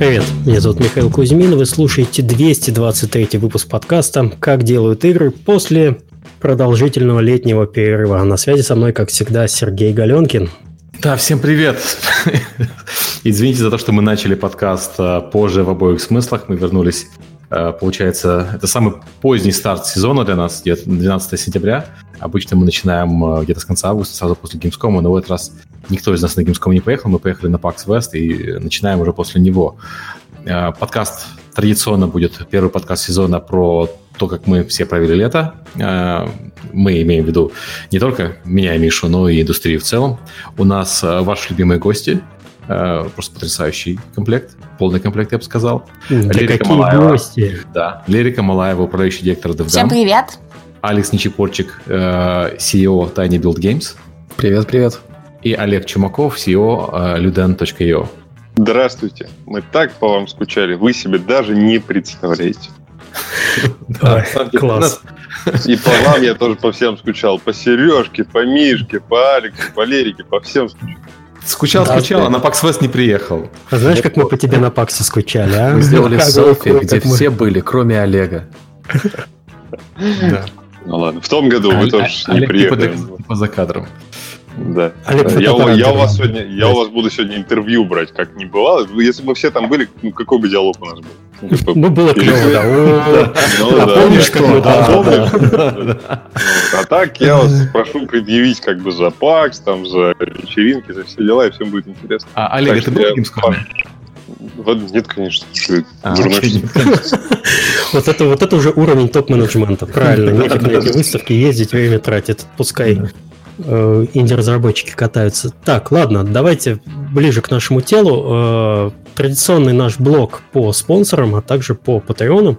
Привет, меня зовут Михаил Кузьмин, вы слушаете 223 выпуск подкаста «Как делают игры» после продолжительного летнего перерыва. На связи со мной, как всегда, Сергей Галенкин. Да, всем привет. Извините за то, что мы начали подкаст э, позже в обоих смыслах. Мы вернулись, получается, это самый поздний старт сезона для нас, где-то 12 сентября. Обычно мы начинаем э, где-то с конца августа, сразу после Gamescom, но в этот раз никто из нас на Gamescom не поехал, мы поехали на PAX West и начинаем уже после него. Подкаст традиционно будет первый подкаст сезона про то, как мы все провели лето. Мы имеем в виду не только меня и Мишу, но и индустрию в целом. У нас ваши любимые гости, Э, просто потрясающий комплект, полный комплект, я бы сказал. Да Лерика какие Малаева, гости! Да, Лерика Малаева, управляющий директор DevGam. Всем привет! Алекс Нечипорчик, э, CEO Tiny Build Games. Привет, привет. И Олег Чумаков, CEO э, Luden.io. Здравствуйте. Мы так по вам скучали, вы себе даже не представляете. Класс. И по вам я тоже по всем скучал. По Сережке, по Мишке, по Алексу, по Лерике, по всем скучал. Скучал, да, скучал, а на PAX Fest не приехал. А знаешь, как мы по тебе на Паксе скучали, а? Мы сделали селфи, где все были, кроме Олега. Да. Ну ладно, в том году вы тоже не приехали. Поза кадром. Да. Олег, я, я, у вас сегодня, я у вас буду сегодня интервью брать, как не бывало. Если бы мы все там были, ну какой бы диалог у нас был? Ну, было клево, да. Ну, а помнишь, там А так я вас прошу предъявить как бы за ПАКС, там, за вечеринки, за все дела, и всем будет интересно. А, Олег, ты был в Gamescom? Нет, конечно. А, вот это вот это уже уровень топ-менеджмента, правильно. Нефиг на эти выставки ездить, время тратит. Пускай э, инди-разработчики катаются. Так, ладно, давайте ближе к нашему телу. Э, традиционный наш блог по спонсорам, а также по Патреону.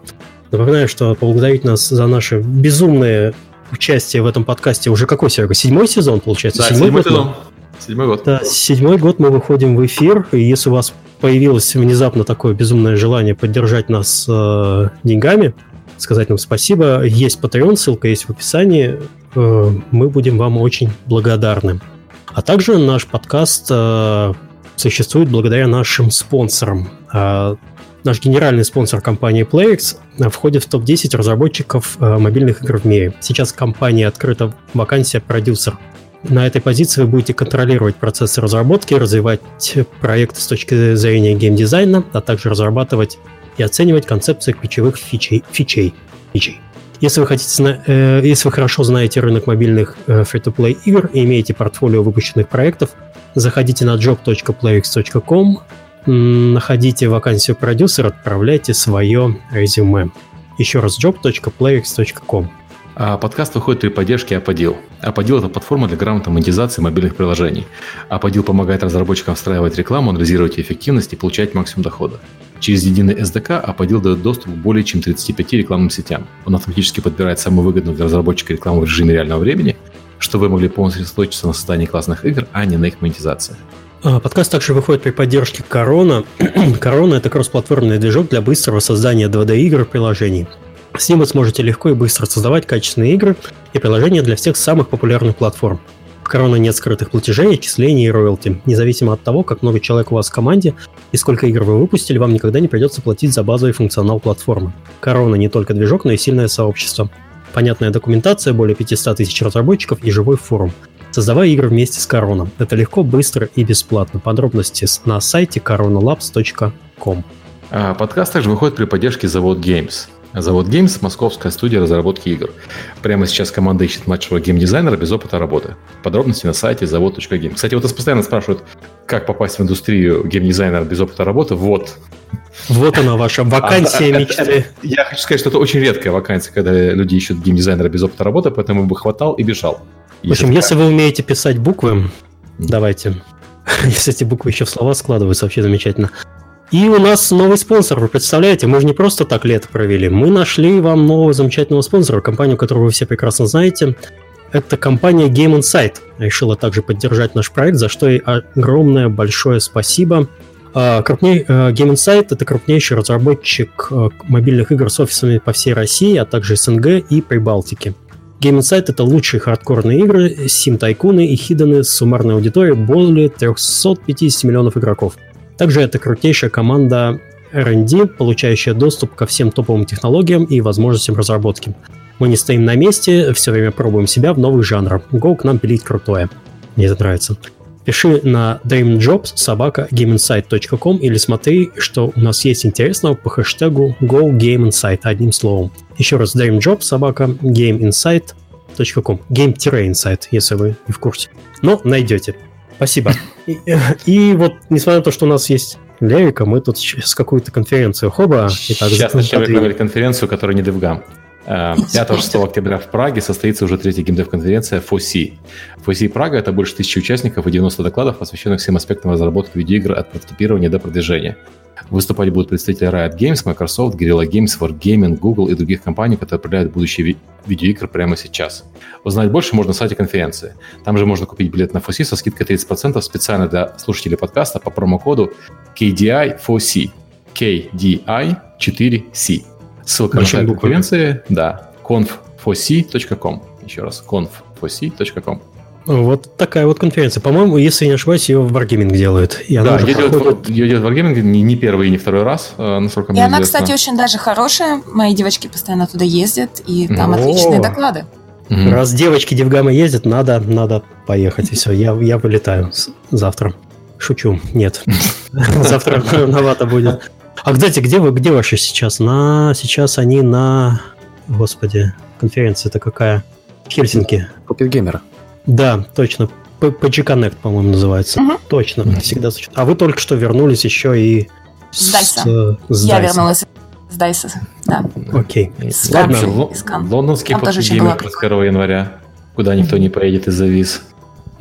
Напоминаю, что поблагодарить нас за наше безумное участие в этом подкасте уже какой, Серега? Седьмой сезон, получается? Да, седьмой, седьмой год сезон. Седьмой год. Да, седьмой год мы выходим в эфир, и если у вас появилось внезапно такое безумное желание поддержать нас э, деньгами, сказать нам спасибо, есть Patreon, ссылка есть в описании, мы будем вам очень благодарны. А также наш подкаст э, существует благодаря нашим спонсорам. Э, наш генеральный спонсор компании PlayX входит в топ-10 разработчиков э, мобильных игр в мире. Сейчас компания открыта вакансия продюсер. На этой позиции вы будете контролировать процесс разработки, развивать проекты с точки зрения геймдизайна, а также разрабатывать и оценивать концепции ключевых фичей. фичей, фичей. Если вы, хотите, э, если вы хорошо знаете рынок мобильных э, free-to-play игр и имеете портфолио выпущенных проектов, заходите на job.playx.com, находите вакансию продюсера, отправляйте свое резюме. Еще раз job.playx.com. А подкаст выходит при поддержке Apodil. Apodil – это платформа для грамотной монетизации мобильных приложений. Apodil помогает разработчикам встраивать рекламу, анализировать эффективность и получать максимум дохода. Через единый SDK Apodil дает доступ к более чем 35 рекламным сетям. Он автоматически подбирает самую выгодную для разработчика рекламу в режиме реального времени, чтобы вы могли полностью сосредоточиться на создании классных игр, а не на их монетизации. А, подкаст также выходит при поддержке Корона. Корона – это кроссплатформенный движок для быстрого создания 2D-игр и приложений. С ним вы сможете легко и быстро создавать качественные игры и приложения для всех самых популярных платформ. В Корона нет скрытых платежей, отчислений и роялти. Независимо от того, как много человек у вас в команде и сколько игр вы выпустили, вам никогда не придется платить за базовый функционал платформы. Корона не только движок, но и сильное сообщество. Понятная документация, более 500 тысяч разработчиков и живой форум. Создавай игры вместе с Короном. Это легко, быстро и бесплатно. Подробности на сайте coronalabs.com. А подкаст также выходит при поддержке Завод Games. Завод Games – московская студия разработки игр. Прямо сейчас команда ищет младшего геймдизайнера без опыта работы. Подробности на сайте завод.гейм. Кстати, вот нас постоянно спрашивают, как попасть в индустрию геймдизайнера без опыта работы. Вот. Вот она ваша вакансия а, мечты. Я хочу сказать, что это очень редкая вакансия, когда люди ищут геймдизайнера без опыта работы, поэтому бы хватал и бежал. В общем, если вы умеете писать буквы, давайте. Если эти буквы еще в слова складываются, вообще замечательно. И у нас новый спонсор, вы представляете, мы же не просто так лето провели, мы нашли вам нового замечательного спонсора, компанию, которую вы все прекрасно знаете. Это компания Game Insight. Решила также поддержать наш проект, за что ей огромное большое спасибо. А, крупней, а, Game Insight — это крупнейший разработчик а, мобильных игр с офисами по всей России, а также СНГ и Прибалтике. Game Insight — это лучшие хардкорные игры, сим-тайкуны и хиданы с суммарной аудиторией более 350 миллионов игроков — также это крутейшая команда R&D, получающая доступ ко всем топовым технологиям и возможностям разработки. Мы не стоим на месте, все время пробуем себя в новых жанрах. Go к нам пилить крутое. Мне это нравится. Пиши на dreamjobs собака gameinsight.com или смотри, что у нас есть интересного по хэштегу GoGameInsight одним словом. Еще раз dreamjobs собака gameinsight.com game-insight, если вы не в курсе. Но найдете. Спасибо. И, и вот, несмотря на то, что у нас есть Лерика, мы тут с какую-то конференцию. Хоба. Итак, Сейчас начнем рекламировать конференцию, которая не DevGam. 5-6 э, октября в Праге состоится уже третья геймдев-конференция FOSI. FOSI Прага — это больше тысячи участников и 90 докладов, посвященных всем аспектам разработки видеоигр от прототипирования до продвижения. Выступать будут представители Riot Games, Microsoft, Guerrilla Games, Wargaming, Google и других компаний, которые управляют будущие ви- видеоигры прямо сейчас. Узнать больше можно на сайте конференции. Там же можно купить билет на FOSI со скидкой 30% специально для слушателей подкаста по промокоду KDI4C. KDI 4C. Ссылка на сайт конференции, да, conf4c.com. Еще раз, conf4c.com. Вот такая вот конференция. По-моему, если не ошибаюсь, ее в Wargaming делают. И да, ее делают, ее делают Wargaming не, не первый и не второй раз, э, насколько мне И она, кстати, очень даже хорошая. Мои девочки постоянно туда ездят, и там О! отличные доклады. Раз девочки Девгамы ездят, надо, надо поехать, и все. Я, я вылетаю завтра. Шучу. Нет. Завтра рановато будет. А, кстати, где вы, где ваши сейчас? На, сейчас они на, господи, конференция это какая? В Хельсинки. Pocket Gamer. Да, точно. PG Connect, по-моему, называется. Угу. Точно, всегда. А вы только что вернулись еще и с Дайса. С Я вернулась с Дайса, да. Окей. Ладно, лондонский Pocket Gamer 21 января, куда никто не поедет из-за виз.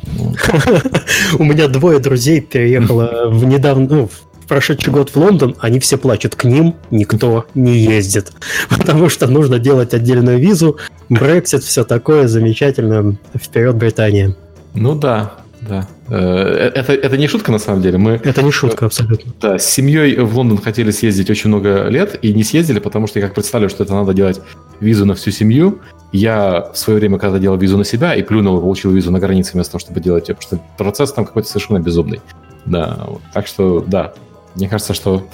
У меня двое друзей переехало в недавно, ну, прошедший год в Лондон, они все плачут. К ним никто не ездит. Потому что нужно делать отдельную визу, Брексит, все такое замечательно. Вперед, Британия. Ну да, да. Э, это, это не шутка на самом деле. Мы, это не шутка, абсолютно. Да, с семьей в Лондон хотели съездить очень много лет и не съездили, потому что я как представляю, что это надо делать визу на всю семью. Я в свое время когда делал визу на себя и плюнул и получил визу на границе вместо того, чтобы делать ее, потому что процесс там какой-то совершенно безумный. Да, вот. так что да, мне кажется, что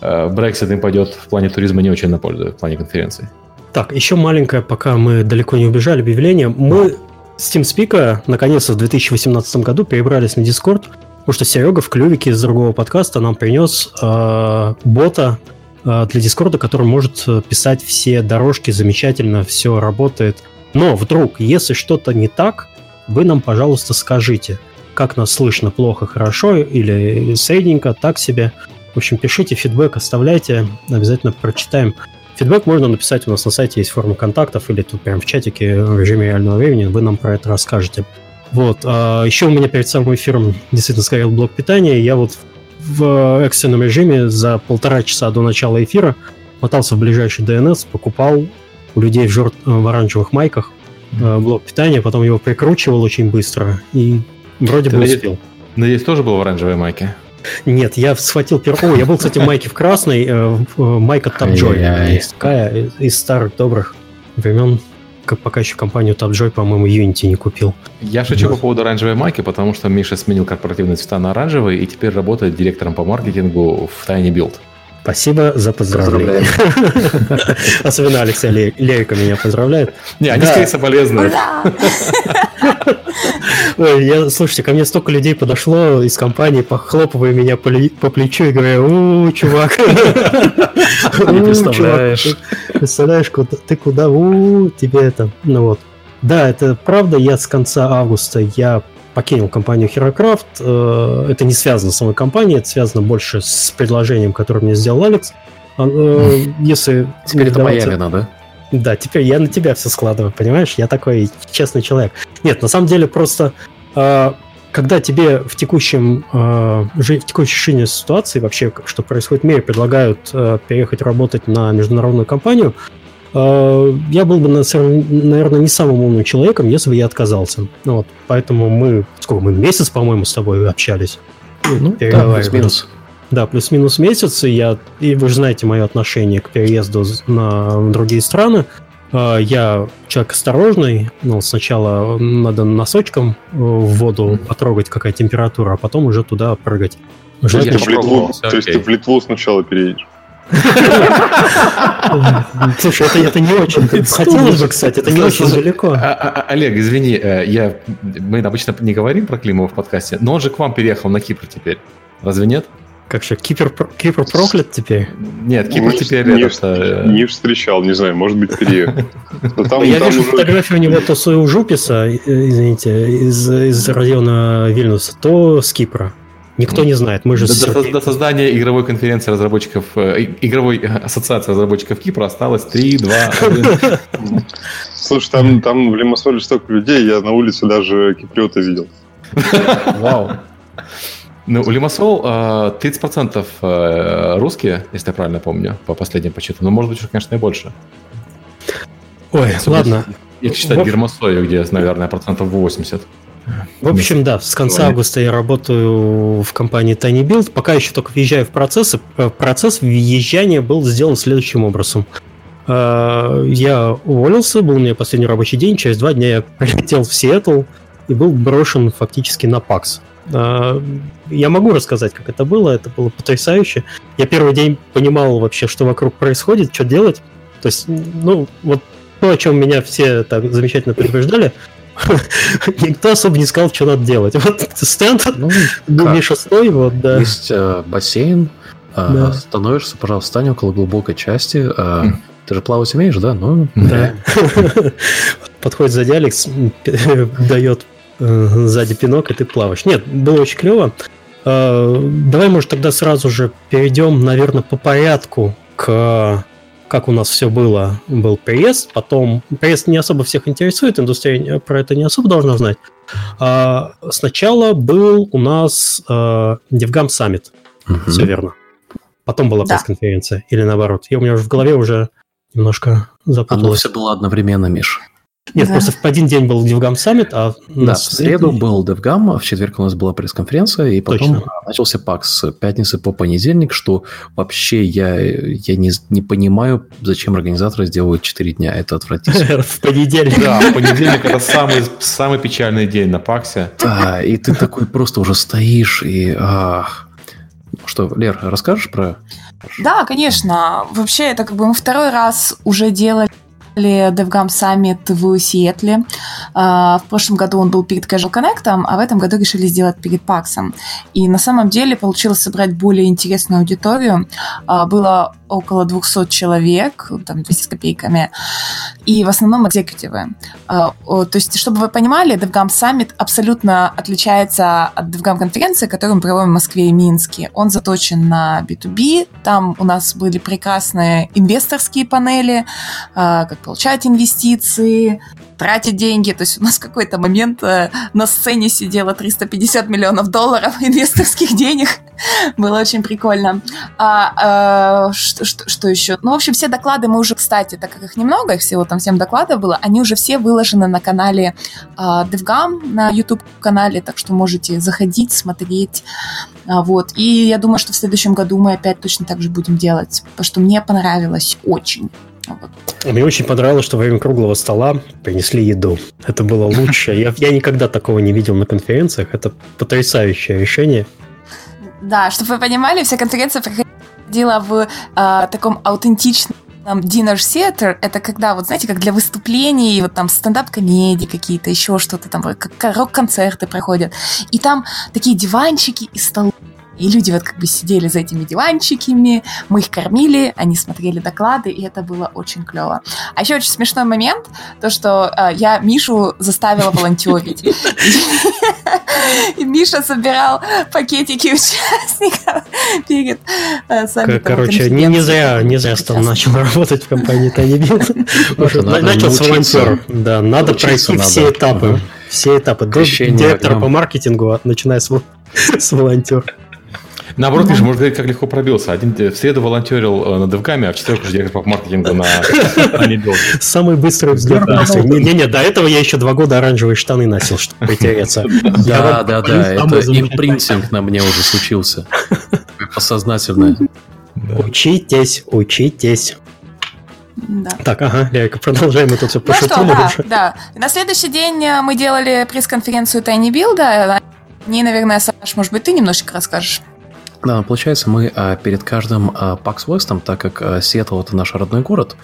э, Brexit им пойдет в плане туризма не очень на пользу, в плане конференции. Так, еще маленькое, пока мы далеко не убежали, объявление. Мы с TeamSpeak наконец-то в 2018 году перебрались на Discord, потому что Серега в клювике из другого подкаста нам принес э, бота э, для Discord, который может писать все дорожки замечательно, все работает. Но вдруг, если что-то не так, вы нам, пожалуйста, скажите как нас слышно, плохо, хорошо или средненько, так себе. В общем, пишите фидбэк, оставляйте, обязательно прочитаем. Фидбэк можно написать у нас на сайте, есть форма контактов, или тут прям в чатике в режиме реального времени, вы нам про это расскажете. Вот. А еще у меня перед самым эфиром действительно сгорел блок питания. Я вот в экстренном режиме за полтора часа до начала эфира мотался в ближайший DNS, покупал у людей в, жор... в оранжевых майках э, блок питания, потом его прикручивал очень быстро и Вроде Ты бы успел. Надеюсь, тоже был в оранжевой майке? Нет, я схватил первую. О, я был, кстати, в майке в красной. Э, э, майка. Есть такая из старых добрых времен как пока еще компанию Tapjoy, по-моему, Unity не купил. Я шучу по поводу оранжевой майки, потому что Миша сменил корпоративные цвета на оранжевый и теперь работает директором по маркетингу в Tiny Build. Спасибо за поздравление. Особенно Алексей Лерика меня поздравляет. Не, они скорее соболезнуют. Я, слушайте, ко мне столько людей подошло из компании, похлопывая меня по, по плечу и говоря, у, чувак. Не представляешь. Представляешь, ты куда, у, тебе это, ну вот. Да, это правда, я с конца августа я покинул компанию HeroCraft. Э, это не связано с самой компанией, это связано больше с предложением, которое мне сделал Алекс. Э, если Теперь это моя вина, да? Да, теперь я на тебя все складываю, понимаешь? Я такой честный человек. Нет, на самом деле просто э, когда тебе в текущем в текущей жизни ситуации вообще, что происходит в мире, предлагают переехать работать на международную компанию, я был бы, наверное, не самым умным человеком, если бы я отказался. Ну вот, поэтому мы, сколько мы, месяц, по-моему, с тобой общались. Ну, да, плюс-минус. Да, плюс-минус месяц, и я, и вы же знаете мое отношение к переезду на другие страны. Э, я человек осторожный, ну, сначала надо носочком в воду потрогать, какая температура, а потом уже туда прыгать. Есть, ты в Литву, то есть ты в Литву сначала переедешь? Слушай, это, это не очень. Хотелось бы, кстати, это не очень далеко. А, а, Олег, извини, э, я, мы обычно не говорим про Климова в подкасте, но он же к вам переехал на Кипр теперь. Разве нет? Как же, Кипр, Кипр проклят теперь? Нет, Кипр не, теперь... Не, это... не встречал, не знаю, может быть, переехал. Я вижу фотографию у него то с Жуписа, э, извините, из, из района Вильнюса, то с Кипра. Никто не знает, мы же... До, до, до создания игровой конференции разработчиков, э, игровой ассоциации разработчиков Кипра осталось 3, 2, 1. Слушай, там, там в Лимассоле столько людей, я на улице даже киприота видел. Вау. Ну, у Лимассол 30% э, русские, если я правильно помню, по последним подсчетам. Но, может быть, конечно, и больше. Ой, ладно. Если считать Гермосою, где, наверное, процентов 80. В общем, да, с конца августа я работаю в компании Tiny Build. Пока еще только въезжаю в процесс. Э, процесс въезжания был сделан следующим образом. Э, я уволился, был у меня последний рабочий день. Через два дня я прилетел в Сиэтл и был брошен фактически на ПАКС. Э, я могу рассказать, как это было. Это было потрясающе. Я первый день понимал вообще, что вокруг происходит, что делать. То есть, ну, вот то, о чем меня все так замечательно предупреждали, никто особо не сказал, что надо делать. Вот стенд ну, шестой, вот, да. Есть э, бассейн, э, да. становишься, пожалуйста, стань около глубокой части. Э, хм. Ты же плавать умеешь, да? Ну, да. Подходит сзади Алекс, дает э, сзади пинок, и ты плаваешь. Нет, было очень клево. Э, давай, может, тогда сразу же перейдем, наверное, по порядку к как у нас все было, был приезд, потом приезд не особо всех интересует, индустрия про это не особо должна знать. А, сначала был у нас а, DevGam Summit, угу. все верно. Потом была да. пресс-конференция, или наоборот. Я у меня уже в голове уже немножко запуталось. Оно все было одновременно, Миш. Нет, да. просто в один день был DevGam Summit, а... Да, в среду был DevGam, в четверг у нас была пресс-конференция, и потом Точно. начался PAX с пятницы по понедельник, что вообще я, я не, не понимаю, зачем организаторы сделают 4 дня. Это отвратительно. В понедельник. Да, в понедельник это самый, самый печальный день на ПАКСе. Да, и ты такой просто уже стоишь и... Ах. Что, Лер, расскажешь про... Да, конечно. Вообще, это как бы мы второй раз уже делали DevGam Summit в Сиэтле. А, в прошлом году он был перед Casual Connect, а в этом году решили сделать перед PAX. И на самом деле получилось собрать более интересную аудиторию. А, было около 200 человек, там 200 с копейками, и в основном экзекутивы. А, то есть, чтобы вы понимали, DevGam Summit абсолютно отличается от DevGam конференции, которую мы проводим в Москве и Минске. Он заточен на B2B, там у нас были прекрасные инвесторские панели, как получать инвестиции, тратить деньги. То есть у нас какой-то момент э, на сцене сидело 350 миллионов долларов инвесторских денег. Было очень прикольно. А, а, что, что, что еще? Ну, в общем, все доклады мы уже, кстати, так как их немного, их всего там 7 докладов было, они уже все выложены на канале а, DevGam, на YouTube-канале, так что можете заходить, смотреть. А, вот. И я думаю, что в следующем году мы опять точно так же будем делать, потому что мне понравилось очень. Мне очень понравилось, что во время круглого стола принесли еду. Это было лучше. Я, я никогда такого не видел на конференциях. Это потрясающее решение. Да, чтобы вы понимали, вся конференция проходила в э, таком аутентичном dinner theater это когда, вот знаете, как для выступлений, вот там стендап-комедии какие-то, еще что-то там, рок-концерты проходят. И там такие диванчики и столы и люди вот как бы сидели за этими диванчиками, мы их кормили, они смотрели доклады, и это было очень клево. А еще очень смешной момент, то, что э, я Мишу заставила волонтерить. И Миша собирал пакетики участников перед э, Короче, не, не зря, не зря стал начал работать в компании Build. Начал с волонтера. Да, надо пройти все этапы. Все этапы. До директора по маркетингу, начиная с волонтера. Наоборот, Миша, можно говорить, как легко пробился. Один в среду волонтерил э, на девкаме, а в четверг уже директор по маркетингу на Самый быстрый взгляд. Не-не, до этого я еще два года оранжевые штаны носил, чтобы притереться. Да, да, да, это импринтинг на мне уже случился. Подсознательно. Учитесь, учитесь. Да. Так, ага, Лерика, продолжаем это все по ну что, да, да. На следующий день э, мы делали пресс-конференцию Build. О ней, наверное, Саш, может быть, ты немножечко расскажешь? Да, получается, мы а, перед каждым а, PAX West, так как а, Сиэтл это наш родной город,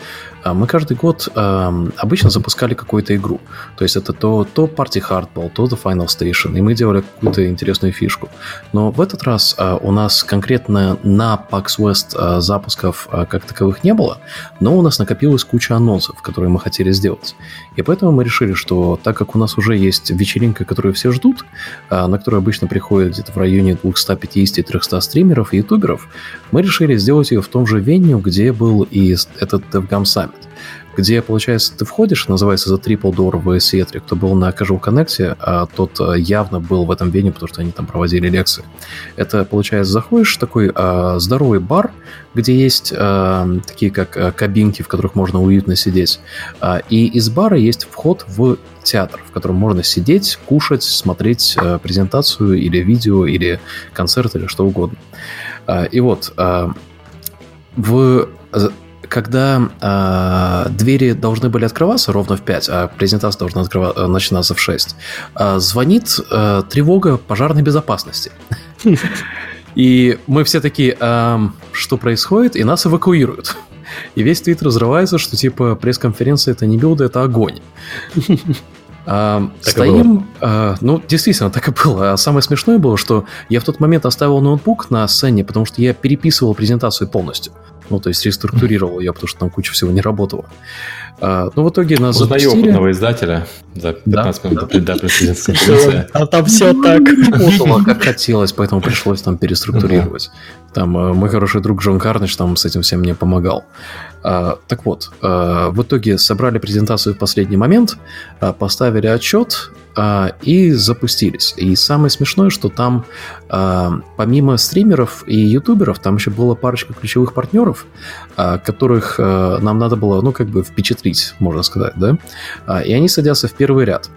мы каждый год обычно запускали какую-то игру. То есть это то, то Party Hardball, то The Final Station, и мы делали какую-то интересную фишку. Но в этот раз у нас конкретно на PAX West запусков как таковых не было, но у нас накопилась куча анонсов, которые мы хотели сделать. И поэтому мы решили, что так как у нас уже есть вечеринка, которую все ждут, на которую обычно приходят где-то в районе 250-300 стримеров и ютуберов, мы решили сделать ее в том же веню, где был и этот DevGam Summit где, получается, ты входишь, называется The Triple Door в Сиэтле. Кто был на Casual Connect, а тот а, явно был в этом вене, потому что они там проводили лекции. Это, получается, заходишь, такой а, здоровый бар, где есть а, такие как а, кабинки, в которых можно уютно сидеть. А, и из бара есть вход в театр, в котором можно сидеть, кушать, смотреть а, презентацию или видео, или концерт, или что угодно. А, и вот... А, в когда э, двери должны были открываться ровно в 5, а презентация должна открыва- начинаться в 6, э, звонит э, тревога пожарной безопасности. И мы все такие, что происходит, и нас эвакуируют. И весь твит разрывается, что типа пресс-конференция это не билды, это огонь. А, стоим, а, ну, действительно, так и было. А самое смешное было, что я в тот момент оставил ноутбук на сцене, потому что я переписывал презентацию полностью. Ну, то есть реструктурировал ее, потому что там куча всего не работала. А, ну, в итоге нас Узнаю запустили. опытного издателя за 15 минут до президентской конференции. А там все так. работало, как хотелось, поэтому пришлось там переструктурировать. Там э, мой хороший друг Джон Карныч там с этим всем мне помогал. А, так вот, а, в итоге собрали презентацию в последний момент, а, поставили отчет а, и запустились. И самое смешное, что там а, помимо стримеров и ютуберов, там еще была парочка ключевых партнеров, а, которых а, нам надо было, ну, как бы впечатлить, можно сказать, да? А, И они садятся в первый ряд.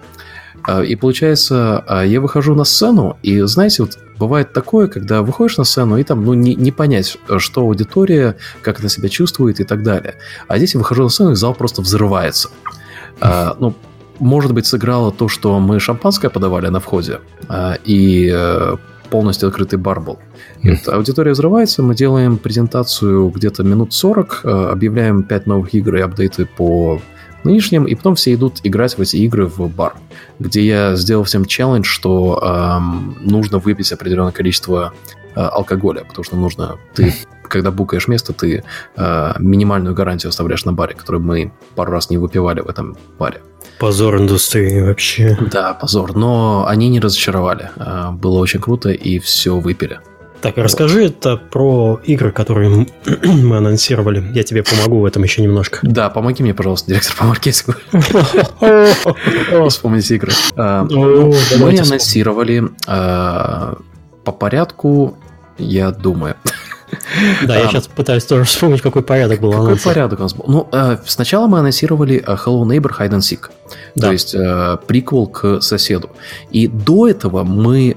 А, И получается, а, я выхожу на сцену, и знаете, вот бывает такое, когда выходишь на сцену, и там, ну, не, не понять, что аудитория, как она себя чувствует и так далее. А здесь я выхожу на сцену, и зал просто взрывается. А, ну, может быть, сыграло то, что мы шампанское подавали на входе, и э, полностью открытый бар был. Вот аудитория взрывается, мы делаем презентацию где-то минут 40, э, объявляем 5 новых игр и апдейты по нынешним, и потом все идут играть в эти игры в бар, где я сделал всем челлендж, что эм, нужно выпить определенное количество э, алкоголя, потому что нужно, ты, когда букаешь место, ты э, минимальную гарантию оставляешь на баре, которую мы пару раз не выпивали в этом баре. Позор индустрии вообще. Да, позор, но они не разочаровали. Э, Было очень круто, и все выпили. Так, расскажи это про игры, которые мы анонсировали. Я тебе помогу в этом еще немножко. Да, помоги мне, пожалуйста, директор по маркетингу, вспомнить игры. Э, Мы анонсировали э, по порядку, я думаю. Да, я А. сейчас пытаюсь тоже вспомнить, какой порядок был Какой порядок у нас был? Ну, э, сначала мы анонсировали э, Hello Neighbor Hide and Seek. То есть э, приквел к соседу. И до этого мы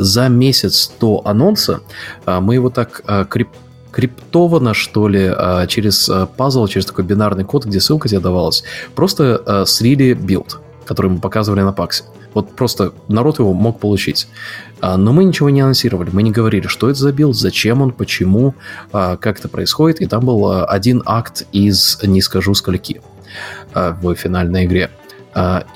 за месяц до анонса мы его так крип- криптованно, что ли, через пазл, через такой бинарный код, где ссылка тебе давалась, просто слили билд, который мы показывали на Паксе. Вот просто народ его мог получить. А, Но мы ничего не анонсировали, мы не говорили, что это за билд, зачем он, почему, а, как это происходит. И там был а, один акт из не скажу скольки в финальной игре.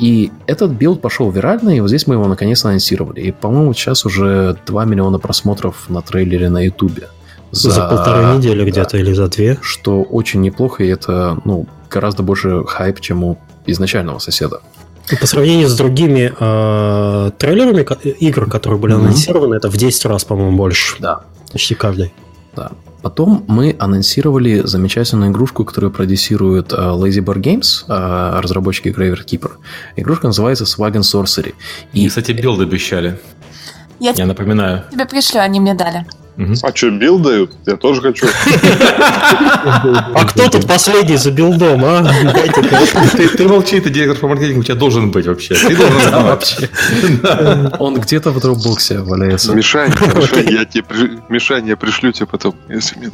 И этот билд пошел вирально, и вот здесь мы его наконец анонсировали. И, по-моему, сейчас уже 2 миллиона просмотров на трейлере на Ютубе. За, полторы недели да, где-то или за две. Что очень неплохо, и это ну, гораздо больше хайп, чем у изначального соседа. По сравнению с другими э, трейлерами игр, которые были анонсированы, это в 10 раз, по-моему, больше. Да. Почти каждый. Да. Потом мы анонсировали замечательную игрушку, которую продюсирует э, Lazy Bear Games, э, разработчики Graveyard Keeper. Игрушка называется Swag and Sorcery. И, И кстати, билд обещали. Я Я напоминаю. тебе пришлю, они мне дали. А что, билд дают? Я тоже хочу. А кто тут последний за билдом, а? Ты, молчи, ты директор по маркетингу, у тебя должен быть вообще. Ты должен вообще. Он где-то в дропбоксе валяется. Мишань, я тебе Мишань, я пришлю тебе потом, если мне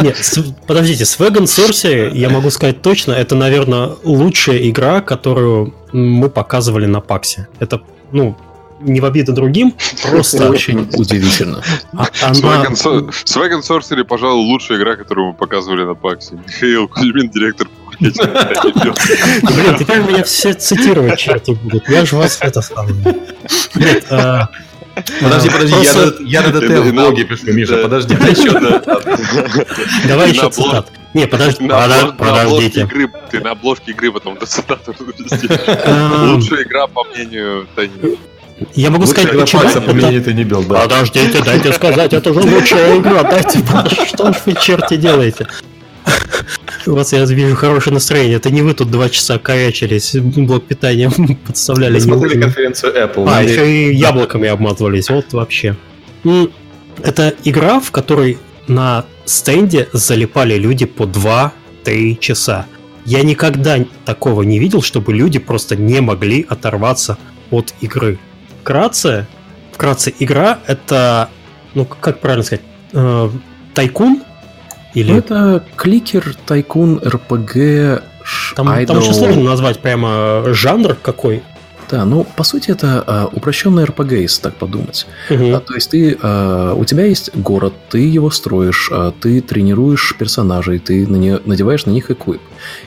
Нет, с- подождите, Swag and Sorcery, я могу сказать точно, это, наверное, лучшая игра, которую мы показывали на Паксе. Это, ну, не в обиду другим, просто... Очень удивительно. А, Swag and Sorcery, пожалуй, лучшая игра, которую мы показывали на Паксе. Михаил Кузьмин, директор Блин, теперь меня все цитировать черти будут. Я же вас это самое. Нет, а, Подожди, а, подожди, я на ДТ в блоге пишу, Миша, подожди, а Давай еще цитат. Не, подожди, подождите. Ты на обложке игры потом до цитаты а, Лучшая игра, по мнению Тайни. Я могу сказать, почему... по мнению ты не бил, да. Подождите, дайте сказать, это же лучшая игра, дайте, что ж вы черти делаете? У вас, я вижу, хорошее настроение. Это не вы тут два часа корячились, блок питания подставляли. Мы смотрели конференцию Apple. А, еще и яблоками обматывались. Вот вообще. Это игра, в которой на стенде залипали люди по 2-3 часа. Я никогда такого не видел, чтобы люди просто не могли оторваться от игры. Вкратце, вкратце игра это, ну как правильно сказать, э, тайкун, или... Ну, это кликер, тайкун, РПГ, там, Idol. там очень сложно назвать прямо жанр какой. Да, ну, по сути, это э, упрощенный РПГ, если так подумать. Угу. А, то есть ты, э, у тебя есть город, ты его строишь, э, ты тренируешь персонажей, ты на не, надеваешь на них эквип.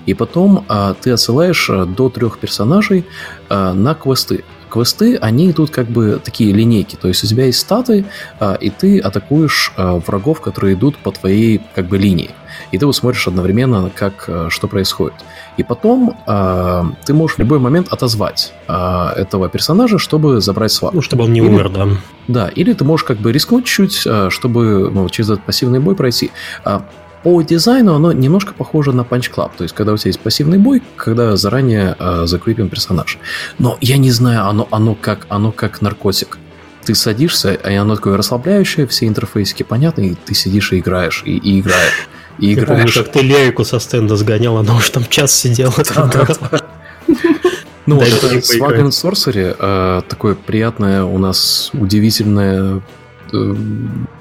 И потом э, ты отсылаешь э, до трех персонажей э, на квесты квесты, они идут как бы такие линейки, то есть у тебя есть статы, а, и ты атакуешь а, врагов, которые идут по твоей как бы линии. И ты вот смотришь одновременно, как, а, что происходит. И потом э, ты можешь в любой момент отозвать э, этого персонажа, чтобы забрать свап. Ну, чтобы он не или, умер, да. Да, или ты можешь как бы рискнуть чуть, э, чтобы ну, через этот пассивный бой пройти. По дизайну оно немножко похоже на Punch Club, то есть когда у тебя есть пассивный бой, когда заранее э, закрепен персонаж. Но я не знаю, оно, оно, как, оно как наркотик. Ты садишься, и оно такое расслабляющее, все интерфейсики понятны, и ты сидишь и играешь, и, и играешь. И я играешь. помню, как ты Лейку со стенда сгонял, она уже там час сидела. Ну, вот это Swag and Sorcery, э, такое приятное у нас удивительное Э,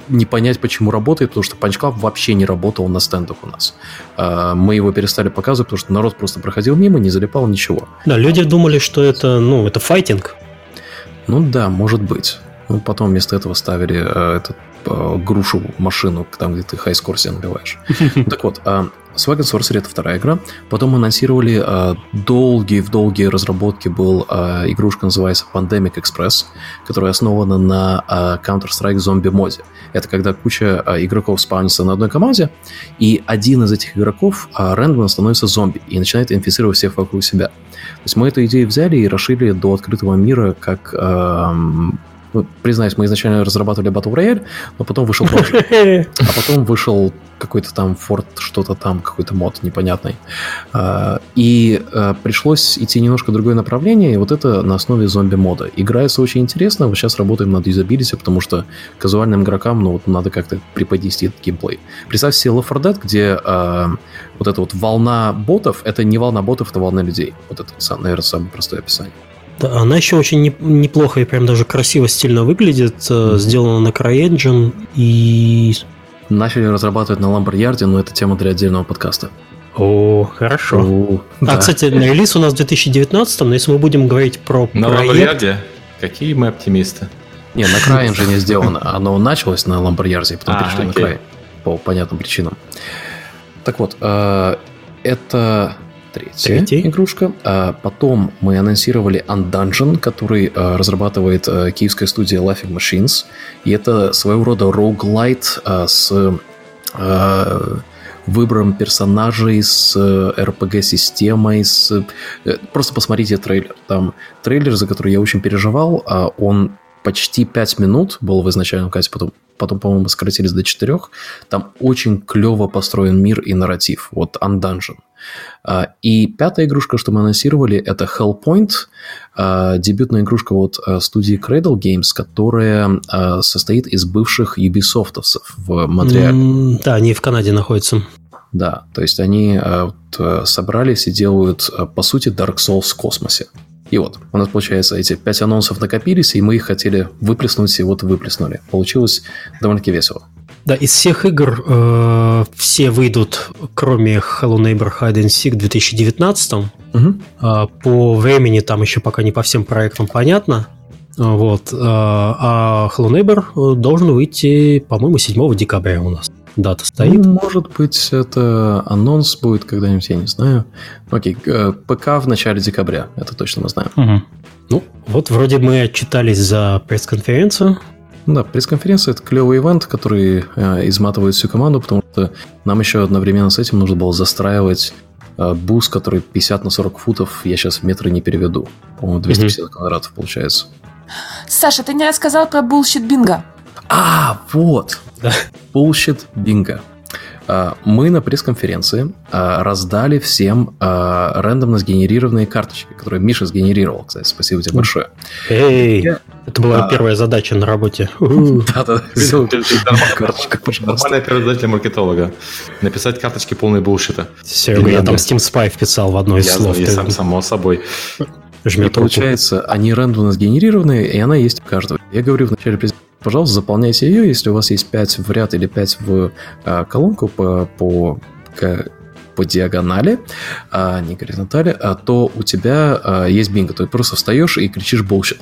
не понять, почему работает, потому что Punch Club вообще не работал на стендах у нас. А, мы его перестали показывать, потому что народ просто проходил мимо, не залипал ничего. Да, люди думали, что это, ну, это файтинг. Ну да, может быть. Ну, потом вместо этого ставили э, этот э, грушу машину, там, где ты хайскор себе набиваешь. Так вот, э, Swag and Sorcery это вторая игра. Потом анонсировали э, долгие в долгие разработки был э, игрушка называется Pandemic Express, которая основана на э, Counter-Strike Zombie моде. Это когда куча э, игроков спавнится на одной команде, и один из этих игроков э, рандомно становится зомби и начинает инфицировать всех вокруг себя. То есть мы эту идею взяли и расширили до открытого мира как э, ну, признаюсь, мы изначально разрабатывали Battle Royale, но потом вышел Project. А потом вышел какой-то там Ford, что-то там, какой-то мод непонятный. А, и а, пришлось идти немножко в другое направление, и вот это на основе зомби-мода. Играется очень интересно, вот сейчас работаем над юзабилити, потому что казуальным игрокам, ну, вот надо как-то преподнести этот геймплей. Представь себе Left 4 Dead, где а, вот эта вот волна ботов, это не волна ботов, это волна людей. Вот это, наверное, самое простое описание. Да, она еще очень не, неплохо и прям даже красиво, стильно выглядит. Mm-hmm. Сделана на CryEngine и... Начали разрабатывать на Lamborghini, но это тема для отдельного подкаста. О, хорошо. О, а, да. кстати, на релиз у нас в 2019, но если мы будем говорить про на проект... Lamborghini? Какие мы оптимисты. Не, на CryEngine сделано. Оно началось на Lamborghini, потом а, перешли окей. на Cry. По понятным причинам. Так вот, э, это третья Третий. игрушка. А потом мы анонсировали Undungeon, который а, разрабатывает а, киевская студия Laughing Machines. И это своего рода роуглайт а, с а, выбором персонажей, с RPG-системой, с... Э, просто посмотрите трейлер. Там трейлер, за который я очень переживал, а он почти 5 минут был в изначальном кассе, потом, потом по-моему, сократились до 4. Там очень клево построен мир и нарратив. Вот Undungeon. А, и пятая игрушка, что мы анонсировали, это Hellpoint, а, дебютная игрушка от а, студии Cradle Games, которая состоит из бывших Ubisoftовцев в Монреале. Mm, да, они в Канаде находятся. Да, то есть они вот, собрались и делают, по сути, Dark Souls в космосе. И вот, у нас, получается, эти пять анонсов накопились, и мы их хотели выплеснуть, и вот выплеснули. Получилось довольно-таки весело. Да, из всех игр э, все выйдут, кроме Hello Neighbor Hide and Seek в 2019. Угу. Э, по времени там еще пока не по всем проектам понятно. Вот. А Hello Neighbor должен выйти, по-моему, 7 декабря у нас. Дата стоит. Ну, может быть, это анонс будет когда-нибудь, я не знаю. Окей, ПК в начале декабря, это точно мы знаем. Угу. Ну, вот вроде мы отчитались за пресс-конференцию. Да, пресс-конференция – это клевый ивент, который э, изматывает всю команду, потому что нам еще одновременно с этим нужно было застраивать э, booth, который 50 на 40 футов, я сейчас в метры не переведу. По-моему, 250 mm-hmm. квадратов получается. Саша, ты не рассказал про bullshit bingo. А, вот. Да. Bullshit bingo. А, мы на пресс-конференции а, раздали всем а, рандомно сгенерированные карточки, которые Миша сгенерировал, кстати. Спасибо тебе большое. Эй, это была первая задача на работе. Да-да, карточка, Нормальная первая задача для маркетолога. Написать карточки полные булшита. Серега, я там Steam Spy вписал в одно из слов. Я сам, само собой. И получается, они рандомно сгенерированные, и она есть у каждого. Я говорю в начале презентации, пожалуйста, заполняйте ее, если у вас есть 5 в ряд или 5 в а, колонку по, по, по диагонали, а не горизонтали, а, то у тебя а, есть бинго. Есть просто встаешь и кричишь bullshit.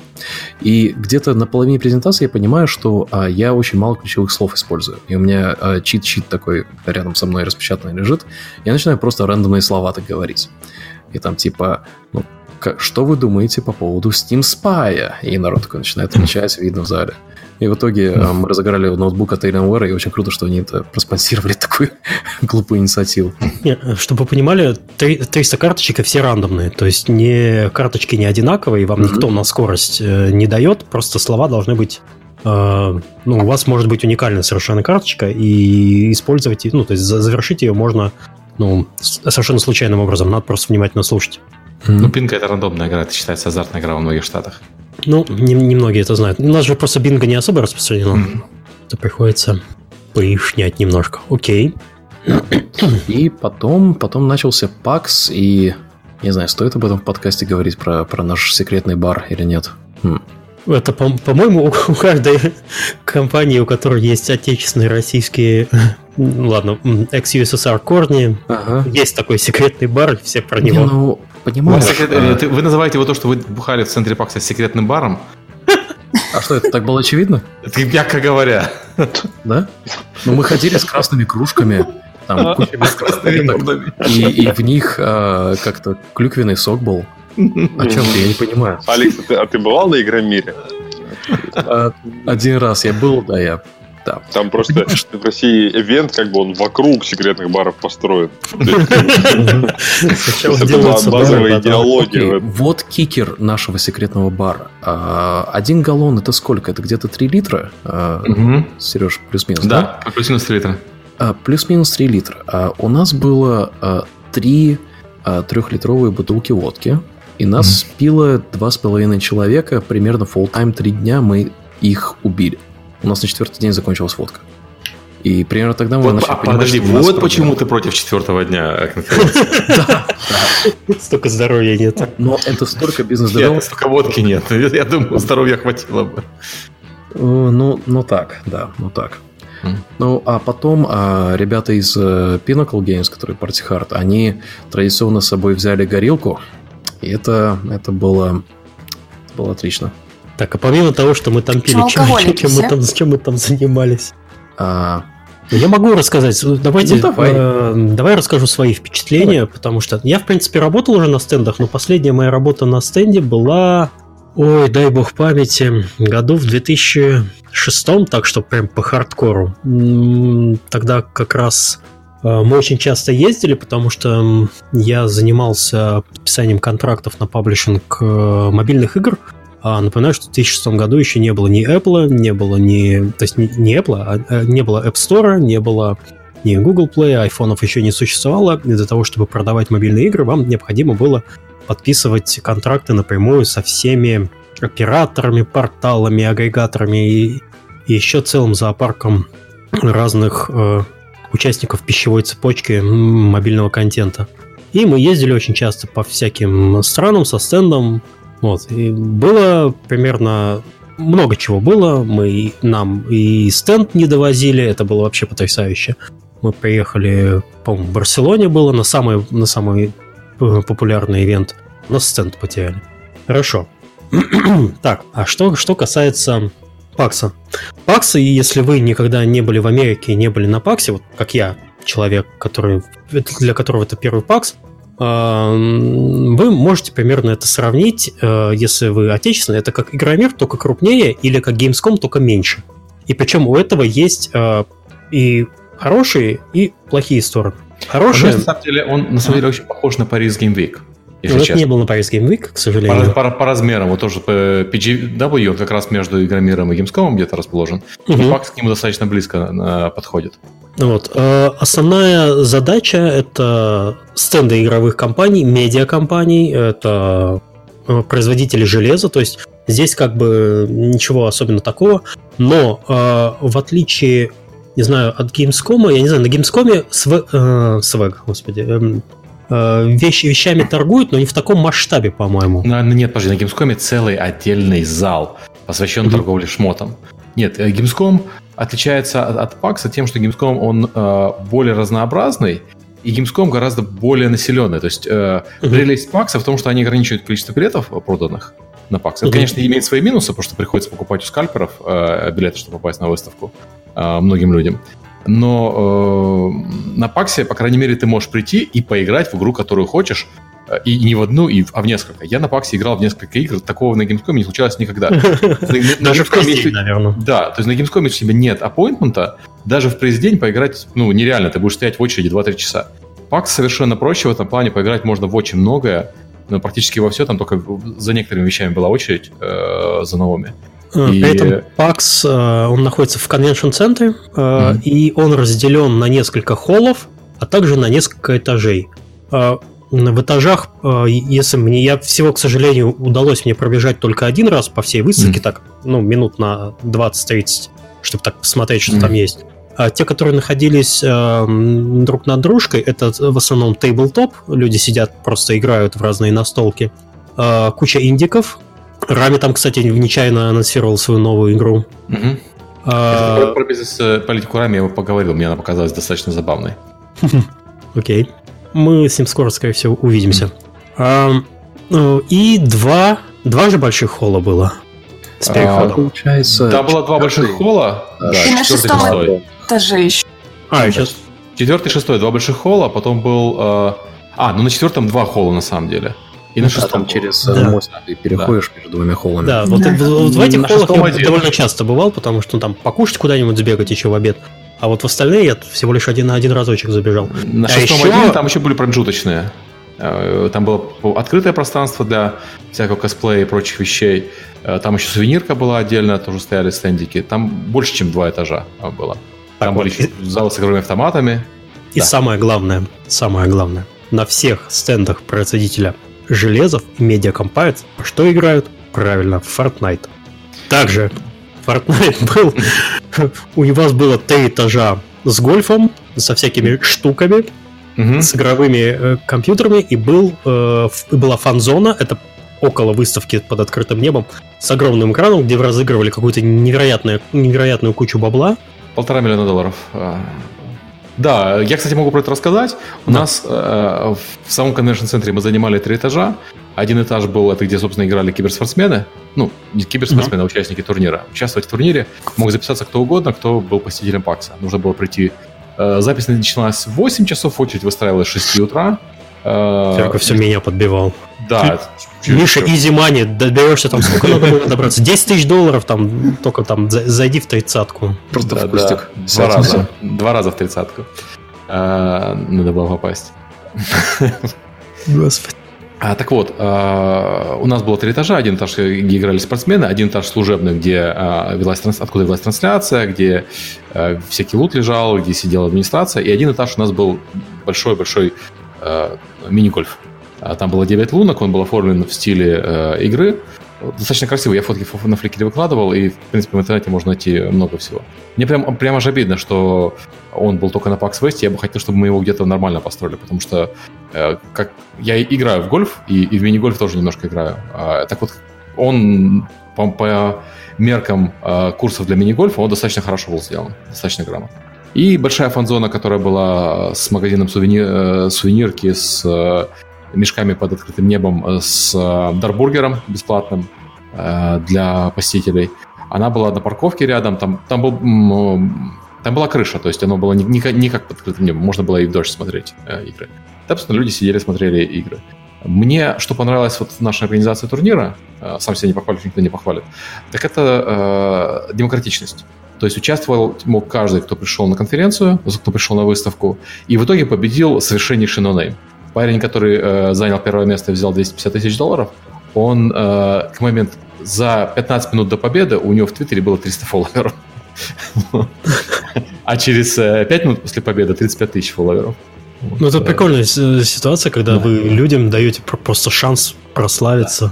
И где-то на половине презентации я понимаю, что а, я очень мало ключевых слов использую. И у меня а, чит-чит такой рядом со мной распечатанный лежит. Я начинаю просто рандомные слова так говорить. И там типа, ну, что вы думаете по поводу Steam Spy? И народ такой начинает отвечать, видно в зале. И в итоге э, мы разыграли ноутбук от Alienware, и очень круто, что они это проспонсировали такую глупую инициативу. Чтобы вы понимали, 300 карточек и все рандомные. То есть не карточки не одинаковые, вам никто на скорость э, не дает, просто слова должны быть Uh, ну, у вас может быть уникальная совершенно карточка, и использовать, ну, то есть завершить ее можно, ну, совершенно случайным образом, надо просто внимательно слушать. Ну, пинка это рандомная игра, это считается азартная игра во многих штатах. Ну, немногие не это знают. У нас же просто бинго не особо распространено. Mm-hmm. То приходится поишнять немножко. Окей. И потом, потом начался PAX, и не знаю, стоит об этом в подкасте говорить про, про наш секретный бар или нет. Хм. Это, по- по-моему, у каждой компании, у которой есть отечественные российские, ладно, ex-USSR корни, ага. есть такой секретный бар, все про него. Не, ну, Понимаю. Секрет... А... Вы называете его то, что вы бухали в центре Пакса секретным баром? А что, это так было очевидно? Это мягко говоря. Да? Ну, мы ходили с красными кружками, там, кучами красными и, и в них а, как-то клюквенный сок был. О чем ты? Я не понимаю. Алекс, а ты, а ты бывал на Игромире? А, один раз я был, да, я да. Там просто в России ивент, как бы он вокруг секретных баров построен. Это базовая идеология. Вот кикер нашего секретного бара. А, один галлон это сколько? Это где-то 3 литра? А, Сереж, плюс-минус, да? плюс-минус 3 литра. А, плюс-минус 3 литра. У нас было 3 трехлитровые бутылки водки. И нас пило два с половиной человека, примерно full time три дня мы их убили. У нас на четвертый день закончилась водка. И примерно тогда мы вот, начали а, понимать, Подожди, вот почему ты против четвертого дня Да, Столько здоровья нет. Но это столько бизнес Нет, столько водки нет. Я думаю, здоровья хватило бы. Э, ну, ну так, да, ну так. Ну, а потом а, ребята из uh, Pinnacle Games, которые Party Hard, они традиционно с собой взяли горилку, и это, это было, это было отлично. Так, а помимо того, что мы там пили, чем, чем, мы там, чем мы там занимались? А, я могу рассказать. Давайте, ну, давай. Э, давай расскажу свои впечатления, давай. потому что я, в принципе, работал уже на стендах, но последняя моя работа на стенде была, ой, дай бог памяти, году в 2006, так что прям по хардкору. Тогда как раз э, мы очень часто ездили, потому что я занимался подписанием контрактов на паблишинг э, мобильных игр. А, напоминаю, что в 2006 году еще не было ни Apple, не было ни... То есть не, не Apple, а, а не было App Store, не было ни Google Play, айфонов еще не существовало. И для того, чтобы продавать мобильные игры, вам необходимо было подписывать контракты напрямую со всеми операторами, порталами, агрегаторами и, и еще целым зоопарком разных э, участников пищевой цепочки мобильного контента. И мы ездили очень часто по всяким странам со стендом, вот. И было примерно много чего было. Мы нам и стенд не довозили, это было вообще потрясающе. Мы приехали, по-моему, в Барселоне было на самый, на самый э, популярный ивент. Но стенд потеряли. Хорошо. так, а что, что касается Пакса? Пакса, если вы никогда не были в Америке и не были на Паксе, вот как я, человек, который, для которого это первый Пакс, вы можете примерно это сравнить, э, если вы отечественный, это как Игромир, только крупнее, или как Gamescom, только меньше. И причем у этого есть э, и хорошие, и плохие стороны. Хорошие... на самом деле, он на самом деле очень похож на Paris Game Week. Если ну, это не был на Paris Game Week, к сожалению. По, по, по размерам. Вот тоже PGW, он как раз между Игромиром и Gamescom где-то расположен. Угу. И факт к нему достаточно близко подходит. Вот. Э, основная задача – это стенды игровых компаний, медиакомпаний, это э, производители железа, то есть здесь как бы ничего особенно такого, но э, в отличие, не знаю, от Gamescom, я не знаю, на Gamescom э, свэг господи, эм, э, вещи, вещами торгуют, но не в таком масштабе, по-моему. Ну, нет, подожди, на Gamescom целый отдельный зал, посвящен mm-hmm. торговле шмотом. Нет, Gamescom отличается от, от PAX тем, что Gamescom он э, более разнообразный, и Gamescom гораздо более населенный. То есть э, uh-huh. прелесть PAX в том, что они ограничивают количество билетов проданных на PAX. Это, uh-huh. конечно, имеет свои минусы, потому что приходится покупать у скальперов э, билеты, чтобы попасть на выставку э, многим людям. Но э, на PAX, по крайней мере, ты можешь прийти и поиграть в игру, которую хочешь, и не в одну, и, а в несколько. Я на Паксе играл в несколько игр, такого на Gamescom не случалось никогда. Даже в наверное. Да, то есть на Gamescom, если у тебя нет аппоинтмента, даже в пресс-день поиграть, ну, нереально, ты будешь стоять в очереди 2-3 часа. Пакс совершенно проще в этом плане, поиграть можно в очень многое, но практически во все, там только за некоторыми вещами была очередь э, за новыми. А, и... При этом PAX, э, он находится в конвеншн-центре, э, mm-hmm. и он разделен на несколько холлов, а также на несколько этажей. Э, в этажах, э, если мне, я всего, к сожалению, удалось мне пробежать только один раз по всей выставке, mm. так, ну, минут на 20-30, чтобы так посмотреть, что mm. там есть. А те, которые находились э, друг над дружкой, это в основном тейблтоп, люди сидят, просто играют в разные настолки. Э, куча индиков. Рами там, кстати, нечаянно анонсировал свою новую игру. Mm-hmm. А... Про, про бизнес-политику Рами я поговорил, мне она показалась достаточно забавной. Окей. Мы с ним скоро, скорее всего, увидимся. А, ну, и два, два же больших холла было. С переходом. А, получается... Да, было два больших холла. Да, и на шестом этаже еще. А, сейчас. Четвертый и шестой, два больших холла, потом был... Э... А, ну на четвертом два холла на самом деле. И на шестом через э, да. мост ты переходишь да. между двумя холлами. Да, вот, да. вот в этих холлах я довольно часто бывал, потому что там покушать куда-нибудь сбегать еще в обед. А вот в остальные я всего лишь один, один разочек забежал. На а шестом еще... отделе там еще были промежуточные. Э, там было открытое пространство для всякого косплея и прочих вещей. Э, там еще сувенирка была отдельно, тоже стояли стендики. Там больше, чем два этажа было. Там так были вот. залы с игровыми автоматами. И да. самое главное, самое главное, на всех стендах производителя железов и медиакомпарец что играют? Правильно, Fortnite. Также Fortnite был... У вас было три этажа с гольфом, со всякими штуками, угу. с игровыми э, компьютерами, и был, э, была фан-зона, это около выставки под открытым небом, с огромным экраном, где вы разыгрывали какую-то невероятную, невероятную кучу бабла. Полтора миллиона долларов. Да, я, кстати, могу про это рассказать. У да. нас э, в самом конвеншн-центре мы занимали три этажа. Один этаж был, это где, собственно, играли киберспортсмены. Ну, не киберспортсмены, mm-hmm. а участники турнира. Участвовать в турнире мог записаться кто угодно, кто был посетителем ПАКСа. Нужно было прийти. Э, запись начиналась в 8 часов, очередь выстраивалась с 6 утра. Только все меня подбивал. Да. Миша, изи мани, доберешься там, сколько надо было добраться? 10 тысяч долларов там, только там, зайди в тридцатку. Просто да, в кустик. Да. Два раза. Два раза в тридцатку. А, надо было попасть. Господи. А, так вот, а, у нас было три этажа. Один этаж, где играли спортсмены, один этаж служебный, где а, велась, откуда велась трансляция, где а, всякий лут лежал, где сидела администрация. И один этаж у нас был большой-большой а, мини-гольф. А, там было 9 лунок, он был оформлен в стиле э, игры. Достаточно красиво. Я фотки на фликере выкладывал, и, в принципе, в интернете можно найти много всего. Мне прям, прям аж обидно, что он был только на PAX West. Я бы хотел, чтобы мы его где-то нормально построили, потому что э, как я играю в гольф, и, и в мини-гольф тоже немножко играю. А, так вот, он по, по меркам э, курсов для мини-гольфа, он достаточно хорошо был сделан, достаточно грамотно. И большая фан-зона, которая была с магазином сувенир, э, сувенирки, с э, мешками под открытым небом, э, с э, дарбургером бесплатным. э, для посетителей. Она была на парковке рядом, там, там, был, там была крыша, то есть оно было не, не, как под открытым небом, можно было и в дождь смотреть игры. Там, собственно, люди сидели, смотрели игры. Мне, что понравилось вот в нашей организации турнира, сам себя не похвалит, никто не похвалит, так это э, демократичность. То есть участвовал мог каждый, кто пришел на конференцию, кто пришел на выставку, и в итоге победил совершеннейший нонейм. Парень, который э, занял первое место и взял 250 тысяч долларов, он э, к моменту за 15 минут до победы у него в Твиттере было 300 фолловеров. А через 5 э, минут после победы 35 тысяч фолловеров. Ну, это прикольная ситуация, когда вы людям даете просто шанс прославиться.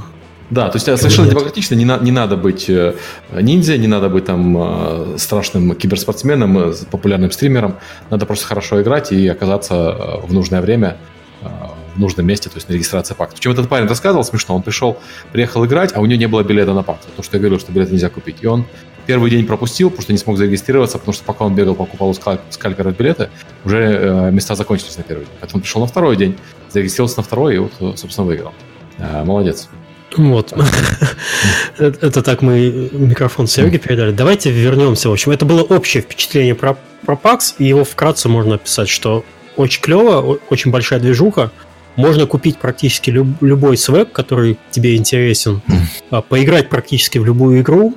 Да, то есть совершенно демократично, не, на, не надо быть э, ниндзя, не надо быть там э, страшным киберспортсменом, популярным стримером. Надо просто хорошо играть и оказаться в нужное время в нужном месте, то есть на регистрации пакта. Причем этот парень рассказывал смешно, он пришел, приехал играть, а у него не было билета на пакт. То, что я говорил, что билет нельзя купить. И он первый день пропустил, потому что не смог зарегистрироваться, потому что пока он бегал, покупал у скальпера билеты, уже э, места закончились на первый день. Поэтому он пришел на второй день, зарегистрировался на второй и вот, собственно, выиграл. Э, молодец. Вот. Это так мы микрофон Сереге передали. Давайте вернемся. В общем, это было общее впечатление про, про PAX, и его вкратце можно описать, что очень клево, очень большая движуха, можно купить практически люб, любой свек, который тебе интересен, а, поиграть практически в любую игру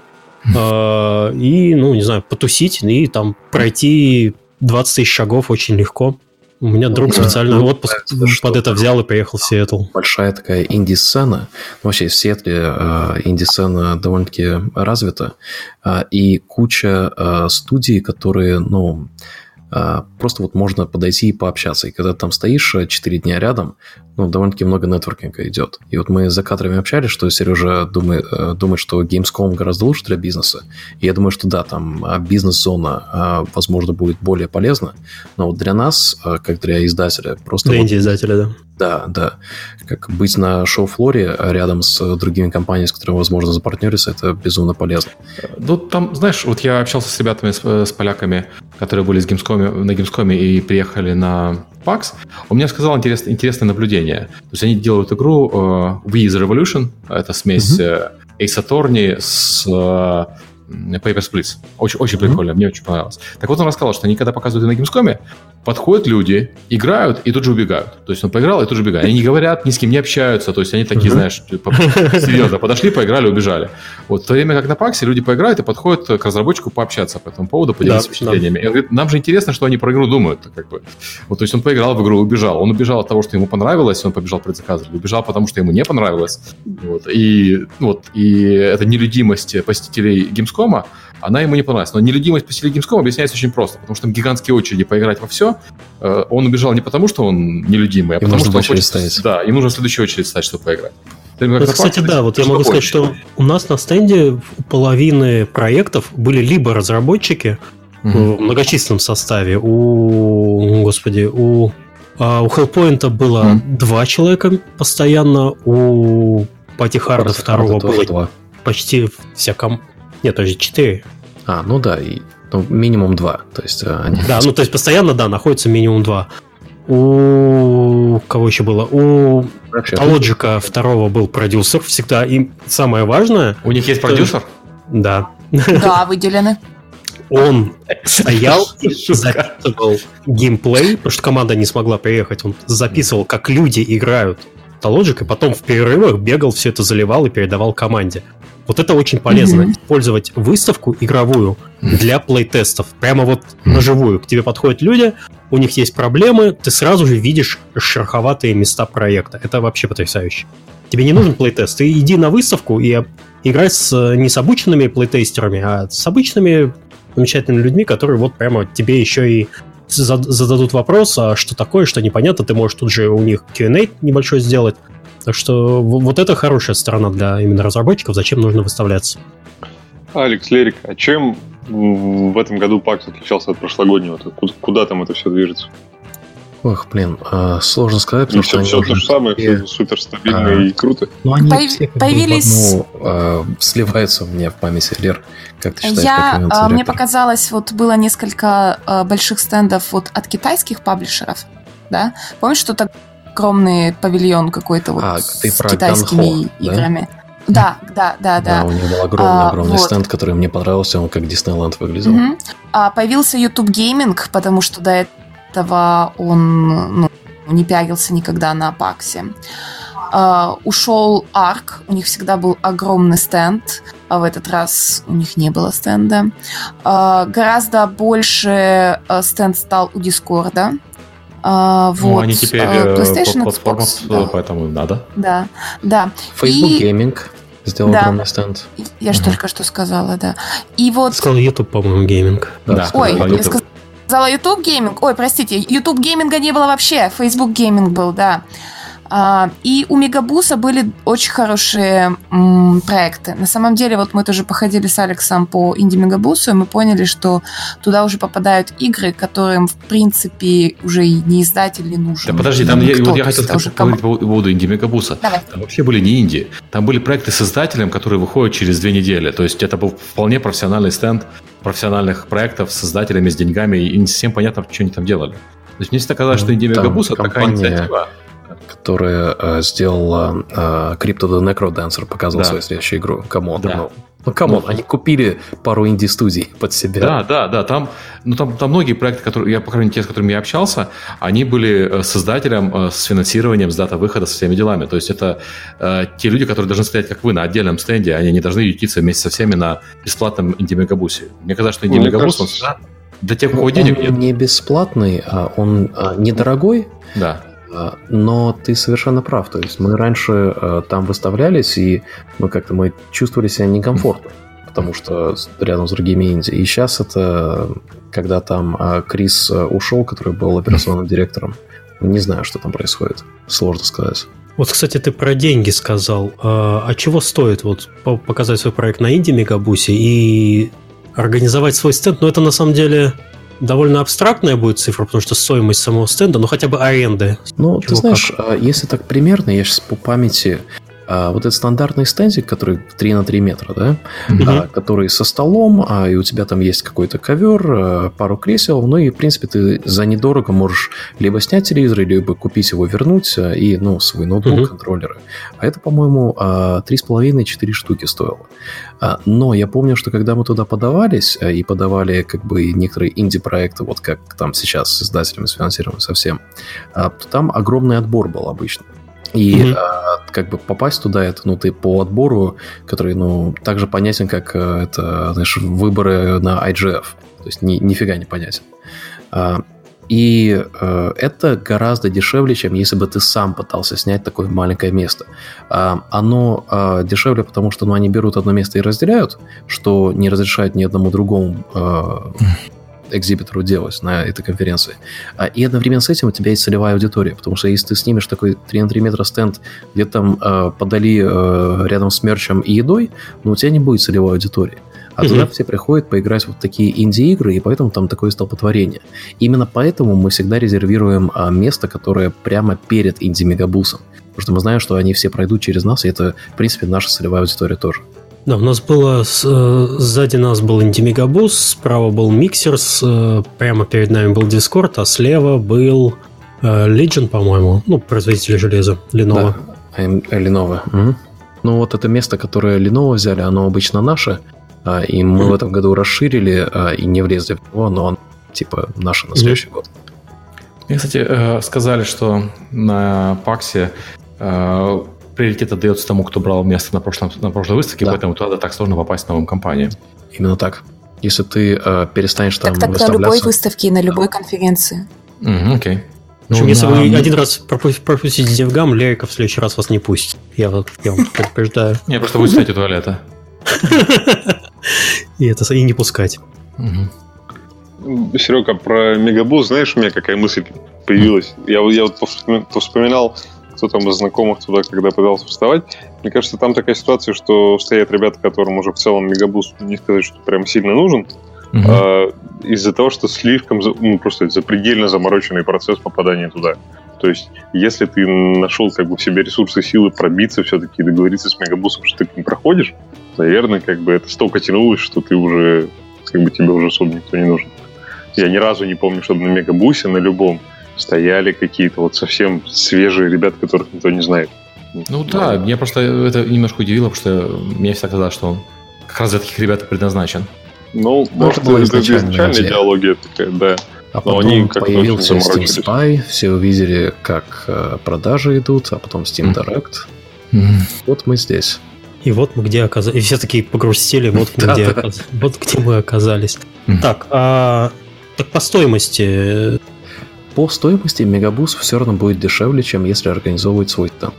а, и, ну, не знаю, потусить и там пройти 20 тысяч шагов очень легко. У меня друг да, специально ну, отпуск под это взял и приехал в Сиэтл. Большая такая инди-сцена. Ну, вообще в Сиэтле э, инди-сцена довольно-таки развита. Э, и куча э, студий, которые, ну, а, просто вот можно подойти и пообщаться. И когда ты там стоишь 4 дня рядом, ну, довольно-таки много нетворкинга идет. И вот мы с кадрами общались, что Сережа думает, э, думает, что Gamescom гораздо лучше для бизнеса. И я думаю, что да, там а, бизнес-зона, а, возможно, будет более полезна. Но вот для нас, как для издателя, просто... Для вот, инди-издателя, да. Да, да. Как быть на шоу-флоре рядом с другими компаниями, с которыми возможно запартнериться, это безумно полезно. Ну, там, знаешь, вот я общался с ребятами, с, с поляками, которые были с Gamescom, на Gamescom и приехали на PAX. Он мне сказал интерес, интересное наблюдение. То есть они делают игру uh, We is Revolution. Это смесь mm-hmm. Ace Attorney с uh, Papers, Please. Очень, очень mm-hmm. прикольно, мне очень понравилось. Так вот он рассказал, что они когда показывают на Gamescom, подходят люди, играют и тут же убегают. То есть он поиграл и тут же убегает. Они не говорят, ни с кем не общаются. То есть они такие, знаешь, типа, серьезно, подошли, поиграли, убежали. Вот в то время как на Паксе люди поиграют и подходят к разработчику пообщаться по этому поводу, поделиться да, впечатлениями. Да. И он говорит, нам же интересно, что они про игру думают. Как бы. Вот, то есть он поиграл в игру, убежал. Он убежал от того, что ему понравилось, он побежал предзаказывать. Убежал, потому что ему не понравилось. Вот. И, вот, и эта нелюдимость посетителей Gamescom, она ему не понравилась. Но нелюдимость посетителей Gamescom объясняется очень просто, потому что там гигантские очереди поиграть во все. Э, он убежал не потому, что он нелюдимый, а им потому, что он хочет... Стоять. Да, ему нужно в следующую очередь стать, чтобы поиграть. Это, кстати, да, вот я могу сказать, что у нас на стенде половины проектов были либо разработчики угу. в многочисленном составе, у, господи, у, а у Hellpoint было угу. два человека постоянно, у Патихарда второго было два. почти вся ком... Нет, подожди, четыре. А, ну да, и ну, минимум два. То есть, э, они... Да, ну то есть постоянно, да, находится минимум два. У кого еще было? У Logic второго был продюсер всегда. И самое важное... У них есть продюсер? Да. Да, выделены. Он стоял и записывал геймплей, потому что команда не смогла приехать. Он записывал, как люди играют Logic, и потом в перерывах бегал, все это заливал и передавал команде. Вот это очень полезно. Mm-hmm. Использовать выставку игровую для плей-тестов. Прямо вот mm-hmm. наживую. К тебе подходят люди, у них есть проблемы, ты сразу же видишь шероховатые места проекта. Это вообще потрясающе. Тебе не нужен плейтест. Ты иди на выставку и играй с, не с обученными плейтестерами, а с обычными замечательными людьми, которые вот прямо тебе еще и зададут вопрос, а что такое, что непонятно, ты можешь тут же у них Q&A небольшой сделать, так что вот это хорошая сторона для именно разработчиков, зачем нужно выставляться. Алекс, Лерик, а чем в этом году пакт отличался от прошлогоднего? Куда, куда там это все движется? Ох, блин, а, сложно сказать, потому все, что все то же самое, все супер стабильно а, и круто. Ну, они Появ... все появились... одну, а, сливаются у меня в памяти, Лер. Как ты считаешь, Я, как а, Мне показалось, вот было несколько а, больших стендов вот от китайских паблишеров, да? Помнишь, что так огромный павильон какой-то вот а, с китайскими Ганхо, играми. Да, да, да, да. Да, у них был огромный, огромный а, вот. стенд, который мне понравился, он как Диснейленд выглядел. Угу. А, появился YouTube Gaming, потому что до этого он ну, не пиарился никогда на Апаксе. Uh, ушел Арк, у них всегда был огромный стенд, а в этот раз у них не было стенда. Uh, гораздо больше uh, стенд стал у Дискорда. Uh, вот, ну, они теперь uh, PlayStation платформа, Xbox, да. поэтому надо. Да, да. Facebook И... Gaming сделал да. огромный стенд. Я же только что сказала, да. И вот... Сказал YouTube, по-моему, Gaming. Да, Ой, я сказала YouTube Gaming. Ой, простите, YouTube гейминга не было вообще, Facebook Gaming был, да. А, и у Мегабуса были очень хорошие проекты. На самом деле, вот мы тоже походили с Алексом по Инди Мегабусу, и мы поняли, что туда уже попадают игры, которым, в принципе, уже и не издатель не нужен. Да подожди, там я, вот я хотел сказать по поводу Инди Мегабуса. Давай. Там вообще были не инди. Там были проекты с издателем, которые выходят через две недели. То есть это был вполне профессиональный стенд профессиональных проектов с издателями, с деньгами, и не совсем понятно, что они там делали. То есть мне всегда казалось, что Инди Мегабус это такая инициатива которая э, сделала э, Crypt of the NecroDancer, показывала да. свою следующую игру. Come on. Да. Ну, ну, come on, ну, они купили пару инди-студий под себя. Да, да, да. Там, ну, там, там многие проекты, которые, я, по крайней мере, те, с которыми я общался, они были э, с издателем, э, с финансированием, с датой выхода, со всеми делами. То есть это э, те люди, которые должны стоять, как вы, на отдельном стенде, они не должны ютиться вместе со всеми на бесплатном инди-мегабусе. Мне кажется, что инди-мегабус, он для тех, у кого денег нет. Он не бесплатный, а он а, недорогой. Да. А, но ты совершенно прав. То есть мы раньше э, там выставлялись, и мы как-то мы чувствовали себя некомфортно, потому что рядом с другими инди. И сейчас это, когда там э, Крис ушел, который был операционным директором, не знаю, что там происходит. Сложно сказать. Вот, кстати, ты про деньги сказал. А, а чего стоит вот показать свой проект на Инди Мегабусе и организовать свой стенд? Ну, это на самом деле довольно абстрактная будет цифра, потому что стоимость самого стенда, ну хотя бы аренды. Ну, ты знаешь, как. А, если так примерно, я сейчас по памяти а вот этот стандартный стендик, который 3 на 3 метра, да, угу. а, который со столом, а, и у тебя там есть какой-то ковер, а, пару кресел, ну и, в принципе, ты за недорого можешь либо снять телевизор, либо купить его, вернуть, а, и, ну, свой ноутбук, угу. контроллеры. А это, по-моему, а, 3,5-4 штуки стоило. А, но я помню, что когда мы туда подавались, а, и подавали как бы некоторые инди-проекты, вот как там сейчас с издателями сфинансированы совсем, а, то там огромный отбор был обычно. И mm-hmm. а, как бы попасть туда, это, ну, ты по отбору, который, ну, так же понятен, как э, это, знаешь, выборы на IGF. То есть ни, нифига не понятен. А, и э, это гораздо дешевле, чем если бы ты сам пытался снять такое маленькое место. Э, оно э, дешевле, потому что ну, они берут одно место и разделяют, что не разрешает ни одному другому э, экзибитору делать на этой конференции. А, и одновременно с этим у тебя есть целевая аудитория, потому что если ты снимешь такой 3 на 3 метра стенд, где там э, подали э, рядом с мерчем и едой, ну, у тебя не будет целевой аудитории. А туда все приходят поиграть вот такие инди-игры, и поэтому там такое столпотворение. Именно поэтому мы всегда резервируем а, место, которое прямо перед инди-мегабусом. Потому что мы знаем, что они все пройдут через нас, и это, в принципе, наша целевая аудитория тоже. Да, у нас было э, сзади нас был инди-мегабус, справа был миксер, э, прямо перед нами был Discord, а слева был э, Legion, по-моему, ну, производитель железа, Lenovo. Да, Lenovo. Угу. Ну, вот это место, которое Lenovo взяли, оно обычно наше, а, и мы в этом году расширили а, и не влезли в него, но он типа наше на следующий год. Мне, кстати, сказали, что на Паксе приоритет отдается тому, кто брал место на, прошлом, на прошлой выставке, да. поэтому туда так сложно попасть новым компаниям. Именно так. Если ты э, перестанешь там так, так на любой выставке и на любой конференции. Mm, окей. Okay. Ну, общем, если вы один раз пропустите DevGam, Лерика в следующий раз вас не пустит. Я, вот, я вам предупреждаю. Не, просто будет стоять у туалета. И это и не пускать. Серега, про Мегабус, знаешь, у меня какая мысль появилась? Я, я вот вспоминал кто там из знакомых туда, когда пытался вставать. Мне кажется, там такая ситуация, что стоят ребята, которым уже в целом мегабус не сказать, что прям сильно нужен, угу. а, из-за того, что слишком, ну, просто запредельно замороченный процесс попадания туда. То есть, если ты нашел как бы в себе ресурсы, силы пробиться все-таки и договориться с мегабусом, что ты к ним проходишь, наверное, как бы это столько тянулось, что ты уже, как бы тебе уже особо никто не нужен. Я ни разу не помню, чтобы на мегабусе, на любом, стояли какие-то вот совсем свежие ребята, которых никто не знает. Ну да, меня просто это немножко удивило, потому что мне всегда казалось, что он как раз для таких ребят предназначен. Ну, Ну, может, это была изначальная идея. идеология такая, да. А Но потом они как-то появился Steam. Spy, все увидели, как э, продажи идут, а потом Steam Direct. Вот мы здесь. И вот мы где оказались. И все такие погрустили, вот мы Да, где, да. оказ- вот где мы оказались. Мгм. Так, а так по стоимости. По стоимости Мегабус все равно будет дешевле, чем если организовывать свой стенд.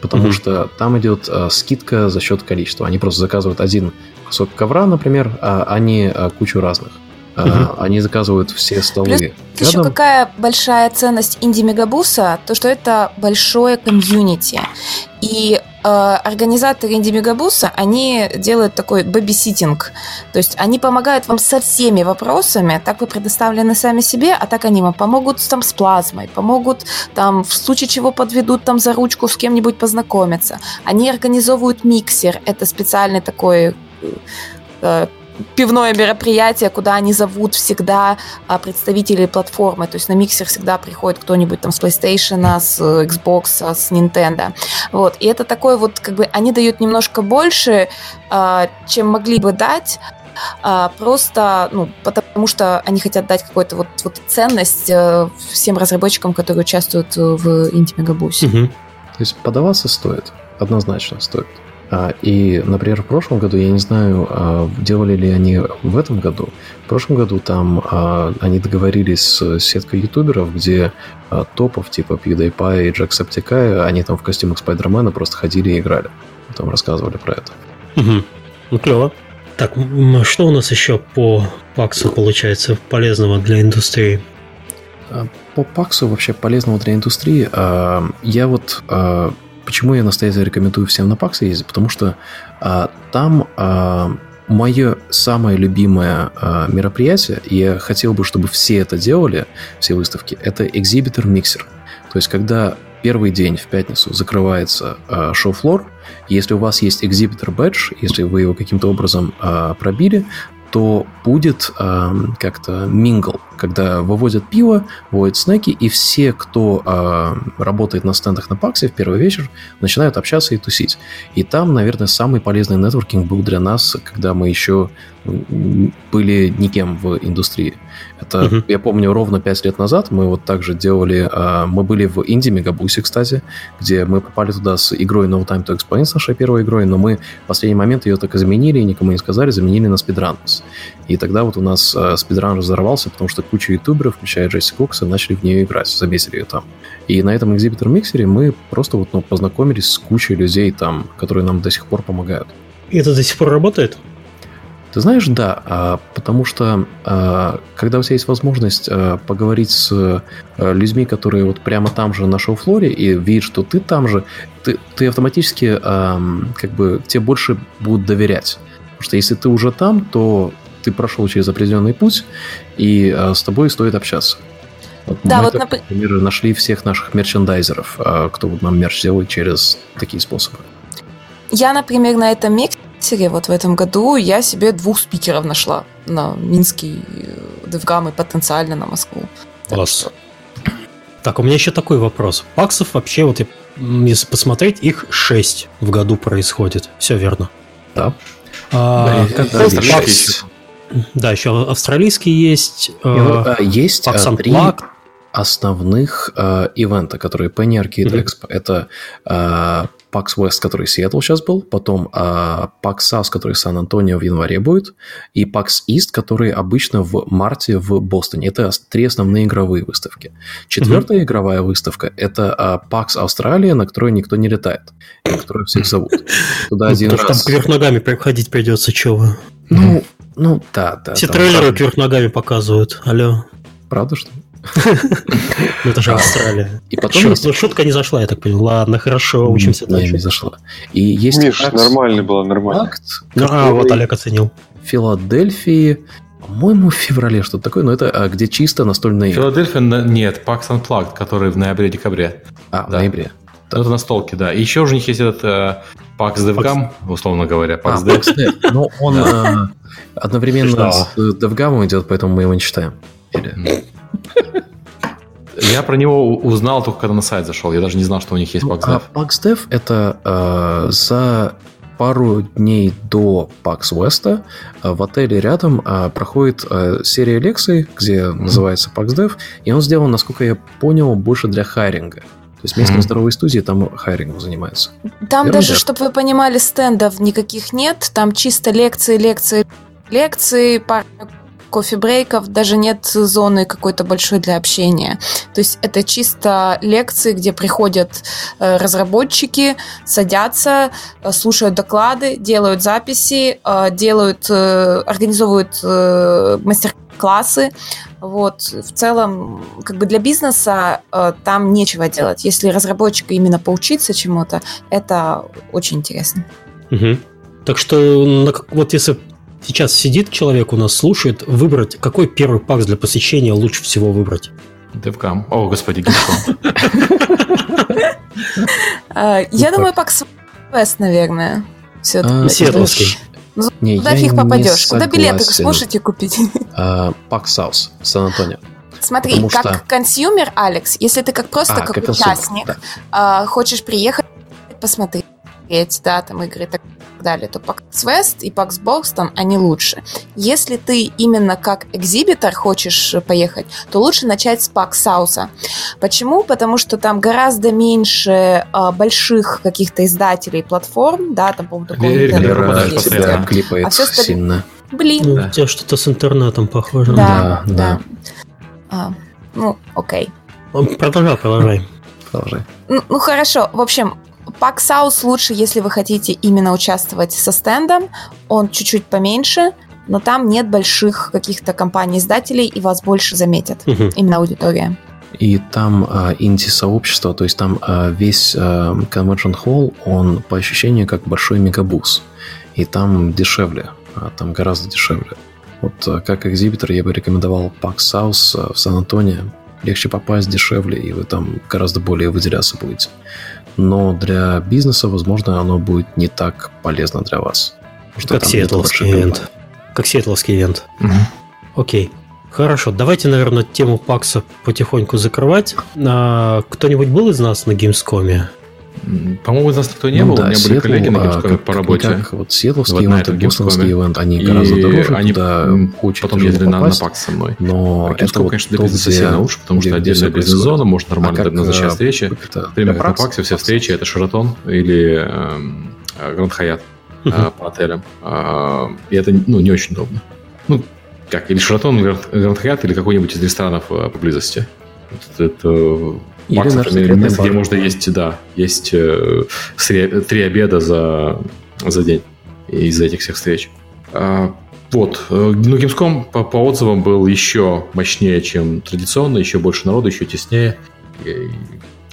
Потому Мгм. что там идет э, скидка за счет количества. Они просто заказывают один кусок ковра, например, а они э, кучу разных. А, Мгм. Они заказывают все столы Еще рядом. какая большая ценность инди-мегабуса, то что это большое комьюнити. И э, организаторы инди-мегабуса, они делают такой бэби-ситинг. То есть они помогают вам со всеми вопросами, так вы предоставлены сами себе, а так они вам помогут там с плазмой, помогут там в случае чего подведут там за ручку с кем-нибудь познакомиться. Они организовывают миксер, это специальный такой э, пивное мероприятие, куда они зовут всегда а, представителей платформы. То есть на миксер всегда приходит кто-нибудь там с PlayStation, с э, Xbox, а, с Nintendo. Вот. И это такое вот, как бы, они дают немножко больше, а, чем могли бы дать, просто, ну, потому что они хотят дать какую-то вот, вот ценность э, всем разработчикам, которые участвуют э, в Инди-мегабусе. Мгм. То есть подаваться стоит, однозначно стоит. А, И, например, в прошлом году, я не знаю, а, делали ли они в этом году. В прошлом году там а, они договорились с сеткой ютуберов, где топов типа PewDiePie и Jacksepticeye, они там в костюмах Спайдермена просто ходили и играли. Там рассказывали про это. Мгм. Ну, клево. Так, что у нас еще по паксу получается полезного для индустрии? По паксу вообще полезного для индустрии. Я вот почему я настоятельно рекомендую всем на паксы ездить, потому что а, там мое самое любимое а, мероприятие, и я хотел бы, чтобы все это делали, все выставки, это экзибитор миксер. То есть, когда первый день в пятницу закрывается а, шоу-флор, если у вас есть экзибитор бэдж, если вы его каким-то образом а, пробили, то будет ам, как-то мингл, когда выводят пиво, выводят снеки, и все, кто а, работает на стендах на Паксе в первый вечер, начинают общаться и тусить. И там, наверное, самый полезный нетворкинг был для нас, когда мы еще были никем в индустрии. Это, Мгм. я помню, ровно пять лет назад мы вот также делали, а, мы были в Инди Мегабусе, кстати, где мы попали туда с игрой No Time to Explain, с нашей первой игрой, но мы в последний момент ее так изменили, никому не сказали, заменили на Speedrunners. И тогда вот у нас э, спидран разорвался, потому что куча ютуберов, включая Джесси Кокса, начали в нее играть, заметили ее там. И на этом экзибитор миксере мы просто вот ну, познакомились с кучей людей там, которые нам до сих пор помогают. И это до сих пор работает? Ты знаешь, да, а, потому что а, когда у тебя есть возможность а, поговорить с людьми, которые вот прямо там же на шоу-флоре и видят, что ты там же, ты, ты автоматически как бы тебе больше будут доверять. Потому что если ты уже там, то ты прошел через определенный путь, и с тобой стоит общаться. Вот Да, мы вот, напр- например, нашли всех наших мерчендайзеров, кто нам мерч делает через такие способы. Я, например, на этом миксере вот в этом году я себе двух спикеров нашла на Минский э, Девгам и потенциально на Москву. Так Класс. что- Так, у меня еще такой вопрос. Паксов вообще, вот если посмотреть, их 6 в году происходит. Все верно. Да. А, Да, как- да, есть. Пакс- Да, еще австралийский есть. Э, а, есть а, три Unplugged. основных э, ивента, которые Penny Arcade Мгм. Expo. Это э, PAX West, который Сиэтл сейчас был, потом э, PAX South, который Сан-Антонио в январе будет, и PAX East, который обычно в марте в Бостоне. Это три основные игровые выставки. Четвертая игровая выставка – это э, PAX Австралия, на которую никто не летает, и на которую всех зовут. Туда ну, один раз... Там кверх ногами приходить придется, чего. Ну, ну, да, да. Все трейлеры кверх ногами показывают. Алло. Правда, что ли? Ну, это же А, Австралия. И потом ну шутка не зашла, я так понял. Ладно, хорошо, учимся дальше. не зашла. И есть Миш, PAX нормально было, нормально. Акт, Ну, а, вот Олег оценил. в Филадельфии, по-моему, в феврале что-то такое, но это а, где чисто настольные игры. Филадельфия, нет, PAX Unplugged, который в ноябре-декабре. А, в Да. ноябре. Ну, Это настолки, да. И еще у них есть этот э, PAX DevGam, условно говоря, А, PAX Dev. PAX Dev. Но он а, одновременно с DevGam идет, поэтому мы его не читаем. Или- Я про него узнал только когда на сайт зашел. Я даже не знал, что у них есть PaxDev. А PaxDev это э, за пару дней до PAX West э, в отеле рядом э, проходит э, серия лекций, где mm-hmm. называется PaxDev, и он сделан, насколько я понял, больше для хайринга. То есть местные mm-hmm. здоровые студии там хайрингом занимаются. Там даже, чтобы вы понимали, стендов никаких нет. Там чисто лекции, лекции, лекции, пара кофе-брейков, даже нет зоны какой-то большой для общения. То есть это чисто лекции, где приходят э, разработчики, садятся, э, слушают доклады, делают записи, э, делают, организовывают мастер-классы. Вот. В целом, как бы для бизнеса там нечего делать. Если разработчику именно поучиться чему-то, это очень интересно. Так что вот если сейчас сидит человек у нас, слушает, выбрать, какой первый пакс для посещения лучше всего выбрать? DevCam. О, господи. А, я думаю, пакс West, наверное. А, Сиэтловский. Ну, куда фиг попадешь? Куда билеты сможете купить? Пакс Саус, Сан-Антонио. Смотри, Потому как что... consumer, Алекс, если ты как просто а, как, как участник да. а, хочешь приехать посмотреть, да, там игры так далее, то PAX West и PAX Boston, они лучше. Если ты именно как exhibitor хочешь поехать, то лучше начать с PAX South. Почему? Потому что там гораздо меньше а, больших каких-то издателей платформ, да, там, по-моему, такого клипает а все сильно. Блин. Ну, да. У тебя что-то с интернетом похоже. Да, да. да. А, ну, окей. Продолжай, продолжай. Продолжай. Ну, ну хорошо. В общем, Пак Саус лучше, если вы хотите именно участвовать со стендом. Он чуть-чуть поменьше, но там нет больших каких-то компаний-издателей, и вас больше заметят. Угу. Именно аудитория. И там э, инди-сообщество, то есть там э, весь э, Convention Hall, он по ощущению как большой мегабус. И там дешевле, а там гораздо дешевле. Вот э, как экзибитор я бы рекомендовал Pax South в Сан-Антонио. Легче попасть, дешевле, и вы там гораздо более выделяться будете но для бизнеса, возможно, оно будет не так полезно для вас. Как сиэтловский ивент. Как сиэтловский ивент. Угу. Окей. Хорошо, давайте, наверное, тему Пакса потихоньку закрывать. А, кто-нибудь был из нас на Gamescom? По-моему, из нас никто не ну, был. Да, У меня были коллеги на Gamescom а, по работе. Как, вот Сиэтловский ивент и Бостонский ивент, они гораздо дороже. Они туда очень потом ездили на, на Пакс со мной. Но а это вот конечно, для бизнеса сильно лучше, потому что отдельная бизнес-зона, может нормально а назначать встречи. Время на Паксе все встречи это Шератон или Гранд Хаят по отелям. А, и это ну, не очень удобно. Ну, как, или Шератон, Гранд Хаят, или какой-нибудь из ресторанов а, поблизости. Это или Макс, например, место, где можно есть, да, есть э, три обеда за, за день из этих всех встреч. А, вот. Э, ну, Gamescom по, по отзывам был еще мощнее, чем традиционно, еще больше народу, еще теснее. И,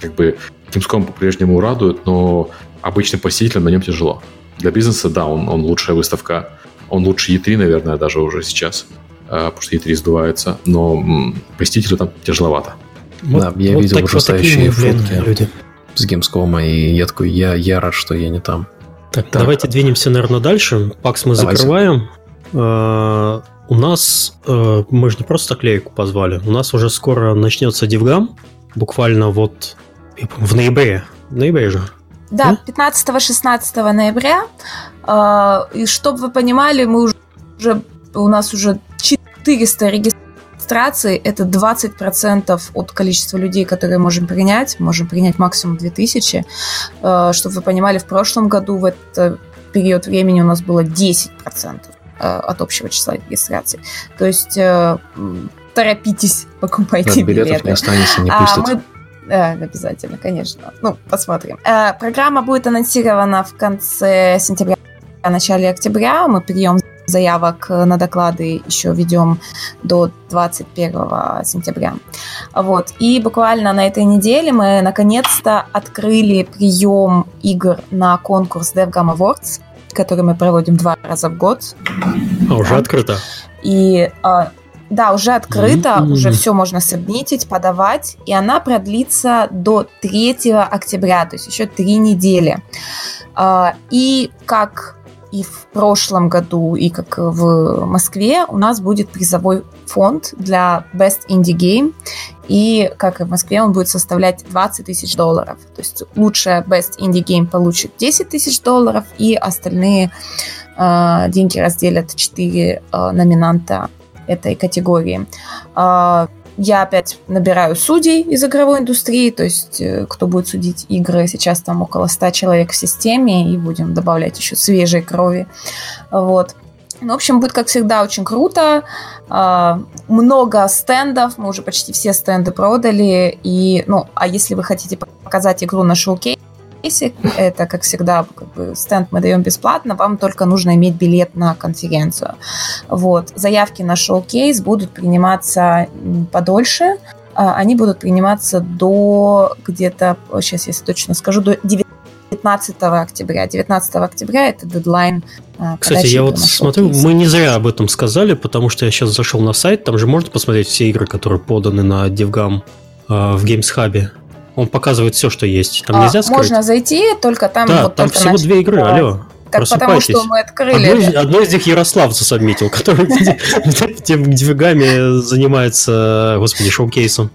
как бы Gamescom по-прежнему радует, но обычным посетителям на нем тяжело. Для бизнеса, да, он, он лучшая выставка. Он лучше E3, наверное, даже уже сейчас, э, потому что E3 сдувается, но посетителю там тяжеловато. Вот, да, я вот видел так, ужасающие вот фотки люди. с Gamescom, и я такой, я, я рад, что я не там. Так, так. давайте двинемся, наверное, дальше. Пакс мы давайте. закрываем. Uh, у нас, uh, мы же не просто клейку позвали, у нас уже скоро начнется DevGam, буквально вот в ноябре. В ноябре же. Да, да? 15-16 ноября. Uh, и чтобы вы понимали, мы уже, у нас уже 400 регистраций регистрации это 20% от количества людей, которые можем принять. Можем принять максимум 2000. Э, чтобы вы понимали, в прошлом году в этот период времени у нас было 10% э, от общего числа регистраций. То есть э, торопитесь, покупайте да, билетов билеты. не останется, не пустят. А мы да, обязательно, конечно. Ну, посмотрим. Программа будет анонсирована в конце сентября, начале октября. Мы прием заявок на доклады еще ведем до 21 сентября. Вот. И буквально на этой неделе мы наконец-то открыли прием игр на конкурс DevGam Awards, который мы проводим два раза в год. А, уже да. открыто? И а, да, уже открыто, mm-hmm. уже все можно сабмитить, подавать, и она продлится до 3 октября, то есть еще три недели. А, и как и в прошлом году, и как в Москве, у нас будет призовой фонд для Best Indie Game. И, как и в Москве, он будет составлять 20 тысяч долларов. То есть лучшая Best Indie Game получит 10 тысяч долларов, и остальные э, деньги разделят 4 э, номинанта этой категории. Э, я опять набираю судей из игровой индустрии, то есть э, кто будет судить игры. Сейчас там около 100 человек в системе, и будем добавлять еще свежей крови. Вот. Ну, в общем, будет, как всегда, очень круто. А, много стендов, мы уже почти все стенды продали. И, ну, а если вы хотите показать игру на шоу-кейсе, это, как всегда, как бы стенд мы даем бесплатно, вам только нужно иметь билет на конференцию. Вот. Заявки на шоу-кейс будут приниматься подольше, а, они будут приниматься до где-то, сейчас я точно скажу, до 19 октября. 19 октября это дедлайн а, Кстати, я вот смотрю, мы не зря об этом сказали, потому что я сейчас зашел на сайт, там же можно посмотреть все игры, которые поданы на DevGam а, в Games Hub. Он показывает все, что есть. Там а, нельзя скрыть? Можно зайти, только там... Да, вот там всего начали... две игры, алло. Так потому что мы открыли... Одно, из, одно из них Ярослав засобмитил, который тем двигами занимается, господи, шоу-кейсом.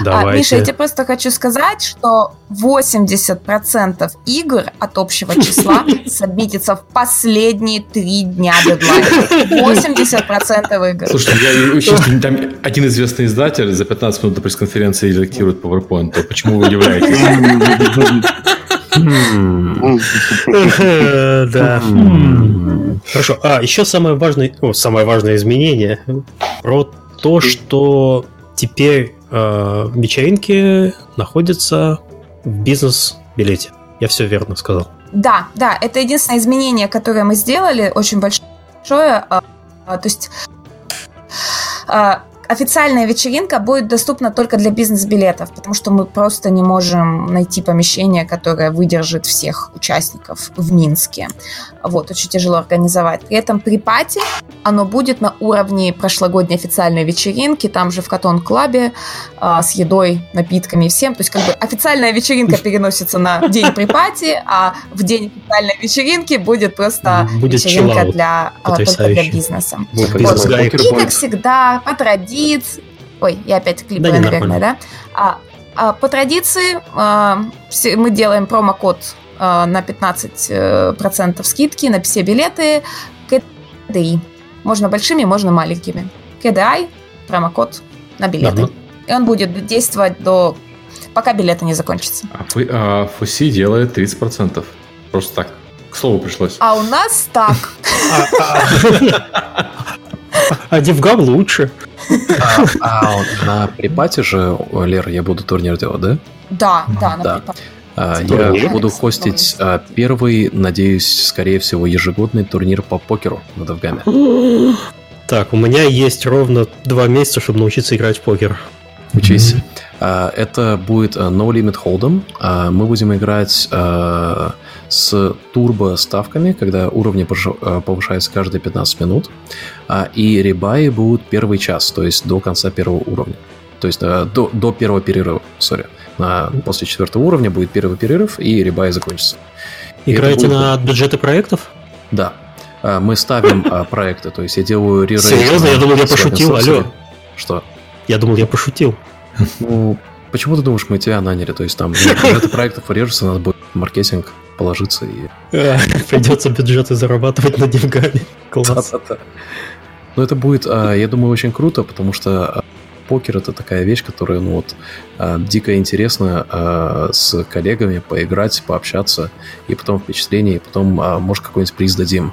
Давайте. А, Миша, я тебе просто хочу сказать, что 80% игр от общего числа сабмитится в последние три дня дедлайна. 80% игр. Слушайте, я там один известный издатель за 15 минут до пресс-конференции редактирует PowerPoint. То почему вы удивляетесь? Да. Хорошо. А, еще самое важное, самое важное изменение про то, что теперь э, вечеринки находятся в бизнес-билете. Я все верно сказал. Да, да, это единственное изменение, которое мы сделали, очень большое. А, а, то есть а, официальная вечеринка будет доступна только для бизнес-билетов, потому что мы просто не можем найти помещение, которое выдержит всех участников в Минске. Вот, очень тяжело организовать. При этом при пати оно будет на уровне прошлогодней официальной вечеринки, там же в Катон-клабе, э, с едой, напитками и всем. То есть как бы официальная вечеринка переносится на день при пати, а в день официальной вечеринки будет просто будет вечеринка для, а, только для бизнеса. Вот. И как всегда, по традиции... Ой, я опять клипаю, да, наверное, да? А, а, по традиции а, мы делаем промокод на 15% э, скидки на все билеты КДИ. Можно большими, можно маленькими. KDI, промокод на билеты. Ага. И он будет действовать до пока билеты не закончатся. А, а Фуси делает 30%. Просто так. К слову пришлось. А у нас так. А Девгам лучше. А на припате же, Лер, я буду турнир делать, да? Да, да, на припате. А, я буду хостить а, первый, надеюсь, скорее всего, ежегодный турнир по покеру на Довгаме. Так, у меня есть ровно два месяца, чтобы научиться играть в покер. Учись. Mm-hmm. Это будет No Limit Hold'em. Мы будем играть с турбо-ставками, когда уровни повышаются каждые 15 минут. И ребаи будут первый час, то есть до конца первого уровня. То есть до, до первого перерыва, сори на, после четвертого уровня будет первый перерыв, и ребай закончится. Играете будет... на бюджеты проектов? Да. А, мы ставим а, проекты, то есть я делаю ререйт. Серьезно? Я думал, я пошутил, алло. Что? Я думал, я пошутил. Ну, почему ты думаешь, мы тебя наняли? То есть там бюджеты проектов режутся, надо будет маркетинг положиться и... Придется бюджеты зарабатывать на деньгами. Класс. Ну, это будет, а, я думаю, очень круто, потому что покер это такая вещь, которая, ну вот, э, дико интересно э, с коллегами поиграть, пообщаться, и потом впечатление, и потом, э, может, какой-нибудь приз дадим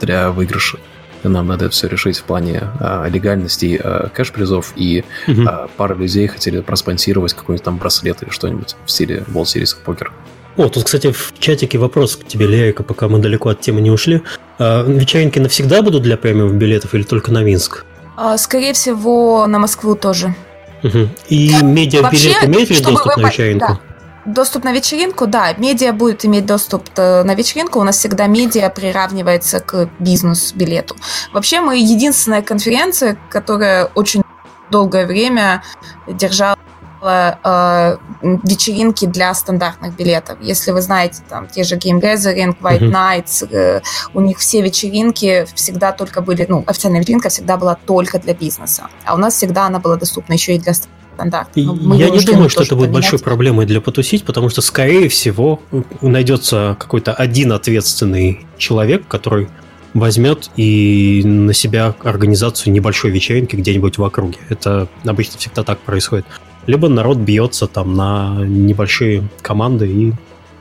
для выигрыша. Нам надо это все решить в плане а, легальности а, кэш-призов, и угу. а, пара людей хотели проспонсировать какой-нибудь там браслет или что-нибудь в стиле World Series of Poker. О, тут, кстати, в чатике вопрос к тебе, Лерика, пока мы далеко от темы не ушли. А, вечеринки навсегда будут для премиум билетов или только на Минск? А, скорее всего, на Москву тоже. Угу. И медиа-билет имеет ли доступ вы... на вечеринку? Да. Доступ на вечеринку, да, медиа будет иметь доступ э, на вечеринку. У нас всегда медиа приравнивается к бизнес-билету. Вообще мы единственная конференция, которая очень долгое время держала э, вечеринки для стандартных билетов. Если вы знаете, там, те же Game Gathering, White uh-huh. Nights, э, у них все вечеринки всегда только были, ну, официальная вечеринка всегда была только для бизнеса. А у нас всегда она была доступна еще и для стандарта. Ну, Я не думаю, что это будет поменять. большой проблемой для потусить, потому что, скорее всего, найдется какой-то один ответственный человек, который возьмет и на себя организацию небольшой вечеринки где-нибудь в округе. Это обычно всегда так происходит. Либо народ бьется там на небольшие команды и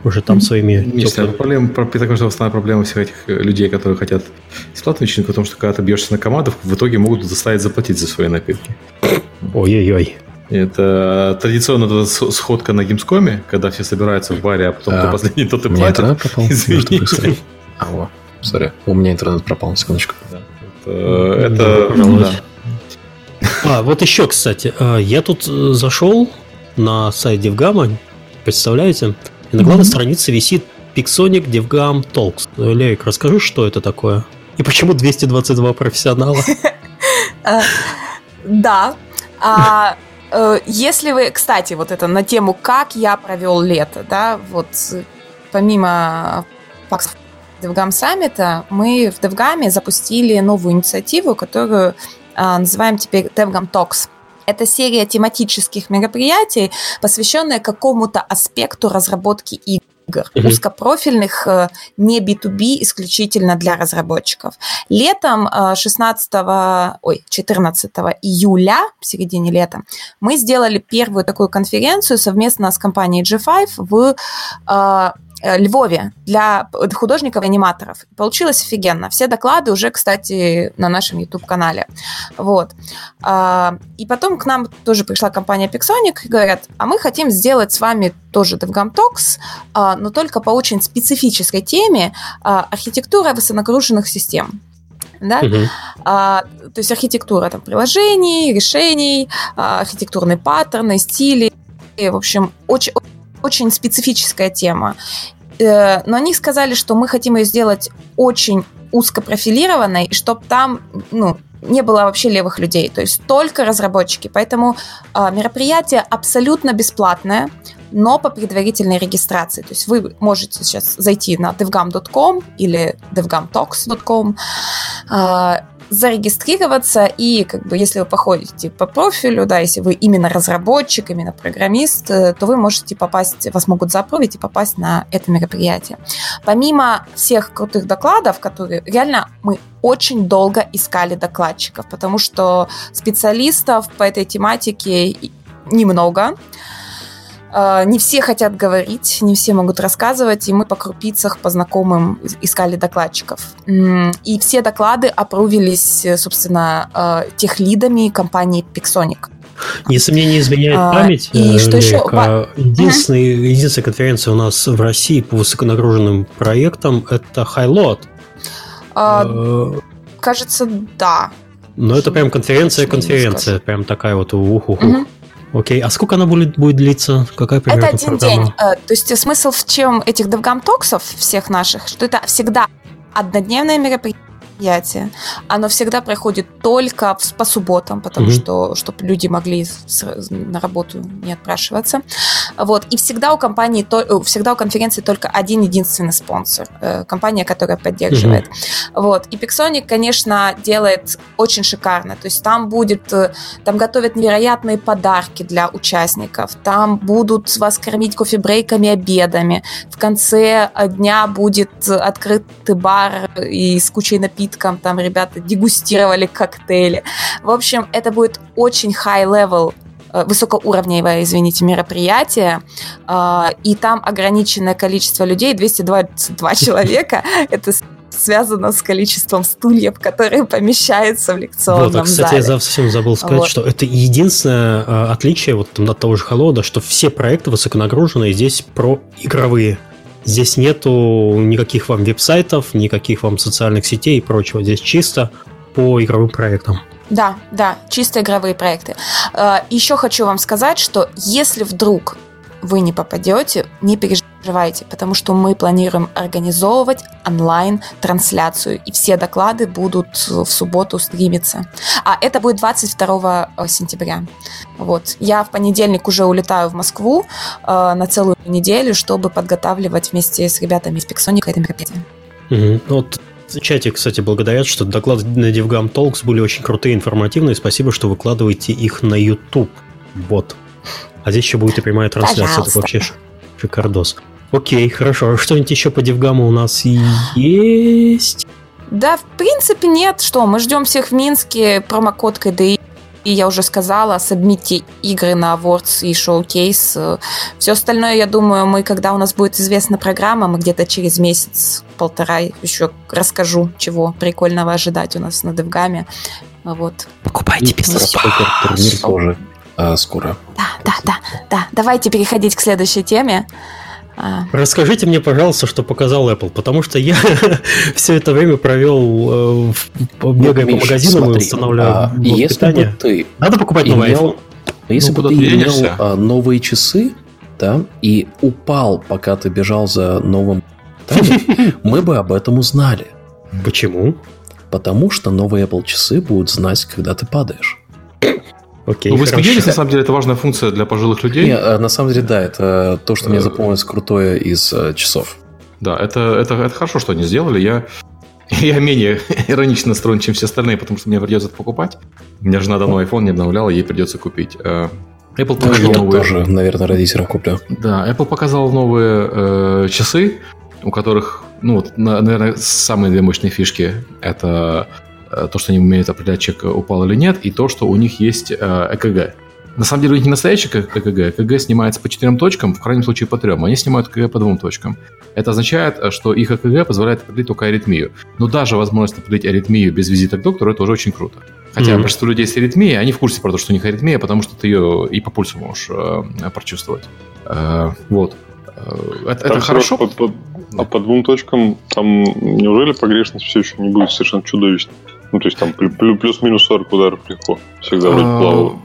уже там своими... Если проблема, такая же основная проблема всех этих э, людей, которые хотят бесплатную вечеринку, потому что когда ты бьешься на команду, в итоге могут заставить заплатить за свои напитки. Ой-ой-ой. Это традиционно сходка на гимскоме, когда все собираются в баре, а потом а, кто последний, тот и платит. Извини. Алло. Сори, у меня интернет пропал, на секундочку. Да. Это, это да. А, вот еще, кстати, а, я тут э, зашел на сайт DevGam, представляете? И на главной mm-hmm. странице висит Pixonic DevGam Talks. Лерик, расскажи, что это такое? И почему 222 профессионала? А, да. А, э, если вы, кстати, вот это на тему, как я провел лето, да, вот помимо DevGam саммита мы в DevGam запустили новую инициативу, которую называем теперь DevGam Talks. Это серия тематических мероприятий, посвященная какому-то аспекту разработки игр игр, mm-hmm. узкопрофильных, э, не B2B, исключительно для разработчиков. Летом 16, э, ой, 14 июля, в середине лета, мы сделали первую такую конференцию совместно с компанией G5 в Э, Львове для художников и аниматоров. Получилось офигенно. Все доклады уже, кстати, на нашем YouTube-канале. Вот. А, и потом к нам тоже пришла компания Pixonic и говорят, а мы хотим сделать с вами тоже DevGam Talks, а, но только по очень специфической теме а, архитектура высоконагруженных систем. Да? Угу. А, то есть архитектура там, приложений, решений, архитектурные паттерны, стили. В общем, очень очень специфическая тема. Э, но они сказали, что мы хотим ее сделать очень узкопрофилированной, и чтобы там ну, не было вообще левых людей, то есть только разработчики. Поэтому э, мероприятие абсолютно бесплатное, но по предварительной регистрации. То есть вы можете сейчас зайти на devgam.com или devgamtalks.com, э, зарегистрироваться, и как бы если вы походите по профилю, да, если вы именно разработчик, именно программист, э, то вы можете попасть, вас могут запровить и попасть на это мероприятие. Помимо всех крутых докладов, которые реально мы очень долго искали докладчиков, потому что специалистов по этой тематике немного. А, не все хотят говорить, не все могут рассказывать, и мы по крупицах, по знакомым искали докладчиков. И все доклады опрувились, собственно, а, тех лидами компании Pixonic. Если мне не изменяет а, память, и э, что еще? Единственная, единственная конференция у нас в России по высоконагруженным проектам это Highload. А, э, кажется, да. Но это прям конференция-конференция, прям такая вот уху-ху. Угу. Окей, а сколько она будет, будет длиться? Какая примерно Это один программа? день. Э, то есть смысл в чем этих DevGam токсов всех наших, что это всегда однодневное мероприятие, мероприятие. Оно всегда проходит только по субботам, потому угу. что, чтобы люди могли на работу не отпрашиваться. Вот. И всегда у компании, то, всегда у конференции только один единственный спонсор, э, компания, которая поддерживает. Угу. Вот. И Pixonic, конечно, делает очень шикарно. То есть там будет, э, там готовят невероятные подарки для участников, там будут вас кормить кофе-брейками, обедами. В конце дня будет открытый бар и с кучей напитков напиткам, там ребята дегустировали коктейли. В общем, это будет очень high-level э, высокоуровневое, извините, мероприятие, э, и там ограниченное количество людей, 222 человека, это связано с количеством стульев, которые помещаются в лекционном вот, а, кстати, зале. я совсем забыл сказать, вот. что это единственное э, отличие вот от того же холода, что все проекты высоконагруженные здесь про игровые. Здесь нету никаких вам веб-сайтов, никаких вам социальных сетей и прочего. Здесь чисто по игровым проектам. Да, да, чисто игровые проекты. А, Еще хочу вам сказать, что если вдруг вы не попадете, не переживайте потому что мы планируем организовывать онлайн-трансляцию, и все доклады будут в субботу стримиться. А это будет 22 э, сентября. Вот. Я в понедельник уже улетаю в Москву э, на целую неделю, чтобы подготавливать вместе с ребятами из Пиксоника это мероприятие. Угу. Вот чате, кстати, благодарят, что доклады на DevGAMM Talks были очень крутые, информативные. Спасибо, что выкладываете их на YouTube. Вот. А здесь еще будет и прямая трансляция. Пожалуйста. Это вообще шикардос. Окей, хорошо. А что-нибудь еще по DevGAMM у у нас есть? Да, в принципе, нет. Что, мы ждем всех в Минске. Промокод КДИ. И я уже сказала, submit ьте игры на Awards и showcase. Все остальное, я думаю, мы, когда у нас будет известна программа, мы где-то через месяц-полтора еще расскажу, чего прикольного ожидать у нас на Девгаме. Вот. Покупайте бизнес Турнир тоже а, скоро. Да, да, да, да. Давайте переходить к следующей теме. А. Расскажите мне, пожалуйста, что показал Apple, потому что я все это время провел э, бегая по магазинам смотри, и устанавливая а, если питание. бы ты Надо покупать имел, новый iPhone. Если ну, бы ты имел а, новые часы, да, и упал, пока ты бежал за новым мы бы об этом узнали. Почему? Потому что новые Apple часы будут знать, когда ты падаешь. Окей, ну, вы смеялись, на самом деле, это важная функция для пожилых людей? Не, э, на самом деле, да, это то, что мне э, запомнилось крутое из э, часов. Да, это, это, это хорошо, что они сделали. Я, я менее иронично настроен, чем все остальные, потому что мне придется это покупать. У меня жена давно iPhone не обновляла, ей придется купить. Apple ну, показал я новые... тоже, наверное, родителям куплю. Да, Apple показал новые э, часы, у которых, ну, вот, наверное, самые две мощные фишки – это Э, то, что они умеют определять, человек упал или нет, и то, что у них есть э, ЭКГ. На самом деле у них не настоящий ЭКГ. ЭКГ снимается по четырем точкам, в крайнем случае по трем. Они снимают ЭКГ по двум точкам. Это означает, э, что их ЭКГ позволяет определить только аритмию. Но даже возможность определить аритмию без визита к доктору, это уже очень круто. Хотя mm-hmm. большинство людей с аритмией, они в курсе про то, что у них аритмия, потому что ты ее и по пульсу можешь э, прочувствовать. Э, вот. Это, это хорошо. По, по, а по двум точкам там неужели погрешность все еще не будет совершенно чудовищной? Ну, то есть там плюс-минус 40 ударов легко. Всегда вроде а, плавало.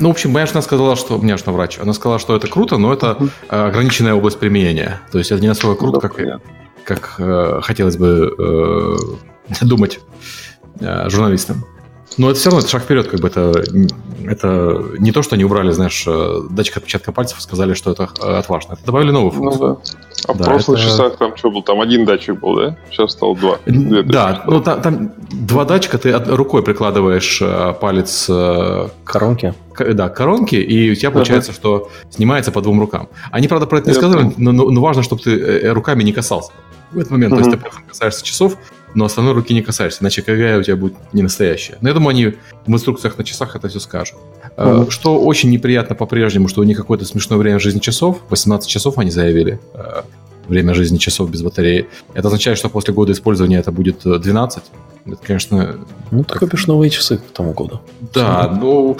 Ну, в общем, моя жена сказала, что... У меня жена врач. Она сказала, что это круто, но это э, ограниченная область применения. То есть это не настолько круто, как, как э, хотелось бы э, думать журналистам. Но это все равно это шаг вперед, как бы это, это не то, что они убрали, знаешь, э, датчик отпечатка пальцев, сказали, что это э, отважно. Это добавили новую ну функцию. Ну, да. А да, в прошлых это... часах там что был? Там один датчик был, да? Сейчас стало два. Да, ну там, там два датчика, ты рукой прикладываешь э, палец к коронке. К, да, к коронке, и у тебя получается, uh-huh. что снимается по двум рукам. Они, правда, про это не сказали, но, но, но важно, чтобы ты руками не касался в этот момент. Uh-huh. То есть ты касаешься часов, но остальной руки не касаешься, иначе КГ у тебя будет не настоящее. Но я думаю, они в инструкциях на часах это все скажут. Mm-hmm. Что очень неприятно по-прежнему, что у них какое-то смешное время жизни часов. 18 часов они заявили. Э, время жизни часов без батареи. Это означает, что после года использования это будет 12. Это, конечно... Ну, ты купишь новые часы к тому году. Да, ну,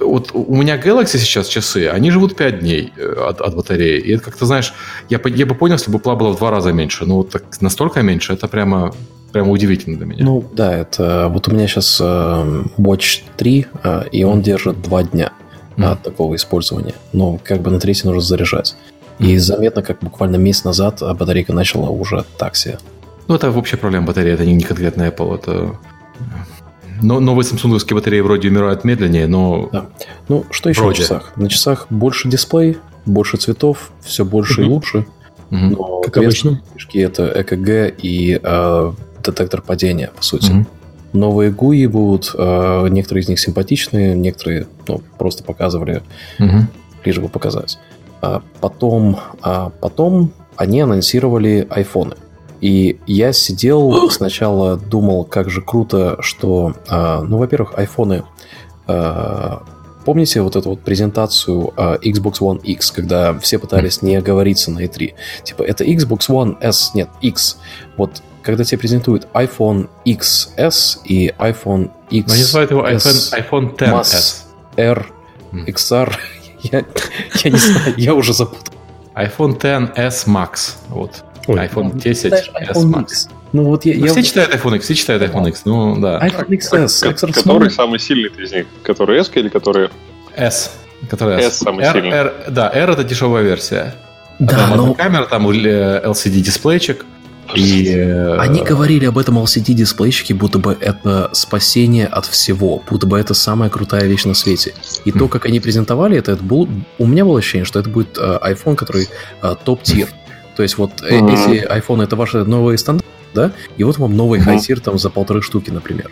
вот у меня Galaxy сейчас часы, они живут 5 дней э, от, от батареи. И это как-то, знаешь, я, я бы понял, если бы пла было в два раза меньше. Но вот так, настолько меньше, это прямо прямо удивительно для меня. Ну, да, это... Вот у меня сейчас э, Watch 3, э, и он держит 2 дня mm. от такого использования. Но как бы на третий нужно заряжать. И заметно, как буквально месяц назад батарейка начала уже так себе. Ну, это вообще проблема батареи, это не конкретно Apple, это... Но новые самсунговские батареи вроде умирают медленнее, но... Да. Ну, что еще вроде. на часах? На часах больше дисплей, больше цветов, все больше mm-hmm. и лучше. Mm-hmm. Но как обычно. Фишки это ЭКГ и э, детектор падения, по сути. Mm-hmm. Новые GUI будут, э, некоторые из них симпатичные, некоторые ну, просто показывали, mm-hmm. лишь бы показать. А потом, а потом они анонсировали айфоны. И я сидел сначала думал, как же круто, что, а, ну, во-первых, айфоны. А, помните вот эту вот презентацию а, Xbox One X, когда все пытались не оговориться на E3? Типа, это Xbox One S, нет, X. Вот когда тебе презентуют iPhone XS и iPhone X. Они называют его iPhone, iPhone XS. R, XR, я, я не знаю, я уже запутал. iPhone XS Max. Вот. Ой, iPhone 10 знаешь, S Max. Ну вот я, ну, я... Все читают iPhone X, все читают iPhone X, ну да. iPhone XS. К- который самый сильный из них? Который S или который S? Который S. S самый R, сильный. R, да, R это дешевая версия. Да, там но... камера, там LCD-дисплейчик. И... Э, Они говорили об этом LCD-дисплейчике, будто бы это спасение от всего, будто бы это самая крутая вещь на свете. И то, как они презентовали это, это был... у меня было ощущение, что это будет э, iPhone, который э, top tier. То есть вот mm-hmm. эти iPhone это ваши новые стандарты, да, и вот вам новый mm-hmm. high tier там за полторы штуки, например.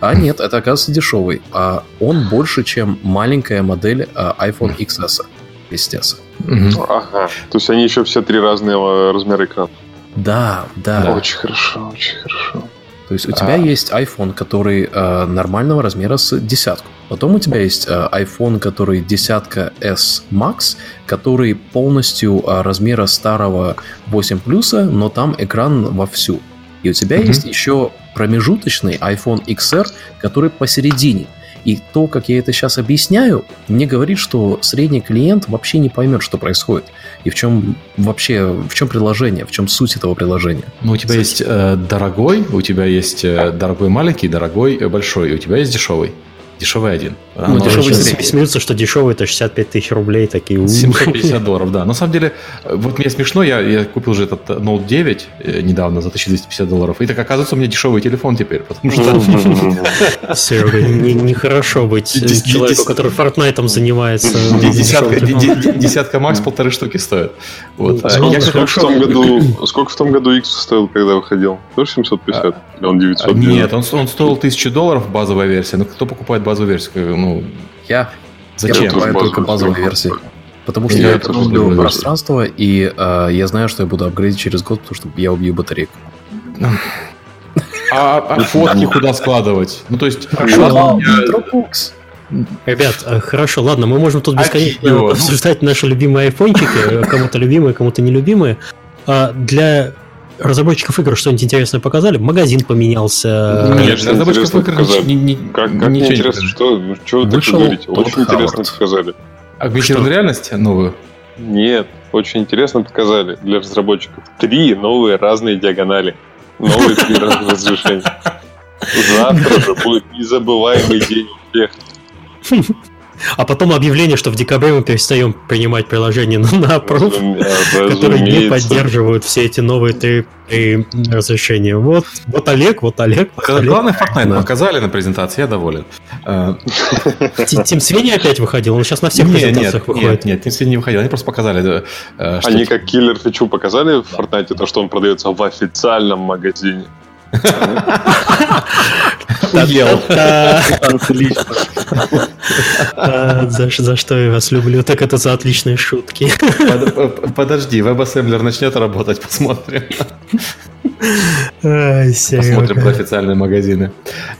А нет, это оказывается дешевый, а он больше, чем маленькая модель iPhone XS, естественно. Mm-hmm. Ага, то есть они еще все три разные размера экрана. Да, да. Очень хорошо, очень хорошо. То есть у тебя а... есть iPhone, который э, нормального размера с десятку. Потом у тебя есть э, iPhone, который десятка S Max, который полностью э, размера старого 8 плюса, но там экран вовсю. И у тебя mm-hmm. есть еще промежуточный iPhone XR, который посередине. И то, как я это сейчас объясняю, мне говорит, что средний клиент вообще не поймет, что происходит. И в чем вообще, в чем приложение, в чем суть этого приложения. Ну, у тебя Кстати. есть э, дорогой, у тебя есть э, дорогой маленький, дорогой э, большой, и у тебя есть дешевый. Дешевый один. Ну, дешевый. Смеются, что дешевый это 65 тысяч рублей, такие. 750 долларов, да. На самом деле, вот мне смешно, я, я купил же этот Note 9 э, недавно за 1250 долларов. И так оказывается, у меня десевый телефон теперь, потому что... Серега, нехорошо быть человеку, который Fortnite занимается. Десятка Макс полторы штуки стоит. Вот. А сколько в том году, сколько в том году X стоил, когда выходил? Тоже 750? Или он 900? Нет, он стоил 1000 долларов базовая версия. Но кто покупает базовую версию? Ну, я, Зачем? я покупаю только базовую версию. Потому что я, я люблю пространство, и э, я знаю, что я буду апгрейдить через год, потому что я убью батарейку. А, а фотки куда складывать? Ну, то есть... Ребят, э, хорошо, ладно, мы можем тут бесконечно обсуждать наши любимые айфончики, кому-то любимые, кому-то нелюбимые. А для разработчиков игр что-нибудь интересное показали? Магазин поменялся. Нет, для разработчиков игр не, не, как, как ничего интересно, не что, что вы так говорите? Очень интересно показали. Агментированную реальность новую? Нет, очень интересно показали для разработчиков. Три новые разные диагонали. Новые три разных разрешения. Завтра же будет незабываемый день у всех. А потом объявление, что в декабре мы перестаем принимать приложения на, на approve, которые не поддерживают все эти новые три, три разрешения. Вот, вот Олег, вот Олег. Вот Олег. Главное, Fortnite да. показали на презентации, я доволен. Тим Свини опять выходил, он сейчас на всех нет, презентациях нет, выходит. Нет, нет, Тим Свини не выходил, они просто показали. Э, что... Они как киллер фичу показали в Fortnite, то, что он продается в официальном магазине. Ел. Отлично. За, что я вас люблю, так это за отличные шутки. Подожди, WebAssembler начнет работать, посмотрим. Посмотрим про официальные магазины.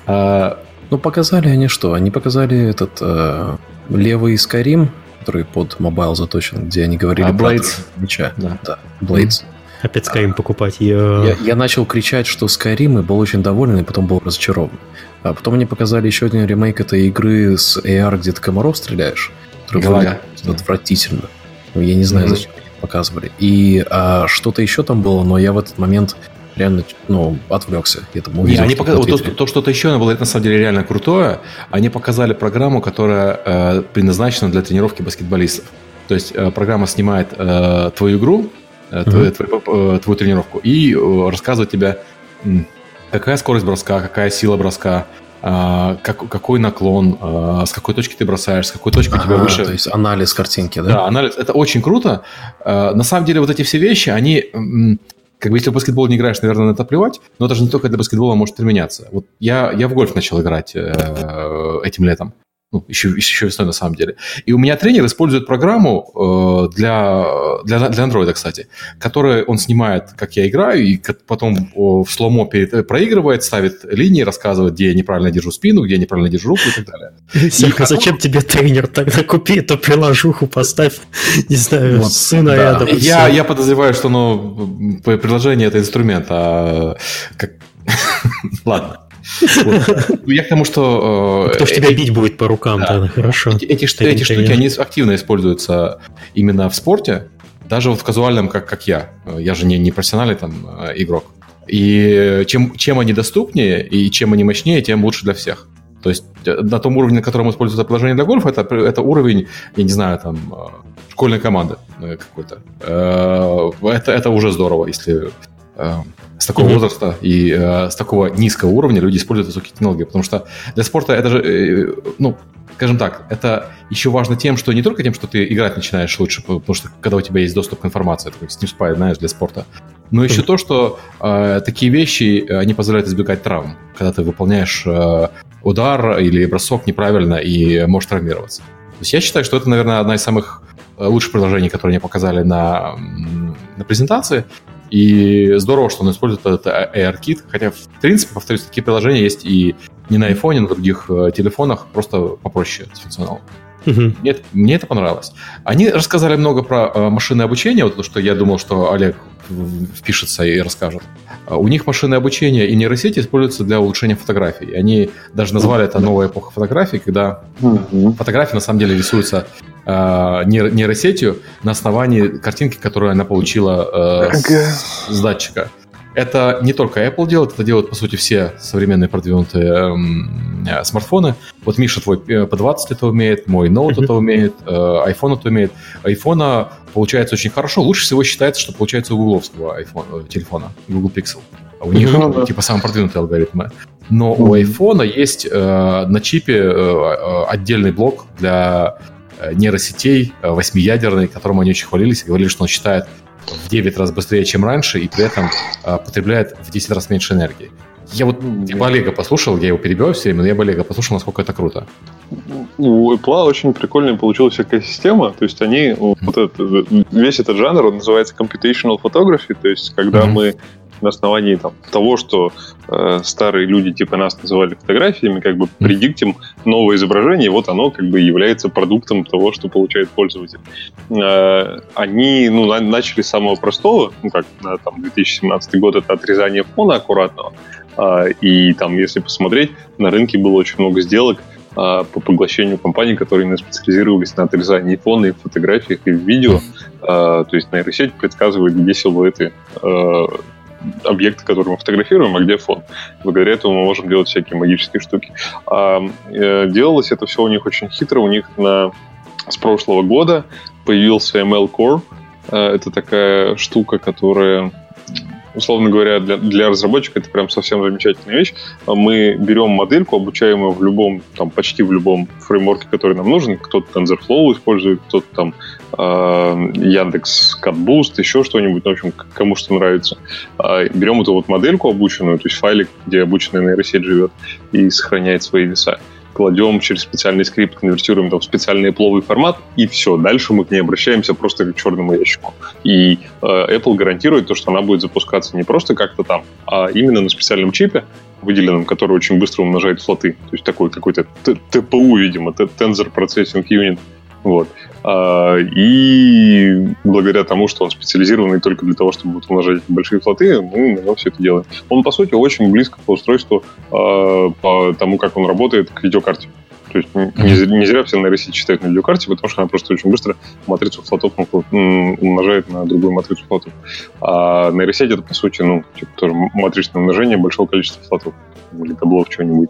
А, ну, показали они что? Они показали этот э, левый Skyrim, который под Mobile заточен, где они говорили а, про меча. Да, да Blades. Mm-hmm. Опять Skyrim покупать. Я... Я, я начал кричать, что Skyrim, и был очень доволен, и потом был разочарован. А потом мне показали еще один ремейк этой игры с AR, где ты комаров стреляешь. Который да. отвратительно. Ну, я не знаю, mm-hmm. зачем показывали. И а, что-то еще там было, но я в этот момент реально ну, отвлекся. Я там увидел, Не, они показали, то, то, что-то еще было, это на самом деле реально крутое. Они показали программу, которая э, предназначена для тренировки баскетболистов. То есть э, программа снимает э, твою игру. Твою, твою, э, твою тренировку и э, рассказывать тебе, какая скорость броска, какая сила броска, а, как, какой наклон, а, с какой точки ты бросаешь, с какой точки ага, у тебя выше. То есть анализ картинки, да? Да, анализ. Это очень круто. А, на самом деле вот эти все вещи, они как бы если в баскетбол не играешь, наверное, на это плевать, но это же не только для баскетбола может применяться. Вот я, я в гольф начал играть э, этим летом ну, еще, еще весной на самом деле. И у меня тренер использует программу э, для, для, для Android, кстати, которая он снимает, как я играю, и потом в сломо перед, э, проигрывает, ставит линии, рассказывает, где я неправильно держу спину, где я неправильно держу руку и так далее. Сяка, потом... зачем тебе тренер тогда? Купи эту приложуху, поставь, не знаю, вот, сына да. рядом. Я, я подозреваю, что ну, приложение это инструмент, а как... Ладно. Я к тому, что... Э, Кто ж тебя бить будет по рукам, да, хорошо. Эти штуки, они активно используются именно в спорте, даже вот в казуальном, как, как я. Я же не, не профессиональный там э, игрок. И чем, чем они доступнее и чем они мощнее, тем лучше для всех. То есть на том уровне, на котором используется приложение для гольфа, это, это уровень, я не знаю, там, школьной команды какой-то. Это, это уже здорово, если с такого mm-hmm. возраста и э, с такого низкого уровня люди используют высокие технологии. Потому что для спорта это же, э, ну, скажем так, это еще важно тем, что не только тем, что ты играть начинаешь лучше, потому что когда у тебя есть доступ к информации, такой Steam Spy, знаешь, для спорта, но еще mm-hmm. то, что э, такие вещи, они позволяют избегать травм, когда ты выполняешь э, удар или бросок неправильно и можешь травмироваться. То есть я считаю, что это, наверное, одна из самых э, лучших приложений, которые они показали на, на презентации. И здорово, что он использует этот AirKit, хотя, в принципе, повторюсь, такие приложения есть и не на iPhone, и на других э, телефонах, просто попроще с функционалом. Угу. Мне, мне это понравилось. Они рассказали много про э, машинное обучение, вот то, что я думал, что Олег впишется и расскажет. А у них машинное обучение и нейросети используются для улучшения фотографий. Они даже назвали это новая эпоха фотографий, когда фотографии на самом деле рисуются э, нейросетью на основании картинки, которую она получила э, с, с датчика. Это не только Apple делает, это делают, по сути, все современные продвинутые эм, э, смартфоны. Вот Миша твой э, P20 это умеет, мой Note mm-hmm. это умеет, э, iPhone это умеет. iPhone получается очень хорошо. Лучше всего считается, что получается у гугловского iPhone, э, телефона, Google Pixel. А у них mm-hmm. типа самые продвинутые алгоритмы. Но mm-hmm. у iPhone есть э, на чипе э, отдельный блок для нейросетей восьмиядерный, которым они очень хвалились и говорили, что он считает в 9 раз быстрее, чем раньше, и при этом а, потребляет в 10 раз меньше энергии. Я вот я бы Олега послушал, я его перебиваю все время, но я бы Олега послушал, насколько это круто. У Apple очень прикольная получилась экосистема, то есть они, вот этот, весь этот жанр, он называется computational photography, то есть когда mm-hmm. мы на основании там, того, что э, старые люди типа нас называли фотографиями, как бы предиктим новое изображение, вот оно как бы является продуктом того, что получает пользователь. Э, они ну, на, начали с самого простого, ну как на там, 2017 год, это отрезание фона аккуратного, э, и там, если посмотреть, на рынке было очень много сделок, по поглощению компаний, которые специализировались на отрезании фона и в фотографиях, и в видео. То есть нейросеть предсказывает, где силуэты объекты, которые мы фотографируем, а где фон. Благодаря этому мы можем делать всякие магические штуки. А, э, делалось это все у них очень хитро. У них на, с прошлого года появился ML Core. Э, это такая штука, которая условно говоря, для, для разработчика это прям совсем замечательная вещь. Мы берем модельку, обучаем ее в любом, там, почти в любом фреймворке, который нам нужен. Кто-то TensorFlow использует, кто-то там э, Яндекс CatBoost, еще что-нибудь, ну, в общем, кому что нравится. Э, берем эту вот модельку обученную, то есть файлик, где обученная нейросеть живет и сохраняет свои веса кладем через специальный скрипт, конвертируем там в специальный пловый формат, и все. Дальше мы к ней обращаемся просто к черному ящику. И э, Apple гарантирует то, что она будет запускаться не просто как-то там, а именно на специальном чипе, выделенном, который очень быстро умножает флоты. То есть такой какой-то ТПУ, видимо, Tensor Processing Unit. Вот. А, и благодаря тому, что он специализированный только для того, чтобы умножать большие флоты, мы на нем все это делаем. Он, по сути, очень близко по устройству, а, по тому, как он работает, к видеокарте. То есть не, не зря все нейросети читают на видеокарте, потому что она просто очень быстро матрицу флотов умножает на другую матрицу флотов. А нейросеть это, по сути, ну, типа тоже матричное умножение большого количества флотов или таблов чего-нибудь.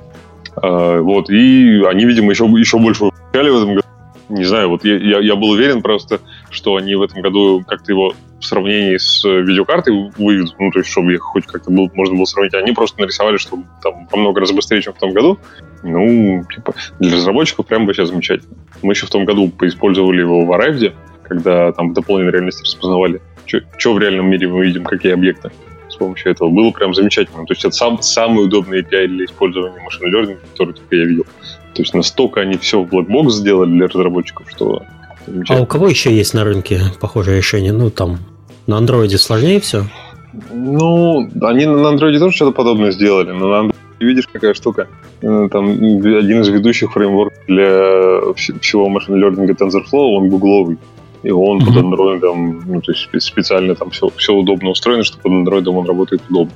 А, вот, и они, видимо, еще, еще больше в этом году не знаю, вот я, я, я был уверен просто, что они в этом году как-то его в сравнении с видеокартой выведут, ну, то есть, чтобы их хоть как-то было, можно было сравнить. Они просто нарисовали, что там во много раз быстрее, чем в том году. Ну, типа, для разработчиков прям вообще замечательно. Мы еще в том году поиспользовали его в Arrive, когда там в дополненной реальности распознавали, что в реальном мире мы видим, какие объекты с помощью этого. Было прям замечательно. То есть это сам, самый удобный API для использования машин learning, который только я видел. То есть настолько они все в Blackbox сделали для разработчиков, что... А у кого еще есть на рынке похожее решение? Ну, там, на андроиде сложнее все? Ну, они на андроиде тоже что-то подобное сделали, но на андроиде видишь, какая штука. Э, там один из ведущих фреймворков для всего машин learning TensorFlow, он гугловый. И он mm-hmm. под андроидом, ну, то есть специально там все, все удобно устроено, что под андроидом он работает удобно.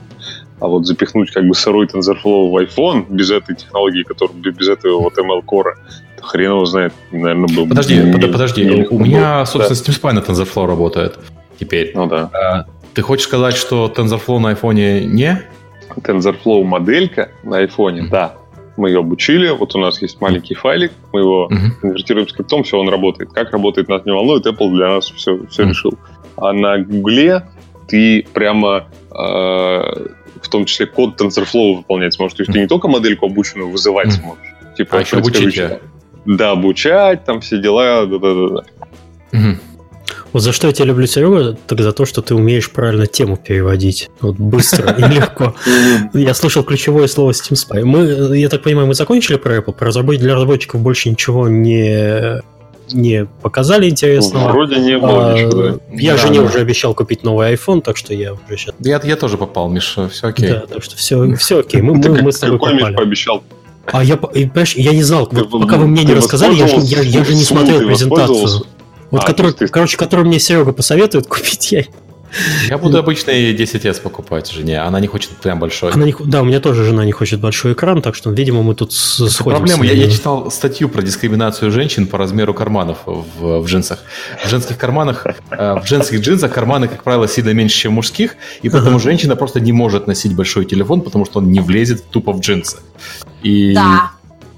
А вот запихнуть как бы сырой TensorFlow в iPhone без этой технологии, который, без этого вот ML Core, хрен его знает, наверное, был Подожди, не, под, подожди, не, у меня, собственно, да. Steam Spy на TensorFlow работает теперь. Ну да. А, ты хочешь сказать, что TensorFlow на iPhone не? TensorFlow моделька на iPhone, mm-hmm. да. мы ее обучили, вот у нас есть маленький файлик, мы его uh-huh. конвертируем скриптом, все, он работает. Как работает, нас не волнует, Apple для нас все, все uh-huh. решил. А на Гугле ты прямо э, в том числе код TensorFlow выполнять сможешь. То есть ты не только модельку обученную вызывать сможешь. Типа, а еще обучить, да? Да, обучать, там все дела, да-да-да. Вот за что я тебя люблю, Серега, так за то, что ты умеешь правильно тему переводить. Вот быстро и легко. Я слышал ключевое слово Steam Spy. Мы, я так понимаю, мы закончили про Apple. Про разработчиков для разработчиков больше ничего не не показали интересного. Вроде не было а, ничего. Я да, жене да. уже обещал купить новый iPhone, так что я уже сейчас... Я, я тоже попал, Миша, все окей. Да, так что все, все окей. Мы, мы, мы с тобой попали. пообещал? А я, понимаешь, я не знал, вот, пока вы мне не рассказали, я, я, я же не смотрел презентацию. Вот а, который, ты... короче, который мне Серега посоветует купить, я я буду обычный 10S покупать жене. Она не хочет прям большой. Она не, да, у меня тоже жена не хочет большой экран, так что, видимо, мы тут сходимся. Проблема. Я, я читал статью про дискриминацию женщин по размеру карманов в, в джинсах. В женских карманах, э, в женских джинсах карманы, как правило, сильно меньше, чем мужских, и поэтому женщина просто не может носить большой телефон, потому что он не влезет тупо в джинсы. И... Да.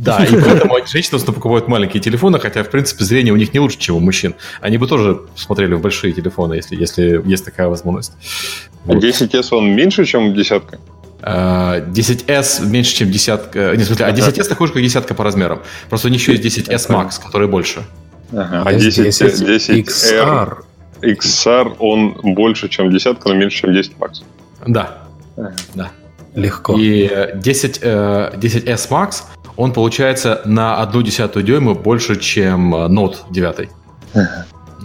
Да, и поэтому женщины покупают маленькие телефоны, хотя, в принципе, зрение у них не лучше, чем у мужчин. Они бы тоже смотрели в большие телефоны, если, если есть такая возможность. Вот. 10S он меньше, чем десятка? 10S а, меньше, чем десятка. Не, в смысле, а 10S такой же, как десятка по размерам. Просто у них еще есть 10S Max, который больше. Ага. А 10, 10, 10 XR. XR, он больше, чем десятка, но меньше, чем 10 Max. Да. Ага. Да. Легко. И 10, 10S Max он получается на одну десятую дюйма больше, чем э, Note 9.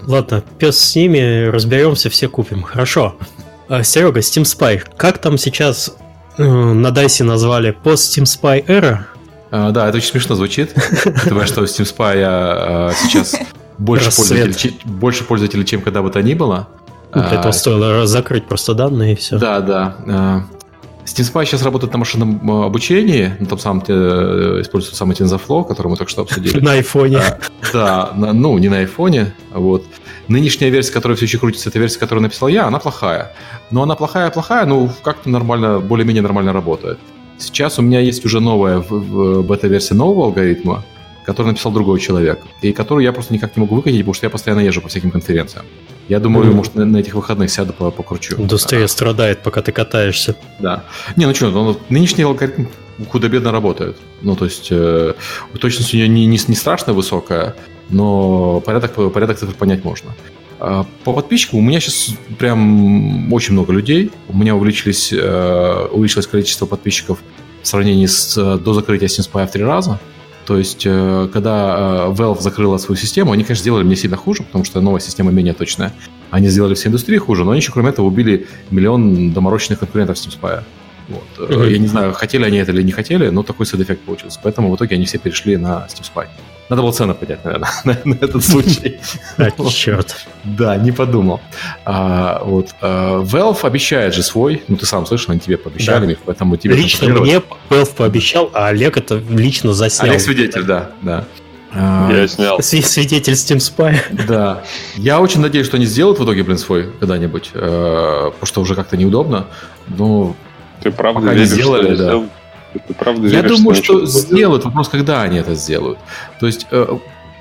Ладно, пес с ними, разберемся, все купим. Хорошо. А, Серега, Steam Spy, как там сейчас э, на Дайсе назвали пост Steam Spy Era? А, да, это очень смешно звучит. Потому что Steam Spy а, сейчас больше пользователей, больше пользователей, чем когда бы то ни было. Для этого стоило закрыть просто данные и все. Да, да. SteamSpy сейчас работает на машинном э, обучении, на том самом э, используется самый TensorFlow, который мы только что обсудили. На айфоне. Да, на, ну, не на айфоне. Вот. Нынешняя версия, которая все еще крутится, это версия, которую написал я, она плохая. Но она плохая-плохая, ну, как-то нормально, более-менее нормально работает. Сейчас у меня есть уже новая бета-версия нового алгоритма, который написал другой человек, и которую я просто никак не могу выкатить, потому что я постоянно езжу по всяким конференциям. Я думаю, mm-hmm. может, на, на этих выходных сяду по покручу. Индустрия а. страдает, пока ты катаешься. Да. Не, ну что, ну, нынешний алгоритм худо-бедно работает. Ну, то есть, э, точность у нее не, не, не страшно высокая, но порядок, порядок цифр понять можно. А по подписчикам у меня сейчас прям очень много людей. У меня увеличились, э, увеличилось количество подписчиков в сравнении с э, до закрытия SteamSpy в три раза. То есть, э, когда э, Valve закрыла свою систему, они, конечно, сделали мне сильно хуже, потому что новая система менее точная. Они сделали всей индустрии хуже, но они еще, кроме этого, убили миллион доморощенных конкурентов SteamSpy. Вот. Mm-hmm. Я не знаю, хотели они это или не хотели, но такой side effect получился. Поэтому в итоге они все перешли на SteamSpy. Надо было цену поднять, наверное, на, на этот случай. А, черт. Да, не подумал. А, вот. А, Valve обещает же свой, ну ты сам слышал, они тебе пообещали, да. поэтому тебе... Лично мне Valve пообещал, а Олег это лично заснял. Олег свидетель, да, да. Я снял. Свидетель Steam Spy. Да. Я очень надеюсь, что они сделают в итоге, блин, свой когда-нибудь, э, потому что уже как-то неудобно. Но Ты правда пока веришь, не сделали, да. Ты правда Я веришь, думаю, что, что сделают. Вопрос, когда они это сделают. То есть э,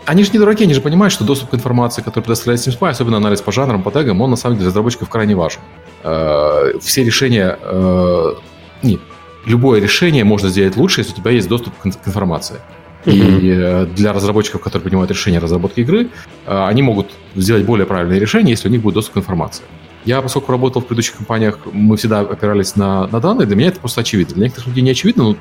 они же не дураки, они же понимают, что доступ к информации, который предоставляет SteamSpy, особенно анализ по жанрам, по тегам, он на самом деле для разработчиков крайне важен. Э, все решения... Э, нет, любое решение можно сделать лучше, если у тебя есть доступ к информации. И для разработчиков, которые принимают решение разработки игры, они могут сделать более правильное решение, если у них будет доступ к информации. Я, поскольку работал в предыдущих компаниях, мы всегда опирались на, на данные, для меня это просто очевидно. Для некоторых людей не очевидно, но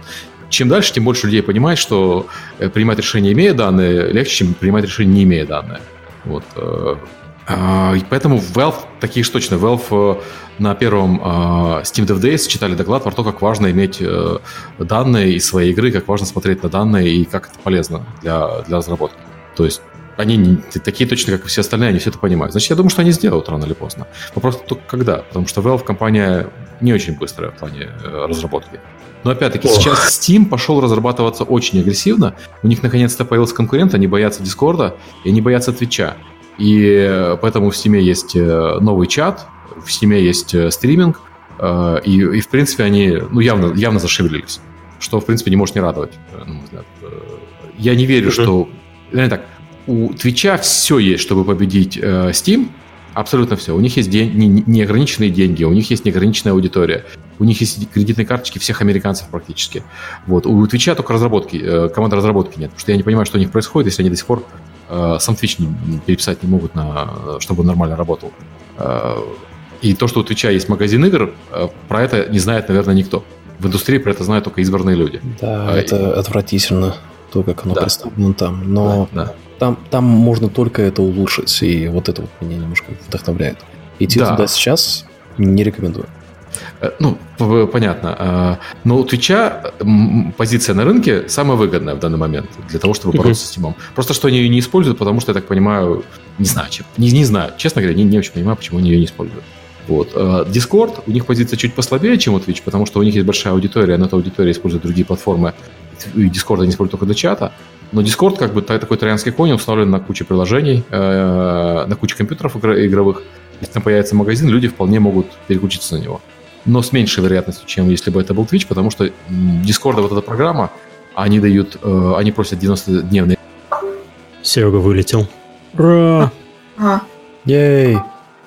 чем дальше, тем больше людей понимает, что э, принимать решение, имея данные, легче, чем принимать решение, не имея данные. Вот. А, и поэтому Valve, такие же точно, Valve на первом Steam Dev Days читали доклад про то, как важно иметь э, данные из своей игры, как важно смотреть на данные и как это полезно для, для разработки. То есть они не, такие точно, как и все остальные, они все это понимают. Значит, я думаю, что они сделают рано или поздно. Вопрос только когда, потому что Valve компания не очень быстрая в плане э, разработки. Но опять-таки, сейчас Steam пошел разрабатываться очень агрессивно. У них наконец-то появился конкурент, они боятся Дискорда и они боятся Твича. И э, поэтому в Steam есть э, новый чат, в Steam есть стриминг, и, и в принципе они ну, явно, явно зашевелились что, в принципе, не может не радовать, на мой взгляд. Я не верю, что... Наверное так, у Twitch а все есть, чтобы победить э, Steam, абсолютно все. У них есть день, не, неограниченные деньги, у них есть неограниченная аудитория, у них есть кредитные карточки всех американцев практически. Вот. У Twitch а только разработки, э, команды разработки нет, потому что я не понимаю, что у них происходит, если они до сих пор э, сам не, переписать не могут, на, чтобы он нормально работал. Э, и то, что у Twitch а есть магазин игр, э, про это не знает, наверное, никто. В индустрии про это знают только избранные люди. Да, а, это и... отвратительно, то, как оно да. представлено там. Но да, да там, там можно только это улучшить, и вот это вот меня немножко вдохновляет. Идти да. туда сейчас не рекомендую. Э, ну, понятно. А, но у Твича позиция на рынке самая выгодная в данный момент для того, чтобы бороться с Steam. Просто что они ее не используют, потому что, я так понимаю, не знаю, чем. Не, не знаю. Честно говоря, не, не очень понимаю, почему они ее не используют. Вот. А, Discord, у них позиция чуть послабее, чем у Twitch, потому что у них есть большая аудитория, но эта аудитория использует другие платформы. И Discord они используют только для чата. Но Discord, как бы такой троянский конь, установлен на куче приложений, э, на куче компьютеров игровых. Если там появится магазин, люди вполне могут переключиться на него. Но с меньшей вероятностью, чем если бы это был Twitch, потому что Discord, вот эта программа, они дают, э, они просят 90-дневные... Серега вылетел. Ура! А. Ей!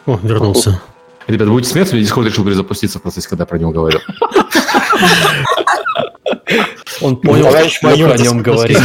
О, вернулся. Ребят, будете смеяться, мне Discord решил перезапуститься в процессе, когда про него говорил. Он понял, что о нем говорит.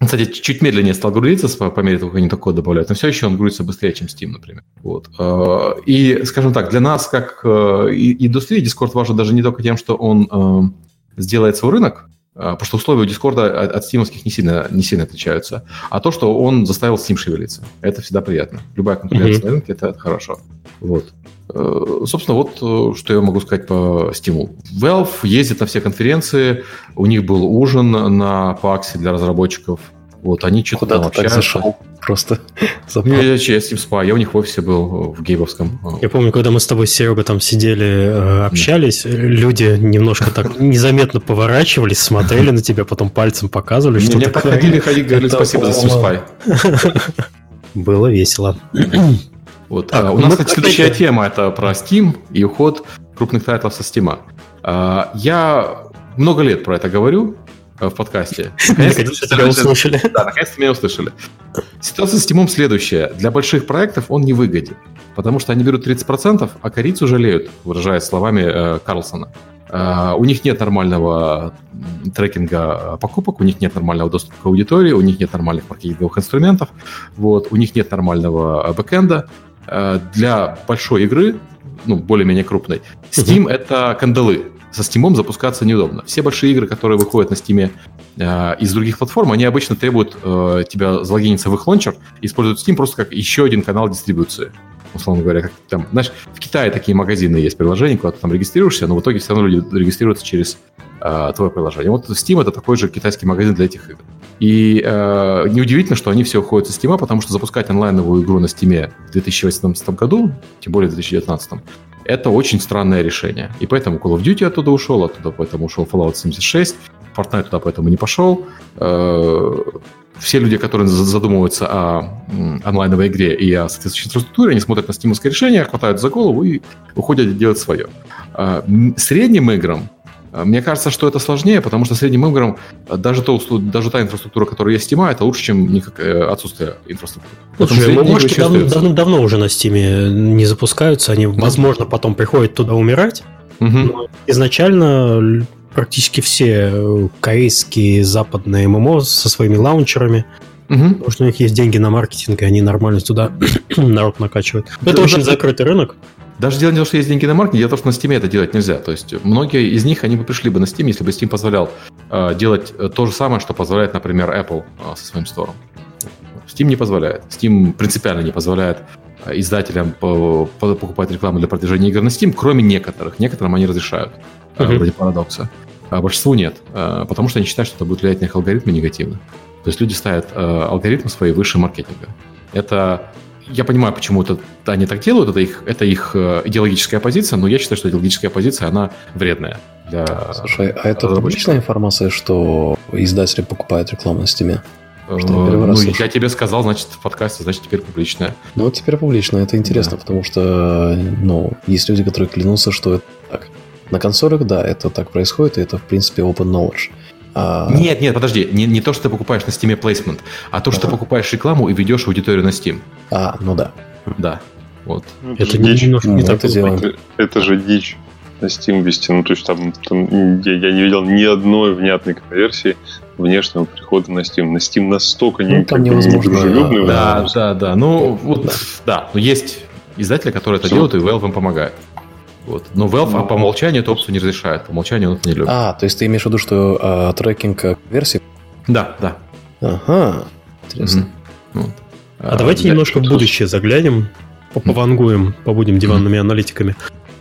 Кстати, чуть медленнее стал грузиться по мере того, как они код добавляют, но все еще он грузится быстрее, чем Steam, например. Вот. А, и, скажем так, для нас, как э, индустрии, Discord важен даже не только тем, что он э, сделает свой рынок, потому что условия у Дискорда от стимовских не сильно, не сильно отличаются. А то, что он заставил Steam шевелиться, это всегда приятно. Любая конкуренция mm-hmm. на рынке – это, это хорошо. Вот. Э, собственно, вот э, что я могу сказать по стимулу. Valve ездит на все конференции, у них был ужин на паксе для разработчиков – вот, они что-то там общаются. так зашел? Просто запал. Я, я, я с ним спа, я у них в офисе был, в Гейбовском. Я помню, когда мы с тобой, Серега, там сидели, э, общались, люди немножко так незаметно поворачивались, смотрели на тебя, потом пальцем показывали, что Мне подходили, ходили, говорили спасибо за Steam Spy. Было весело. Вот. Так, а, у нас, кстати, следующая тема это про Steam и уход крупных тайтлов со Steam. А, я много лет про это говорю, в подкасте. Наконец-то тебя услышали. Да, наконец-то меня услышали. Ситуация с Тимом следующая. Для больших проектов он не выгоден, потому что они берут 30%, а корицу жалеют, выражаясь словами э, Карлсона. Uh, у них нет нормального трекинга покупок, у них нет нормального доступа к аудитории, у них нет нормальных маркетинговых инструментов, вот, у них нет нормального бэкэнда. Uh, для большой игры, ну, более-менее крупной, Steam uh-huh. это кандалы со Steam запускаться неудобно. Все большие игры, которые выходят на Steam э, из других платформ, они обычно требуют э, тебя залогиниться в их лончер и используют Steam просто как еще один канал дистрибуции. Условно говоря, как там, знаешь, в Китае такие магазины есть приложения, куда ты там регистрируешься, но в итоге все равно люди регистрируются через э, твое приложение. Вот Steam это такой же китайский магазин для этих игр. И э, неудивительно, что они все уходят со Steam, потому что запускать онлайновую игру на Steam в 2018 году, тем более в 2019, это очень странное решение. И поэтому Call of Duty оттуда ушел, оттуда поэтому ушел Fallout 76, Fortnite туда поэтому не пошел. Э, все люди, которые задумываются о онлайновой игре и о соответствующей инфраструктуре, они смотрят на стимовское решение, хватают за голову и уходят делать свое. Э, средним играм мне кажется, что это сложнее, потому что средним играм а, даже, то, даже та инфраструктура, которая есть Steam, это лучше, чем никак, э, отсутствие инфраструктуры. Слушай, мамашки давно, давно, уже на Steam не запускаются, они, возможно, потом приходят туда умирать. Угу. Но изначально практически все э, корейские западные ММО со своими лаунчерами Угу. Потому что у них есть деньги на маркетинг, и они нормально туда народ накачивают. Это да, очень да, закрытый рынок. Даже дело не в том, что есть деньги на маркетинг, дело в том, что на Steam это делать нельзя. То есть многие из них, они бы пришли бы на Steam, если бы Steam позволял э, делать э, то же самое, что позволяет, например, Apple э, со своим стором. Steam не позволяет. Steam принципиально не позволяет э, издателям по, по, покупать рекламу для продвижения игр на Steam, кроме некоторых. Некоторым они разрешают, uh-huh. вроде парадокса. А большинству нет, э, потому что они считают, что это будет влиять на их алгоритмы негативно. То есть люди ставят э, алгоритмы свои выше маркетинга. Это я понимаю, почему это, они так делают, это их, это их э, идеологическая позиция, но я считаю, что идеологическая позиция, она вредная. Для Слушай, а это публичная информация, что издатели покупают рекламу на стиме? ну, я тебе сказал, значит, в подкасте, значит, теперь публичное. Ну, теперь публично. Это интересно, да. потому что, ну, есть люди, которые клянутся, что это так. На консолях, да, это так происходит, и это, в принципе, open knowledge. А... Нет, нет, подожди, не, не то, что ты покупаешь на Steam placement, а то, что ага. ты покупаешь рекламу и ведешь аудиторию на Steam. А, ну да. Да, вот. Ну, это, это дичь. немножко не так делаем. Это, это же дичь на Steam вести. Ну, то есть там, там я, я не видел ни одной внятной конверсии внешнего прихода на Steam. На Steam настолько ну, не, там невозможно. Дружелюбный. Да, да, да, да. Ну, вот, да. да. Но есть издатели, которые это Все. делают, и Valve им помогает. Вот. Но Valve ну, по умолчанию эту опцию не разрешает. По умолчанию он это не любит. А, то есть ты имеешь в виду, что а, трекинг э, версии? Да, да. Ага, интересно. Mm-hmm. Вот. А, а давайте да, немножко в будущее заглянем, повангуем, побудем диванными аналитиками.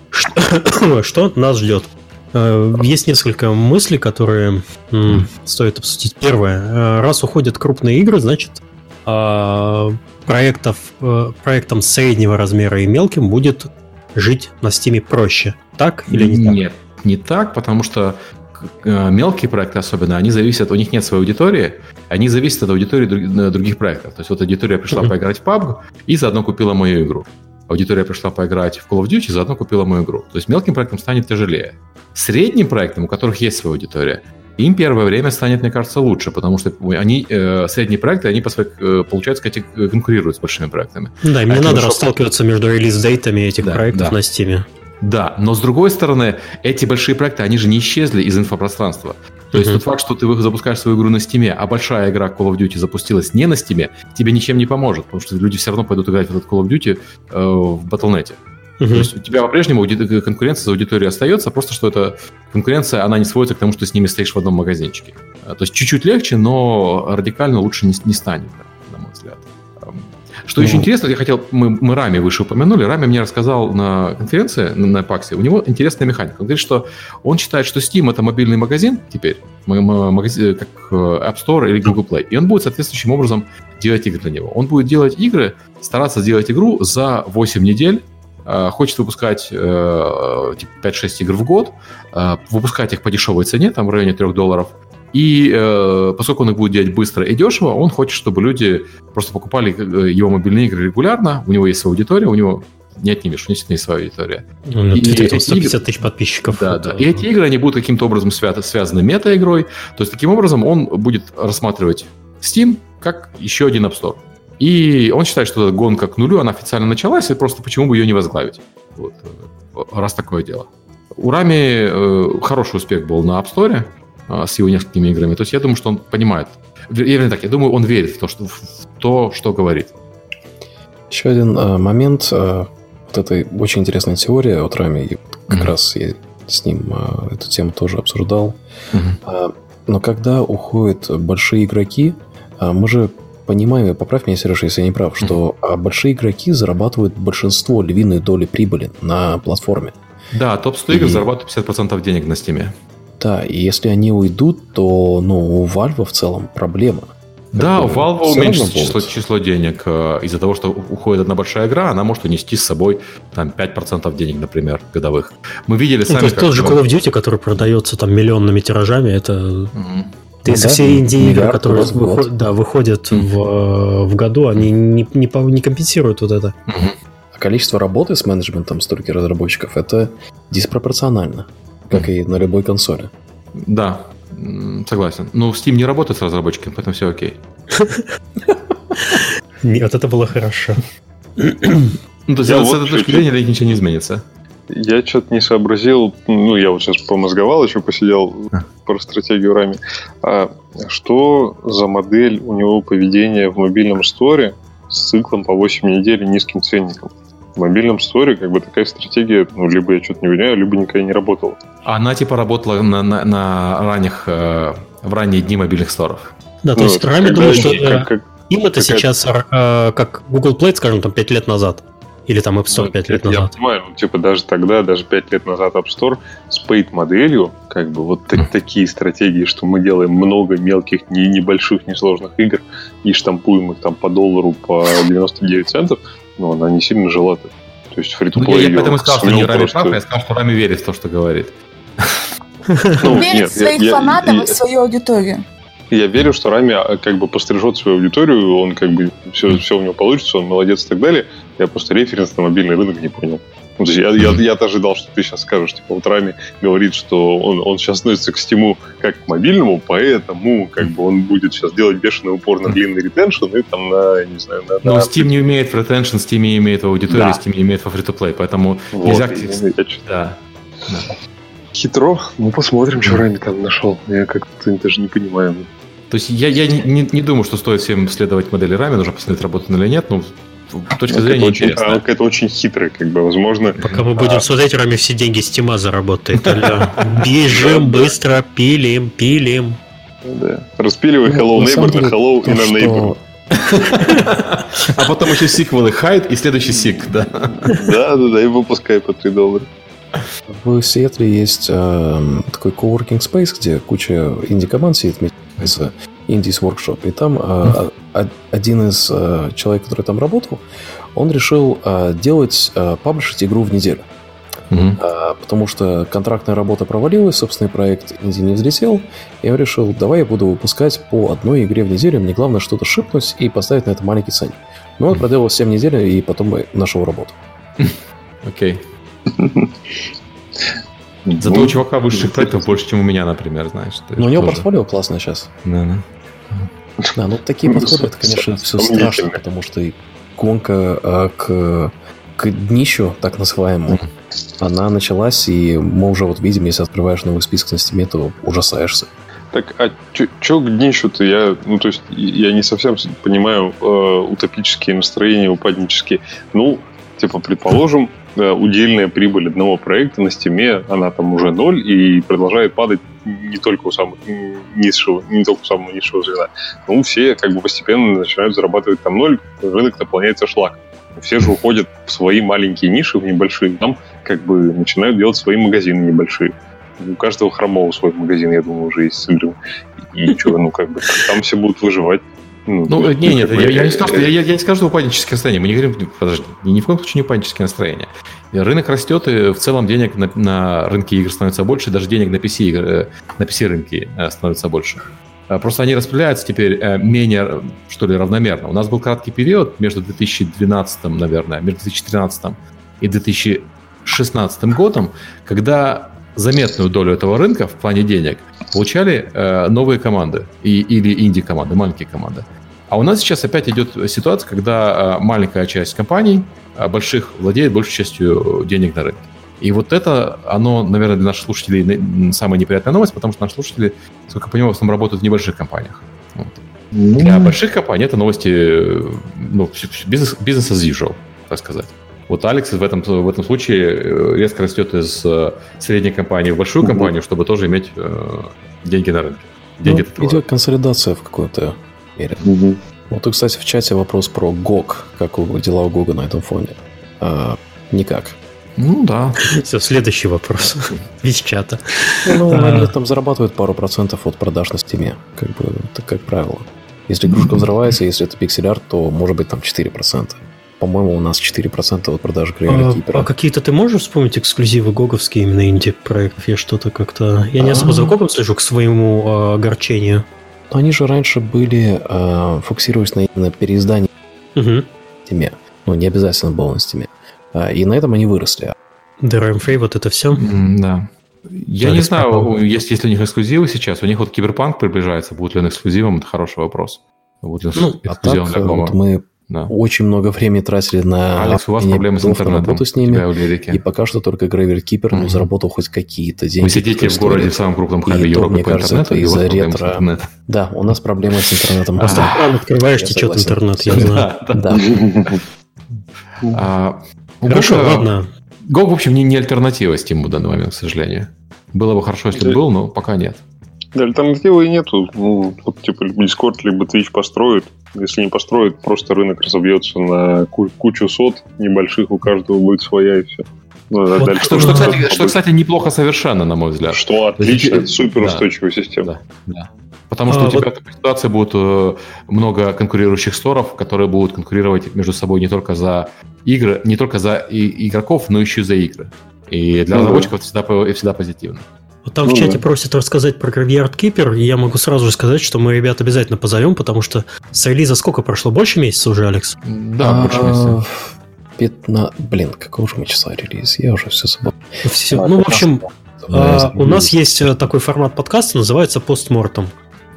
Что, что нас ждет? Э, есть несколько мыслей, которые стоит обсудить. Первое. Э, раз уходят крупные игры, значит, а, проектов, проектом среднего размера и мелким будет жить на Steam проще. Так или не так? Нет, не так, потому что э, мелкие проекты особенно, они зависят, у них нет своей аудитории, они зависят от аудитории других проектов. То есть вот аудитория пришла uh-huh. поиграть в PUBG и заодно купила мою игру. Аудитория пришла поиграть в Call of Duty заодно купила мою игру. То есть мелким проектам станет тяжелее. Средним проектам, у которых есть своя аудитория, им первое время станет, мне кажется, лучше, потому что они, э, средние проекты, они, по своей, э, получается, конкурируют с большими проектами. Да, им не а надо расталкиваться между релиз-дейтами этих да, проектов да. на Steam. Да, но с другой стороны, эти большие проекты, они же не исчезли из инфопространства. То есть uh-huh. тот факт, что ты запускаешь свою игру на Steam, а большая игра Call of Duty запустилась не на Steam, тебе ничем не поможет, потому что люди все равно пойдут играть в этот Call of Duty э, в Battle.net. Угу. То есть у тебя по-прежнему конкуренция за аудиторией остается, просто что эта конкуренция, она не сводится к тому, что ты с ними стоишь в одном магазинчике. А, то есть чуть-чуть легче, но радикально лучше не, не станет, на мой взгляд. Что ну. еще интересно, я хотел, мы, мы Рами выше упомянули, Рами мне рассказал на конференции, на, на PAX, у него интересная механика. Он говорит, что он считает, что Steam это мобильный магазин теперь, магазин, как э, App Store или Google Play, и он будет соответствующим образом делать игры для него. Он будет делать игры, стараться сделать игру за 8 недель, Э, хочет выпускать э, типа 5-6 игр в год, э, выпускать их по дешевой цене, там в районе 3 долларов, и э, поскольку он их будет делать быстро и дешево, он хочет, чтобы люди просто покупали его мобильные игры регулярно, у него есть своя аудитория, у него не отнимешь, у него действительно есть своя аудитория. Ну, и эти 150 игры, тысяч подписчиков. Да, да. И эти игры, они будут каким-то образом связаны, связаны мета-игрой. То есть, таким образом, он будет рассматривать Steam как еще один App Store. И он считает, что гонка к нулю, она официально началась, и просто почему бы ее не возглавить. Вот, э, раз такое дело. У Рами э, хороший успех был на App Store э, с его несколькими играми. То есть я думаю, что он понимает. Вернее так, я думаю, он верит в то, что, в то, что говорит. Еще один э, момент. Э, вот этой очень интересная теория от Рами. И как mm-hmm. раз я с ним э, эту тему тоже обсуждал. Mm-hmm. Э, но когда уходят большие игроки, э, мы же понимаем, и поправь меня, Сережа, если я не прав, что mm-hmm. большие игроки зарабатывают большинство львиной доли прибыли на платформе. Да, топ-100 игр зарабатывают 50% денег на стиме. Да, и если они уйдут, то ну, у Valve в целом проблема. Да, у Valve уменьшится число, число денег. Э, из-за того, что уходит одна большая игра, она может унести с собой там, 5% денег, например, годовых. Мы видели сами... Ну, то есть тот же Call of Duty, который продается там миллионными тиражами, это... Mm-hmm. Ты ну, все инди-игры, которые выход, да, выходят mm-hmm. в, в году, они не, не, не компенсируют вот это. Mm-hmm. А количество работы с менеджментом столько разработчиков это диспропорционально, как mm-hmm. и на любой консоли. Да, согласен. Но Steam не работает с разработчиками, поэтому все окей. Нет, это было хорошо. Ну, то есть, с этой точки зрения ничего не изменится. Я что-то не сообразил, ну, я вот сейчас помозговал, еще посидел про стратегию Рами. А что за модель у него поведения в мобильном сторе с циклом по 8 недель и низким ценником? В мобильном сторе как бы такая стратегия, ну, либо я что-то не понимаю, либо никогда не работала. Она типа работала на, на, на ранних, э, в ранние дни мобильных сторов. Да, то ну, есть Рами думает, что как, как, им это сейчас э, как Google Play, скажем, там 5 лет назад. Или там App Store ну, 5 лет я назад? Я понимаю, ну, типа даже тогда, даже 5 лет назад App Store с paid-моделью, как бы вот mm. такие стратегии, что мы делаем много мелких, не, небольших, несложных игр и штампуем их там по доллару, по 99 центов, но она не сильно жила -то. То есть фри ну, Я, я поэтому сказал, что не Рами просто... прав, я сказал, что Рами верит в то, что говорит. Ну, Верит в своих фанатов и свою аудиторию. Я верю, что Рами а, как бы пострижет свою аудиторию, он как бы все, все у него получится, он молодец и так далее. Я просто референс на мобильный рынок не понял. Ну, то есть я, я, я ожидал, что ты сейчас скажешь, типа, вот Рами говорит, что он, он сейчас относится к стиму как к мобильному, поэтому как бы он будет сейчас делать бешеный упор на длинный ретеншн и там на, не знаю, на... Но на... Steam не умеет в ретеншн, Steam не имеет в аудитории, да. Steam не имеет во free-to-play, поэтому вот, нельзя... Я, я, да. да. Хитро. Ну, посмотрим, что Рами там нашел. Я как-то даже не понимаю. То есть я, я не, не, не думаю, что стоит всем следовать модели Рами, нужно посмотреть, работает или нет, но точка зрения это интересная. Очень, это очень хитрый, как бы, возможно... Пока мы будем а... смотреть, Рами все деньги с Тима заработает. Бежим, быстро, пилим, пилим. Да. Распиливай Hello Neighbor на Hello и на Neighbor. А потом еще сиквелы Хайд и следующий сик, да. Да, да, да, и выпускай по 3 доллара. В Сиэтле есть э, такой coworking space, где куча инди-команд сидит вместе, Indies Workshop. И там э, один из э, человек, который там работал, он решил э, делать, э, паблишить игру в неделю. Mm-hmm. А, потому что контрактная работа провалилась, собственный проект инди не взлетел, и он решил, давай я буду выпускать по одной игре в неделю, мне главное что-то шипнуть и поставить на это маленький ценник. Ну, он проделал 7 недель и потом нашел работу. Окей. Зато у чувака высших проектов больше, чем у меня, например, знаешь. Но у него портфолио классное сейчас. Да, да. Да, ну такие подходы, это, конечно, все страшно, потому что гонка а, к, к днищу, так называемому, она началась, и мы уже вот видим, если открываешь новый список на Steam е, то ужасаешься. Так, а что к днищу-то? Я, ну, то есть, я не совсем понимаю э, утопические настроения, упаднические. Ну, типа, предположим, э, удельная прибыль одного проекта на Steam е, она там уже ноль и продолжает падать не только у самых низшего, не только у самого низшего звена. Ну, все как бы постепенно начинают зарабатывать там ноль, рынок наполняется шлак. Все же уходят в свои маленькие ниши, в небольшие. Там как бы начинают делать свои магазины небольшие. У каждого хромого свой магазин, я думаю, уже есть с И что, ну как бы там все будут выживать. Ну, ну не, нет, я, я, не скажу, я, я, я не скажу, что упадническое настроение. Мы не говорим, подожди, ни в коем случае не упадническое настроение. Рынок растет, и в целом денег на, на рынке игр становится больше, даже денег на PC, игр, на PC рынке э, становится больше. Э, просто они распределяются теперь э, менее, что ли, равномерно. У нас был краткий период между 2012, наверное, между 2013 и 2016 годом, когда заметную долю этого рынка в плане денег получали э, новые команды и, или инди-команды, маленькие команды. А у нас сейчас опять идет ситуация, когда э, маленькая часть компаний, э, больших, владеет большей частью денег на рынке. И вот это, оно, наверное, для наших слушателей самая неприятная новость, потому что наши слушатели, сколько я понимаю, в основном работают в небольших компаниях. Вот. Mm-hmm. Для больших компаний это новости, ну, бизнес, бизнес as usual, так сказать. Вот Алекс в этом, в этом случае э, резко растет из э, средней компании в большую компанию, чтобы тоже иметь э, деньги на рынке. Деньги ну, идет консолидация в какой-то мере. Угу. Вот, кстати, в чате вопрос про GOG. Как дела у GOG на этом фоне? А, никак. Ну да. Все, следующий вопрос. Из чата. Ну, а. они там зарабатывают пару процентов от продаж на Steam е. Как бы, это как правило. Если игрушка взрывается, если это пиксель-арт, то может быть там 4% по-моему, у нас 4% от продажи Graveyard а, Keeper а. А какие-то ты можешь вспомнить эксклюзивы GOG овские именно инди-проектов? Я что-то как-то... Я не особо за GOG ом слежу к своему э, огорчению. Но они же раньше были, э, фокусировались на именно переиздании угу. Steam. Ну, не обязательно было на Steam. А, и на этом они выросли. DRM-Free, вот это все? Mm, да. Я не знаю, есть, есть ли у них эксклюзивы сейчас. У них вот Киберпанк приближается. Будет ли он эксклюзивом? Это хороший вопрос. Будет ли ну, а так, вот мы да. Очень много времени тратили на Алекс, у вас проблемы с интернетом. работу с ними. И пока что только Graveyard Keeper mm-hmm. ну, заработал хоть какие-то деньги. Вы сидите в городе в самом крупном хабе Европы мне по кажется, интернету, это из-за ретро. Да, у нас проблемы с интернетом. Просто экран открываешь, течет интернет, я знаю. Да. А, хорошо, ладно. Go, в общем, не, не альтернатива Steam в данный момент, к сожалению. Было бы хорошо, если бы был, но пока нет. Да, альтернативы и нету. Ну, вот, типа, Discord либо Twitch построит. Если не построит, просто рынок разобьется на кучу сот небольших, у каждого будет своя и все. Ну, вот дальше что, что, кстати, что, кстати, неплохо совершенно, на мой взгляд. Что отлично, это супер устойчивая да, система. Да, да. Потому что а, у тебя вот... в такой ситуации будет э, много конкурирующих сторов, которые будут конкурировать между собой не только за игры, не только за и, игроков, но еще и за игры. И для ну, разработчиков это всегда, всегда позитивно. Вот там ну, в чате да. просят рассказать про Graveyard Keeper, и я могу сразу же сказать, что мы ребят обязательно позовем, потому что с релиза сколько прошло? Больше месяца уже, Алекс? Да, больше месяца. 15... Блин, какого же мы числа релиз? Я уже все забыл. Все. Ну, в общем, а, у нас есть э, такой формат подкаста, называется постмортом.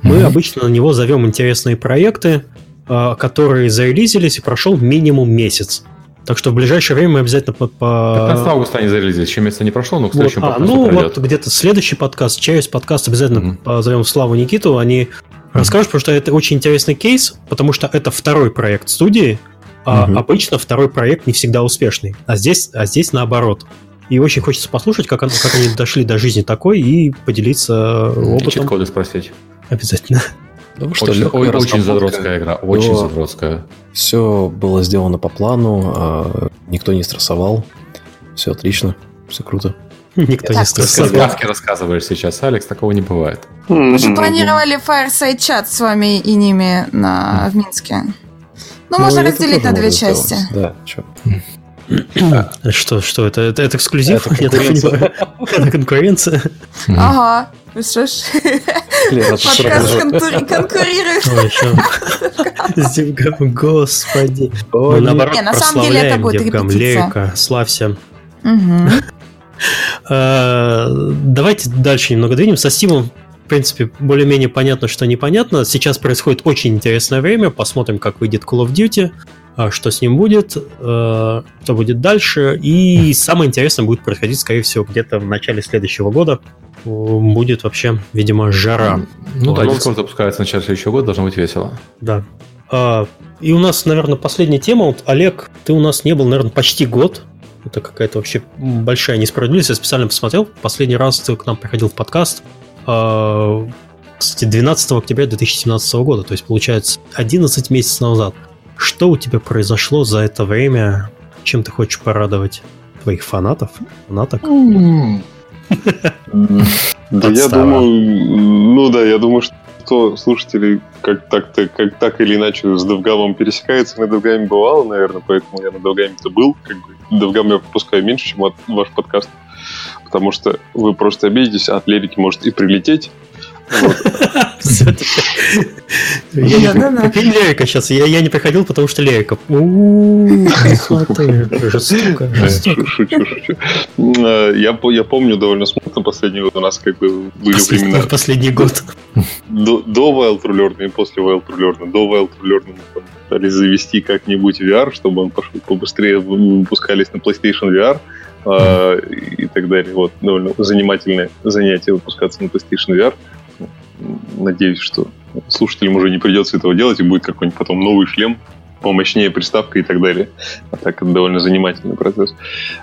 Мы mm-hmm. обычно на него зовем интересные проекты, а, которые зарелизились и прошел минимум месяц. Так что в ближайшее время мы обязательно по... по... 15 августа они зарелизились, еще месяца не прошло, но к следующему вот, а, Ну, пройдет. вот где-то следующий подкаст, через подкаст обязательно mm-hmm. позовем Славу Никиту, они mm-hmm. расскажут, потому что это очень интересный кейс, потому что это второй проект студии, а mm-hmm. обычно второй проект не всегда успешный, а здесь, а здесь наоборот. И очень хочется послушать, как, как они дошли до жизни такой и поделиться опытом. Чит-коды спросить. Обязательно. Ну, что очень, ой, очень задротская игра, очень задротская. Все было сделано по плану, а никто не стрессовал. Все отлично, все круто. Никто не стрессовал. Сказки рассказываешь сейчас, Алекс, такого не бывает. Мы же планировали Fireside чат с вами и ними на, в Минске. Ну, ну можно разделить на две части. Да, что. Что, что это? Это, это эксклюзив? Это конкуренция. Ага. Ну что ж, подкаст конкурирует. DevGAMM, господи. Мы наоборот Не, на самом деле это будет DevGAMM, Лерика, славься. А, давайте дальше немного двинем. Со Стимом в принципе, более-менее понятно, что непонятно. Сейчас происходит очень интересное время. Посмотрим, как выйдет Call of Duty. А, что с ним будет, э, что будет дальше. И самое интересное будет происходить, скорее всего, где-то в начале следующего года. Будет вообще, видимо, жара. Ну да, Discord запускается в начале следующего года, должно быть весело. Да. А, и у нас, наверное, последняя тема. Вот, Олег, ты у нас не был, наверное, почти год. Это какая-то вообще большая несправедливость. Я специально посмотрел. Последний раз ты к нам приходил в подкаст. А, кстати, 12 октября 2017 года. То есть, получается, 11 месяцев назад. Что у тебя произошло за это время? Чем ты хочешь порадовать твоих фанатов? Фанаток? Да я думаю, ну да, я думаю, что слушатели как так-то, как так или иначе с Довгамом пересекается, на Довгаме бывало, наверное, поэтому я на Довгаме-то был. Как бы Довгам я выпускаю меньше, чем ваш подкаст, потому что вы просто обидитесь, а от лирики может и прилететь, Лерика сейчас. Я не приходил, потому что Лерика. Жестоко, Шучу, шучу. Я помню довольно смутно последний год у нас как бы были времена. Последний год. До Wild Ruler и после Wild Ruler. До Wild Ruler мы пытались завести как-нибудь VR, чтобы он пошел побыстрее выпускались на PlayStation VR и так далее. Вот, довольно занимательное занятие выпускаться на PlayStation VR надеюсь, что слушателям уже не придется этого делать, и будет какой-нибудь потом новый шлем, помощнее приставка и так далее. А так это довольно занимательный процесс.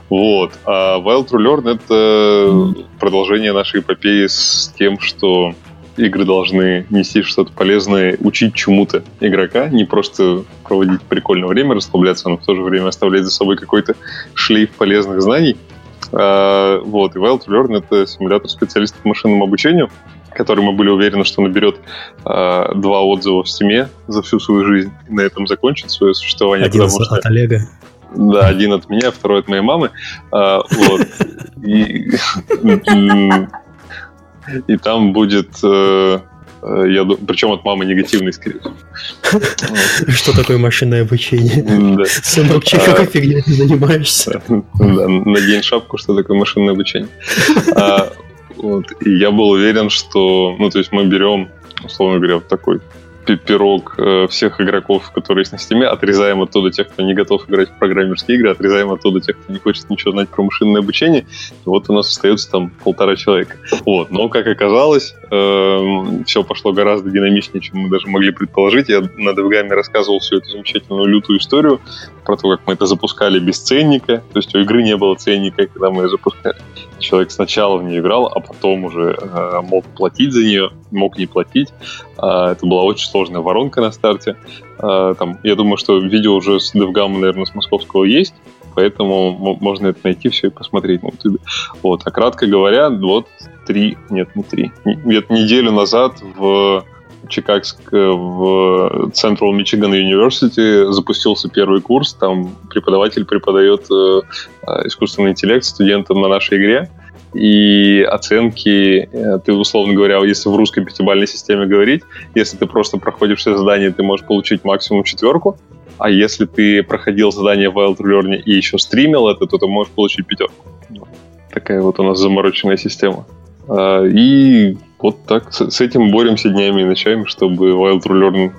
Вот. А Wild to Learn — это продолжение нашей эпопеи с тем, что игры должны нести что-то полезное, учить чему-то игрока, не просто проводить прикольное время, расслабляться, но в то же время оставлять за собой какой-то шлейф полезных знаний. А, вот, и Wild to Learn — это симулятор специалистов по машинному обучению, который мы были уверены, что наберет э, два отзыва в стиме за всю свою жизнь и на этом закончит свое существование. Один потому, от Олега. Да, один от меня, второй от моей мамы. А, вот. И, и там будет... Э, э, я, причем от мамы негативный, скорее Что такое машинное обучение? Че, какой а, фигней ты занимаешься? Да, надень шапку, что такое машинное обучение. Вот. И я был уверен, что, ну, то есть мы берем, условно говоря, вот такой пирог э, всех игроков, которые есть на Steam е, отрезаем оттуда тех, кто не готов играть в программерские игры, отрезаем оттуда тех, кто не хочет ничего знать про машинное обучение. Вот у нас остается там полтора человека. Вот. Но, как оказалось, э, все пошло гораздо динамичнее, чем мы даже могли предположить. Я на DevGAMM е рассказывал всю эту замечательную лютую историю про то, как мы это запускали без ценника. То есть у игры не было ценника, когда мы ее запускали. Человек сначала в нее играл, а потом уже э, мог платить за нее, мог не платить. Э, это была очень сложная воронка на старте. Э, там, я думаю, что видео уже с DevGam, наверное, с московского есть, поэтому можно это найти все и посмотреть на YouTube. Вот, а кратко говоря, вот три, нет, не три, где-то неделю назад в Чикагск в Central Michigan University запустился первый курс. Там преподаватель преподает э, искусственный интеллект студентам на нашей игре. и оценки, э, ты, условно говоря, если в русской пятибалльной системе говорить, если ты просто проходишь все задания, ты можешь получить максимум четверку, а если ты проходил задание в Wild Learning и еще стримил это, то ты можешь получить пятерку. Такая вот у нас замороченная система. И вот так с этим боремся днями и ночами, чтобы Wild Learning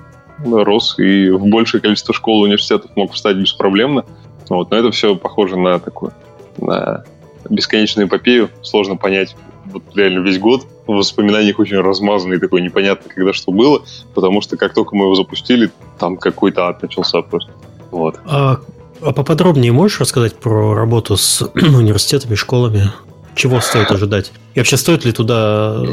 рос и в большее количество школ и университетов мог встать беспроблемно. Вот. Но это все похоже на такую на бесконечную эпопею. Сложно понять вот реально весь год. В воспоминаниях очень размазанный такой, непонятно, когда что было, потому что как только мы его запустили, там какой-то ад начался просто. Вот. А, а поподробнее можешь рассказать про работу с университетами, школами? Чего стоит ожидать? И вообще стоит ли туда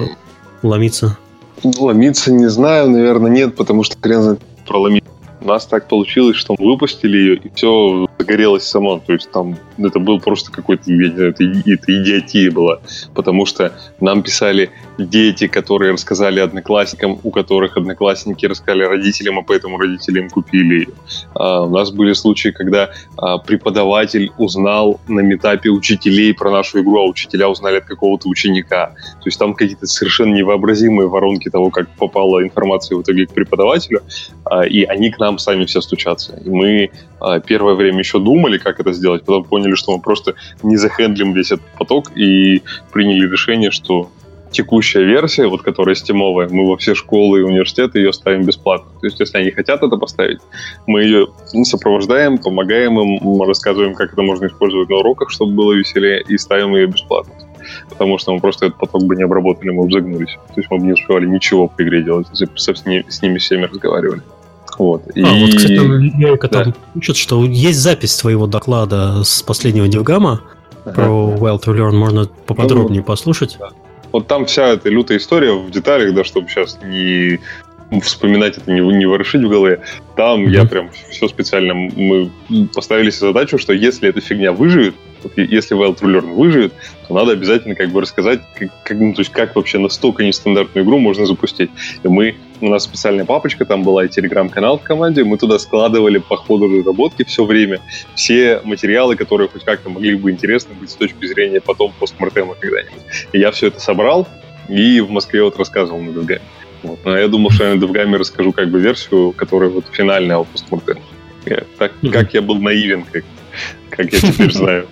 ломиться? Ломиться не знаю, наверное, нет, потому что хрен знает проломиться. У нас так получилось, что мы выпустили ее, и все загорелось само. То есть там это был просто какой-то, я это, это идиотия была. Потому что нам писали дети, которые рассказали одноклассникам, у которых одноклассники рассказали родителям, а поэтому родители им купили А, у нас были случаи, когда а, преподаватель узнал на метапе учителей про нашу игру, а учителя узнали от какого-то ученика. То есть там какие-то совершенно невообразимые воронки того, как попала информация в итоге к преподавателю, а, и они к нам сами все стучатся. И мы а, первое время еще думали, как это сделать, потом поняли, что мы просто не захендлим весь этот поток и приняли решение, что текущая версия, вот которая стимовая, мы во все школы и университеты ее ставим бесплатно. То есть, если они хотят это поставить, мы ее сопровождаем, помогаем им, рассказываем, как это можно использовать на уроках, чтобы было веселее, и ставим ее бесплатно. Потому что мы просто этот поток бы не обработали, мы бы загнулись. То есть мы бы не успевали ничего по игре делать, если бы с, ними, с ними всеми разговаривали. Вот. А, и... вот, кстати, Ярика да. там пишет, что есть запись твоего доклада с последнего Девгама ага. про Wild to Learn, можно поподробнее ну, послушать. Да. Вот там вся эта лютая история в деталях, да, чтобы сейчас не вспоминать это, не, не ворошить в голове. Там mm-hmm. я прям все специально, мы поставили себе задачу, что если эта фигня выживет, если Wild to Learn выживет, то надо обязательно как бы рассказать, как, как, ну, то есть как вообще настолько нестандартную игру можно запустить. И мы, у нас специальная папочка, там была и телеграм-канал в команде, мы туда складывали по ходу разработки все время все материалы, которые хоть как-то могли бы интересны быть с точки зрения потом postmortem а когда-нибудь. И я все это собрал, и в Москве вот рассказывал на DevGAMM е. Вот. Но я думал, что я на DevGAMM е расскажу как бы версию, которая вот финальная postmortem. Так, как я был наивен, как, как я теперь знаю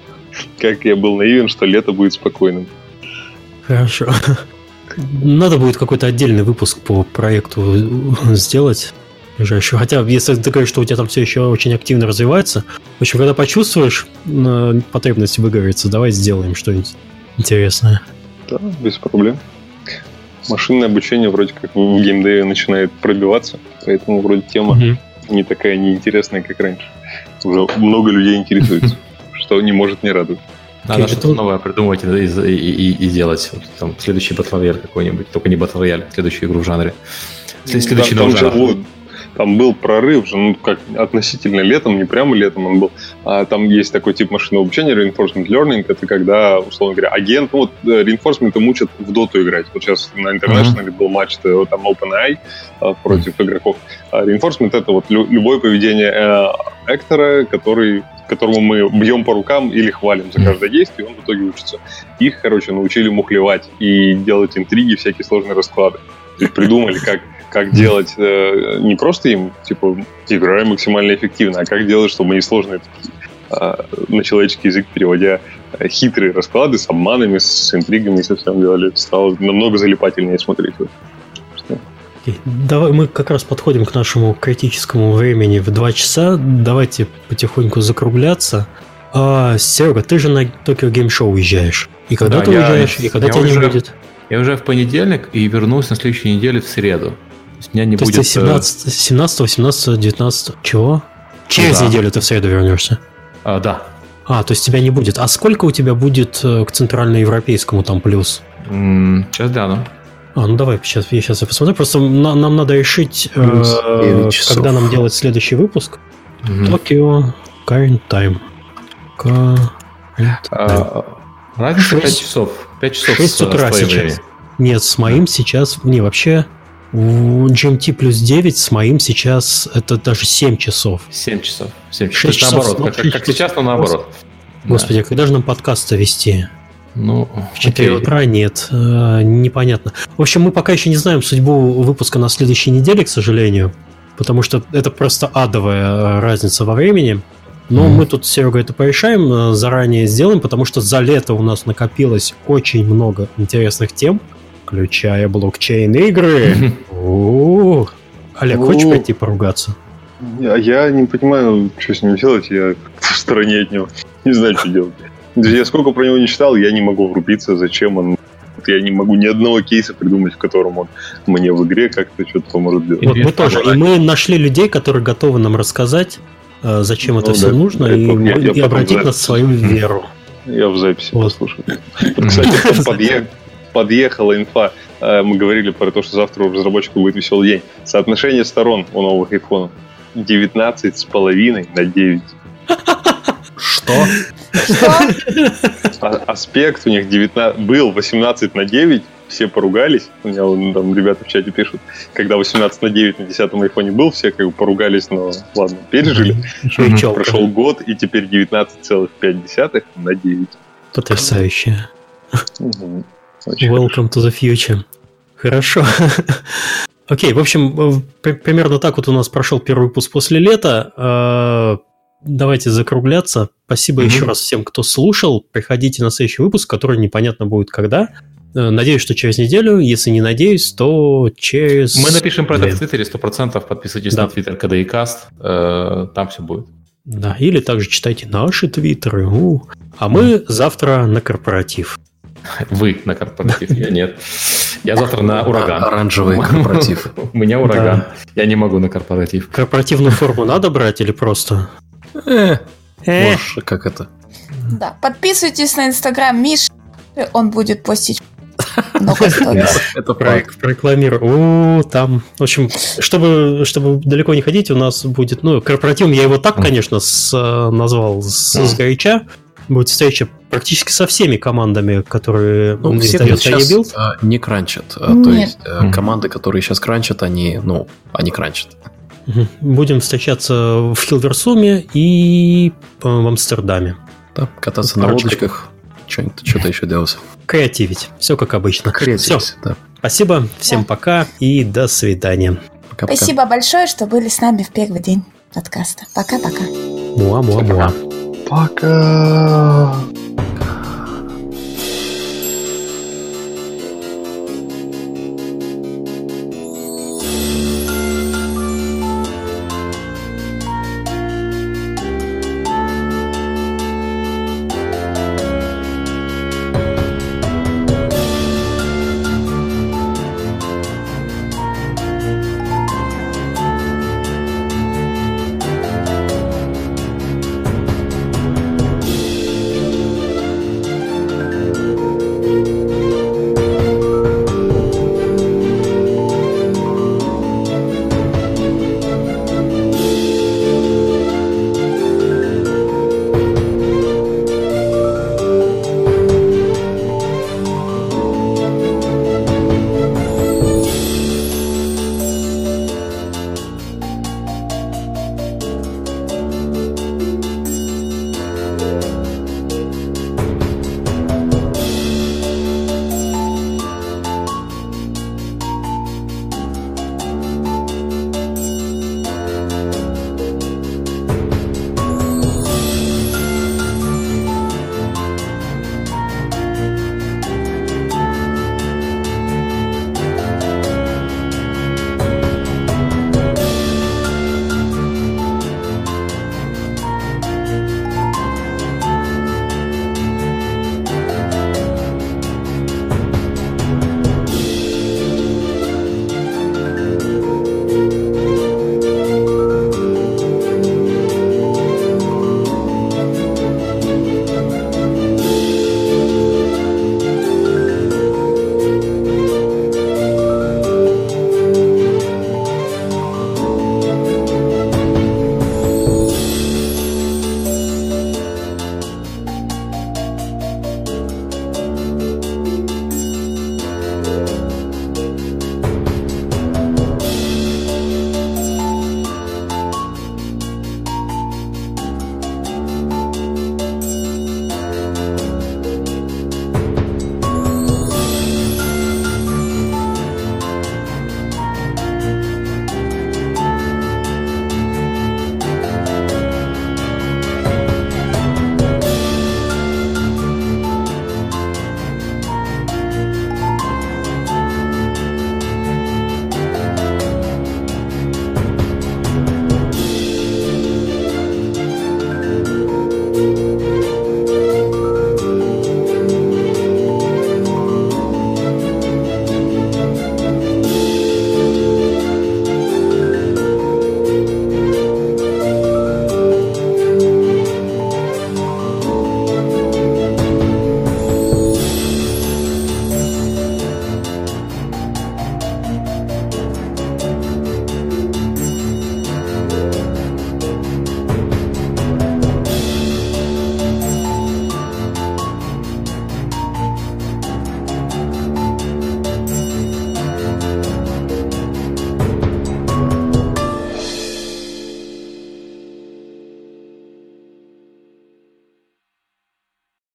как я был наивен, что лето будет спокойным. Хорошо. Надо будет какой-то отдельный выпуск по проекту сделать. Ближайшую. Хотя, если ты говоришь, что у тебя там все еще очень активно развивается, в общем, когда почувствуешь э, потребность выговориться, давай сделаем что-нибудь интересное. Да, без проблем. Машинное обучение вроде как в геймдеве начинает пробиваться, поэтому вроде тема угу. не такая неинтересная, как раньше. Уже много людей интересуется что не может не радовать. Надо что-то новое придумывать и, и, и, и делать. Вот, там, следующий Royale какой-нибудь. Только не Royale, следующую игру в жанре. Следующий да, же, вот, там был прорыв же, ну, как относительно летом, не прямо летом он был. А, там есть такой тип машинного обучения, reinforcement learning. Это когда, условно говоря, агент, ну, вот э, reinforcement мучат в доту играть. Вот сейчас на International uh-huh. был матч э, там OpenAI а, против игроков. А reinforcement — это вот любое поведение э, актора, который которому мы бьем по рукам или хвалим за каждое действие, он в итоге учится. Их, короче, научили мухлевать и делать интриги, всякие сложные расклады. То есть придумали, как, как делать э, не просто им, типа, играя максимально эффективно, а как делать, чтобы несложные э, на человеческий язык переводя э, хитрые расклады с обманами, с интригами и со всем делали. Стало намного залипательнее смотреть. Давай мы как раз подходим к нашему критическому времени в 2 часа. Давайте потихоньку закругляться. А, Серега, ты же на Токио Гейм Шоу уезжаешь. И когда да, ты я, уезжаешь, и когда тебя уже, не будет? Я уже в понедельник и вернусь на следующей неделе в среду. Есть меня не То будет... Есть 17, 17, 18, 19... Чего? Через да. неделю ты в среду вернешься? А, да. А, то есть тебя не будет. А сколько у тебя будет э, к центральноевропейскому там плюс? М-м, сейчас гляну. А, ну давай, сейчас, я сейчас я посмотрю. Просто на, нам надо решить, э, когда нам делать следующий выпуск. Токио, current time. Current time. А, разница 5 часов. 5 часов 6 утра сейчас. Нет, с моим сейчас... Не, вообще... GMT плюс 9 с моим сейчас это даже 7 часов. 7 часов. 7 часов. 6 часов наоборот, как, как, как сейчас, но наоборот. Господи, да. когда же нам подкаст вести? Ну, В 4 окей. утра нет, э, непонятно. В общем, мы пока еще не знаем судьбу выпуска на следующей неделе, к сожалению, потому что это просто адовая э, разница во времени. Но Мгм. мы тут с Серегой это порешаем, э, заранее сделаем, потому что за лето у нас накопилось очень много интересных тем, включая блокчейн-игры. Олег, Ну, хочешь пойти поругаться? Я, не понимаю, что с ним делать, я в стороне от него. Не знаю, что делать. Я сколько про него не читал, я не могу врубиться, зачем он... Я не могу ни одного кейса придумать, в котором он мне в игре как-то что-то поможет делать. Вот мы тоже. И мы нашли людей, которые готовы нам рассказать, э, зачем это Ну все да. нужно, Я и, я и обратить нас в свою веру. Я в записи Вот. послушаю. Кстати, подъе- подъехала инфа. Э, Мы говорили про то, что завтра у разработчиков будет веселый день. Соотношение сторон у новых айфонов 19 с половиной на 9. Что? Что? А- аспект у них 19, был 18 на 9, все поругались. У меня там ребята в чате пишут, когда 18 на 9 на 10 айфоне был, все как бы поругались, но ладно, пережили. Прошел год, и теперь 19,5 на 9. Потрясающе. Мгм. Очень хорошо. Welcome to the future. Хорошо. Окей, в общем, э, при- примерно так вот у нас прошел первый выпуск после лета. Э, Давайте закругляться. Спасибо Мгм. еще раз всем, кто слушал. Приходите на следующий выпуск, который непонятно будет когда. Э, Надеюсь, что через неделю. Если не надеюсь, то через... Мы напишем про это в Твиттере 100%. Подписывайтесь Да. на Твиттер KDICast. Там все будет. Да, или также читайте наши твиттеры. У. А мы завтра на корпоратив. Вы на корпоратив, я нет. Я завтра на ураган. Оранжевый корпоратив. У меня ураган. Я не могу на корпоратив. Корпоративную форму надо брать или просто... Э, Э, можешь, как это? Да, подписывайтесь на инстаграм Миши, он будет постить. Это Проект прорекламирую. О, там, в общем, чтобы, чтобы далеко не ходить, у нас будет, ну, корпоративом я его так, конечно, с, э, назвал с, с горяча. Будет встреча практически со всеми командами, которые Ну, все, издает сейчас Build. а, не кранчат. А, То Нет. есть э, команды, которые сейчас кранчат, они, ну, они кранчат. Будем встречаться в Хилверсуме и в Амстердаме. Да, кататься на Парочка. лодочках, что-нибудь, что-то еще делать. Креативить. Все как обычно. Все. Креативить, да. Спасибо. Всем Да. пока и до свидания. Пока-пока. Спасибо большое, что были с нами в первый день подкаста. Пока-пока. Муа-муа-муа. Пока.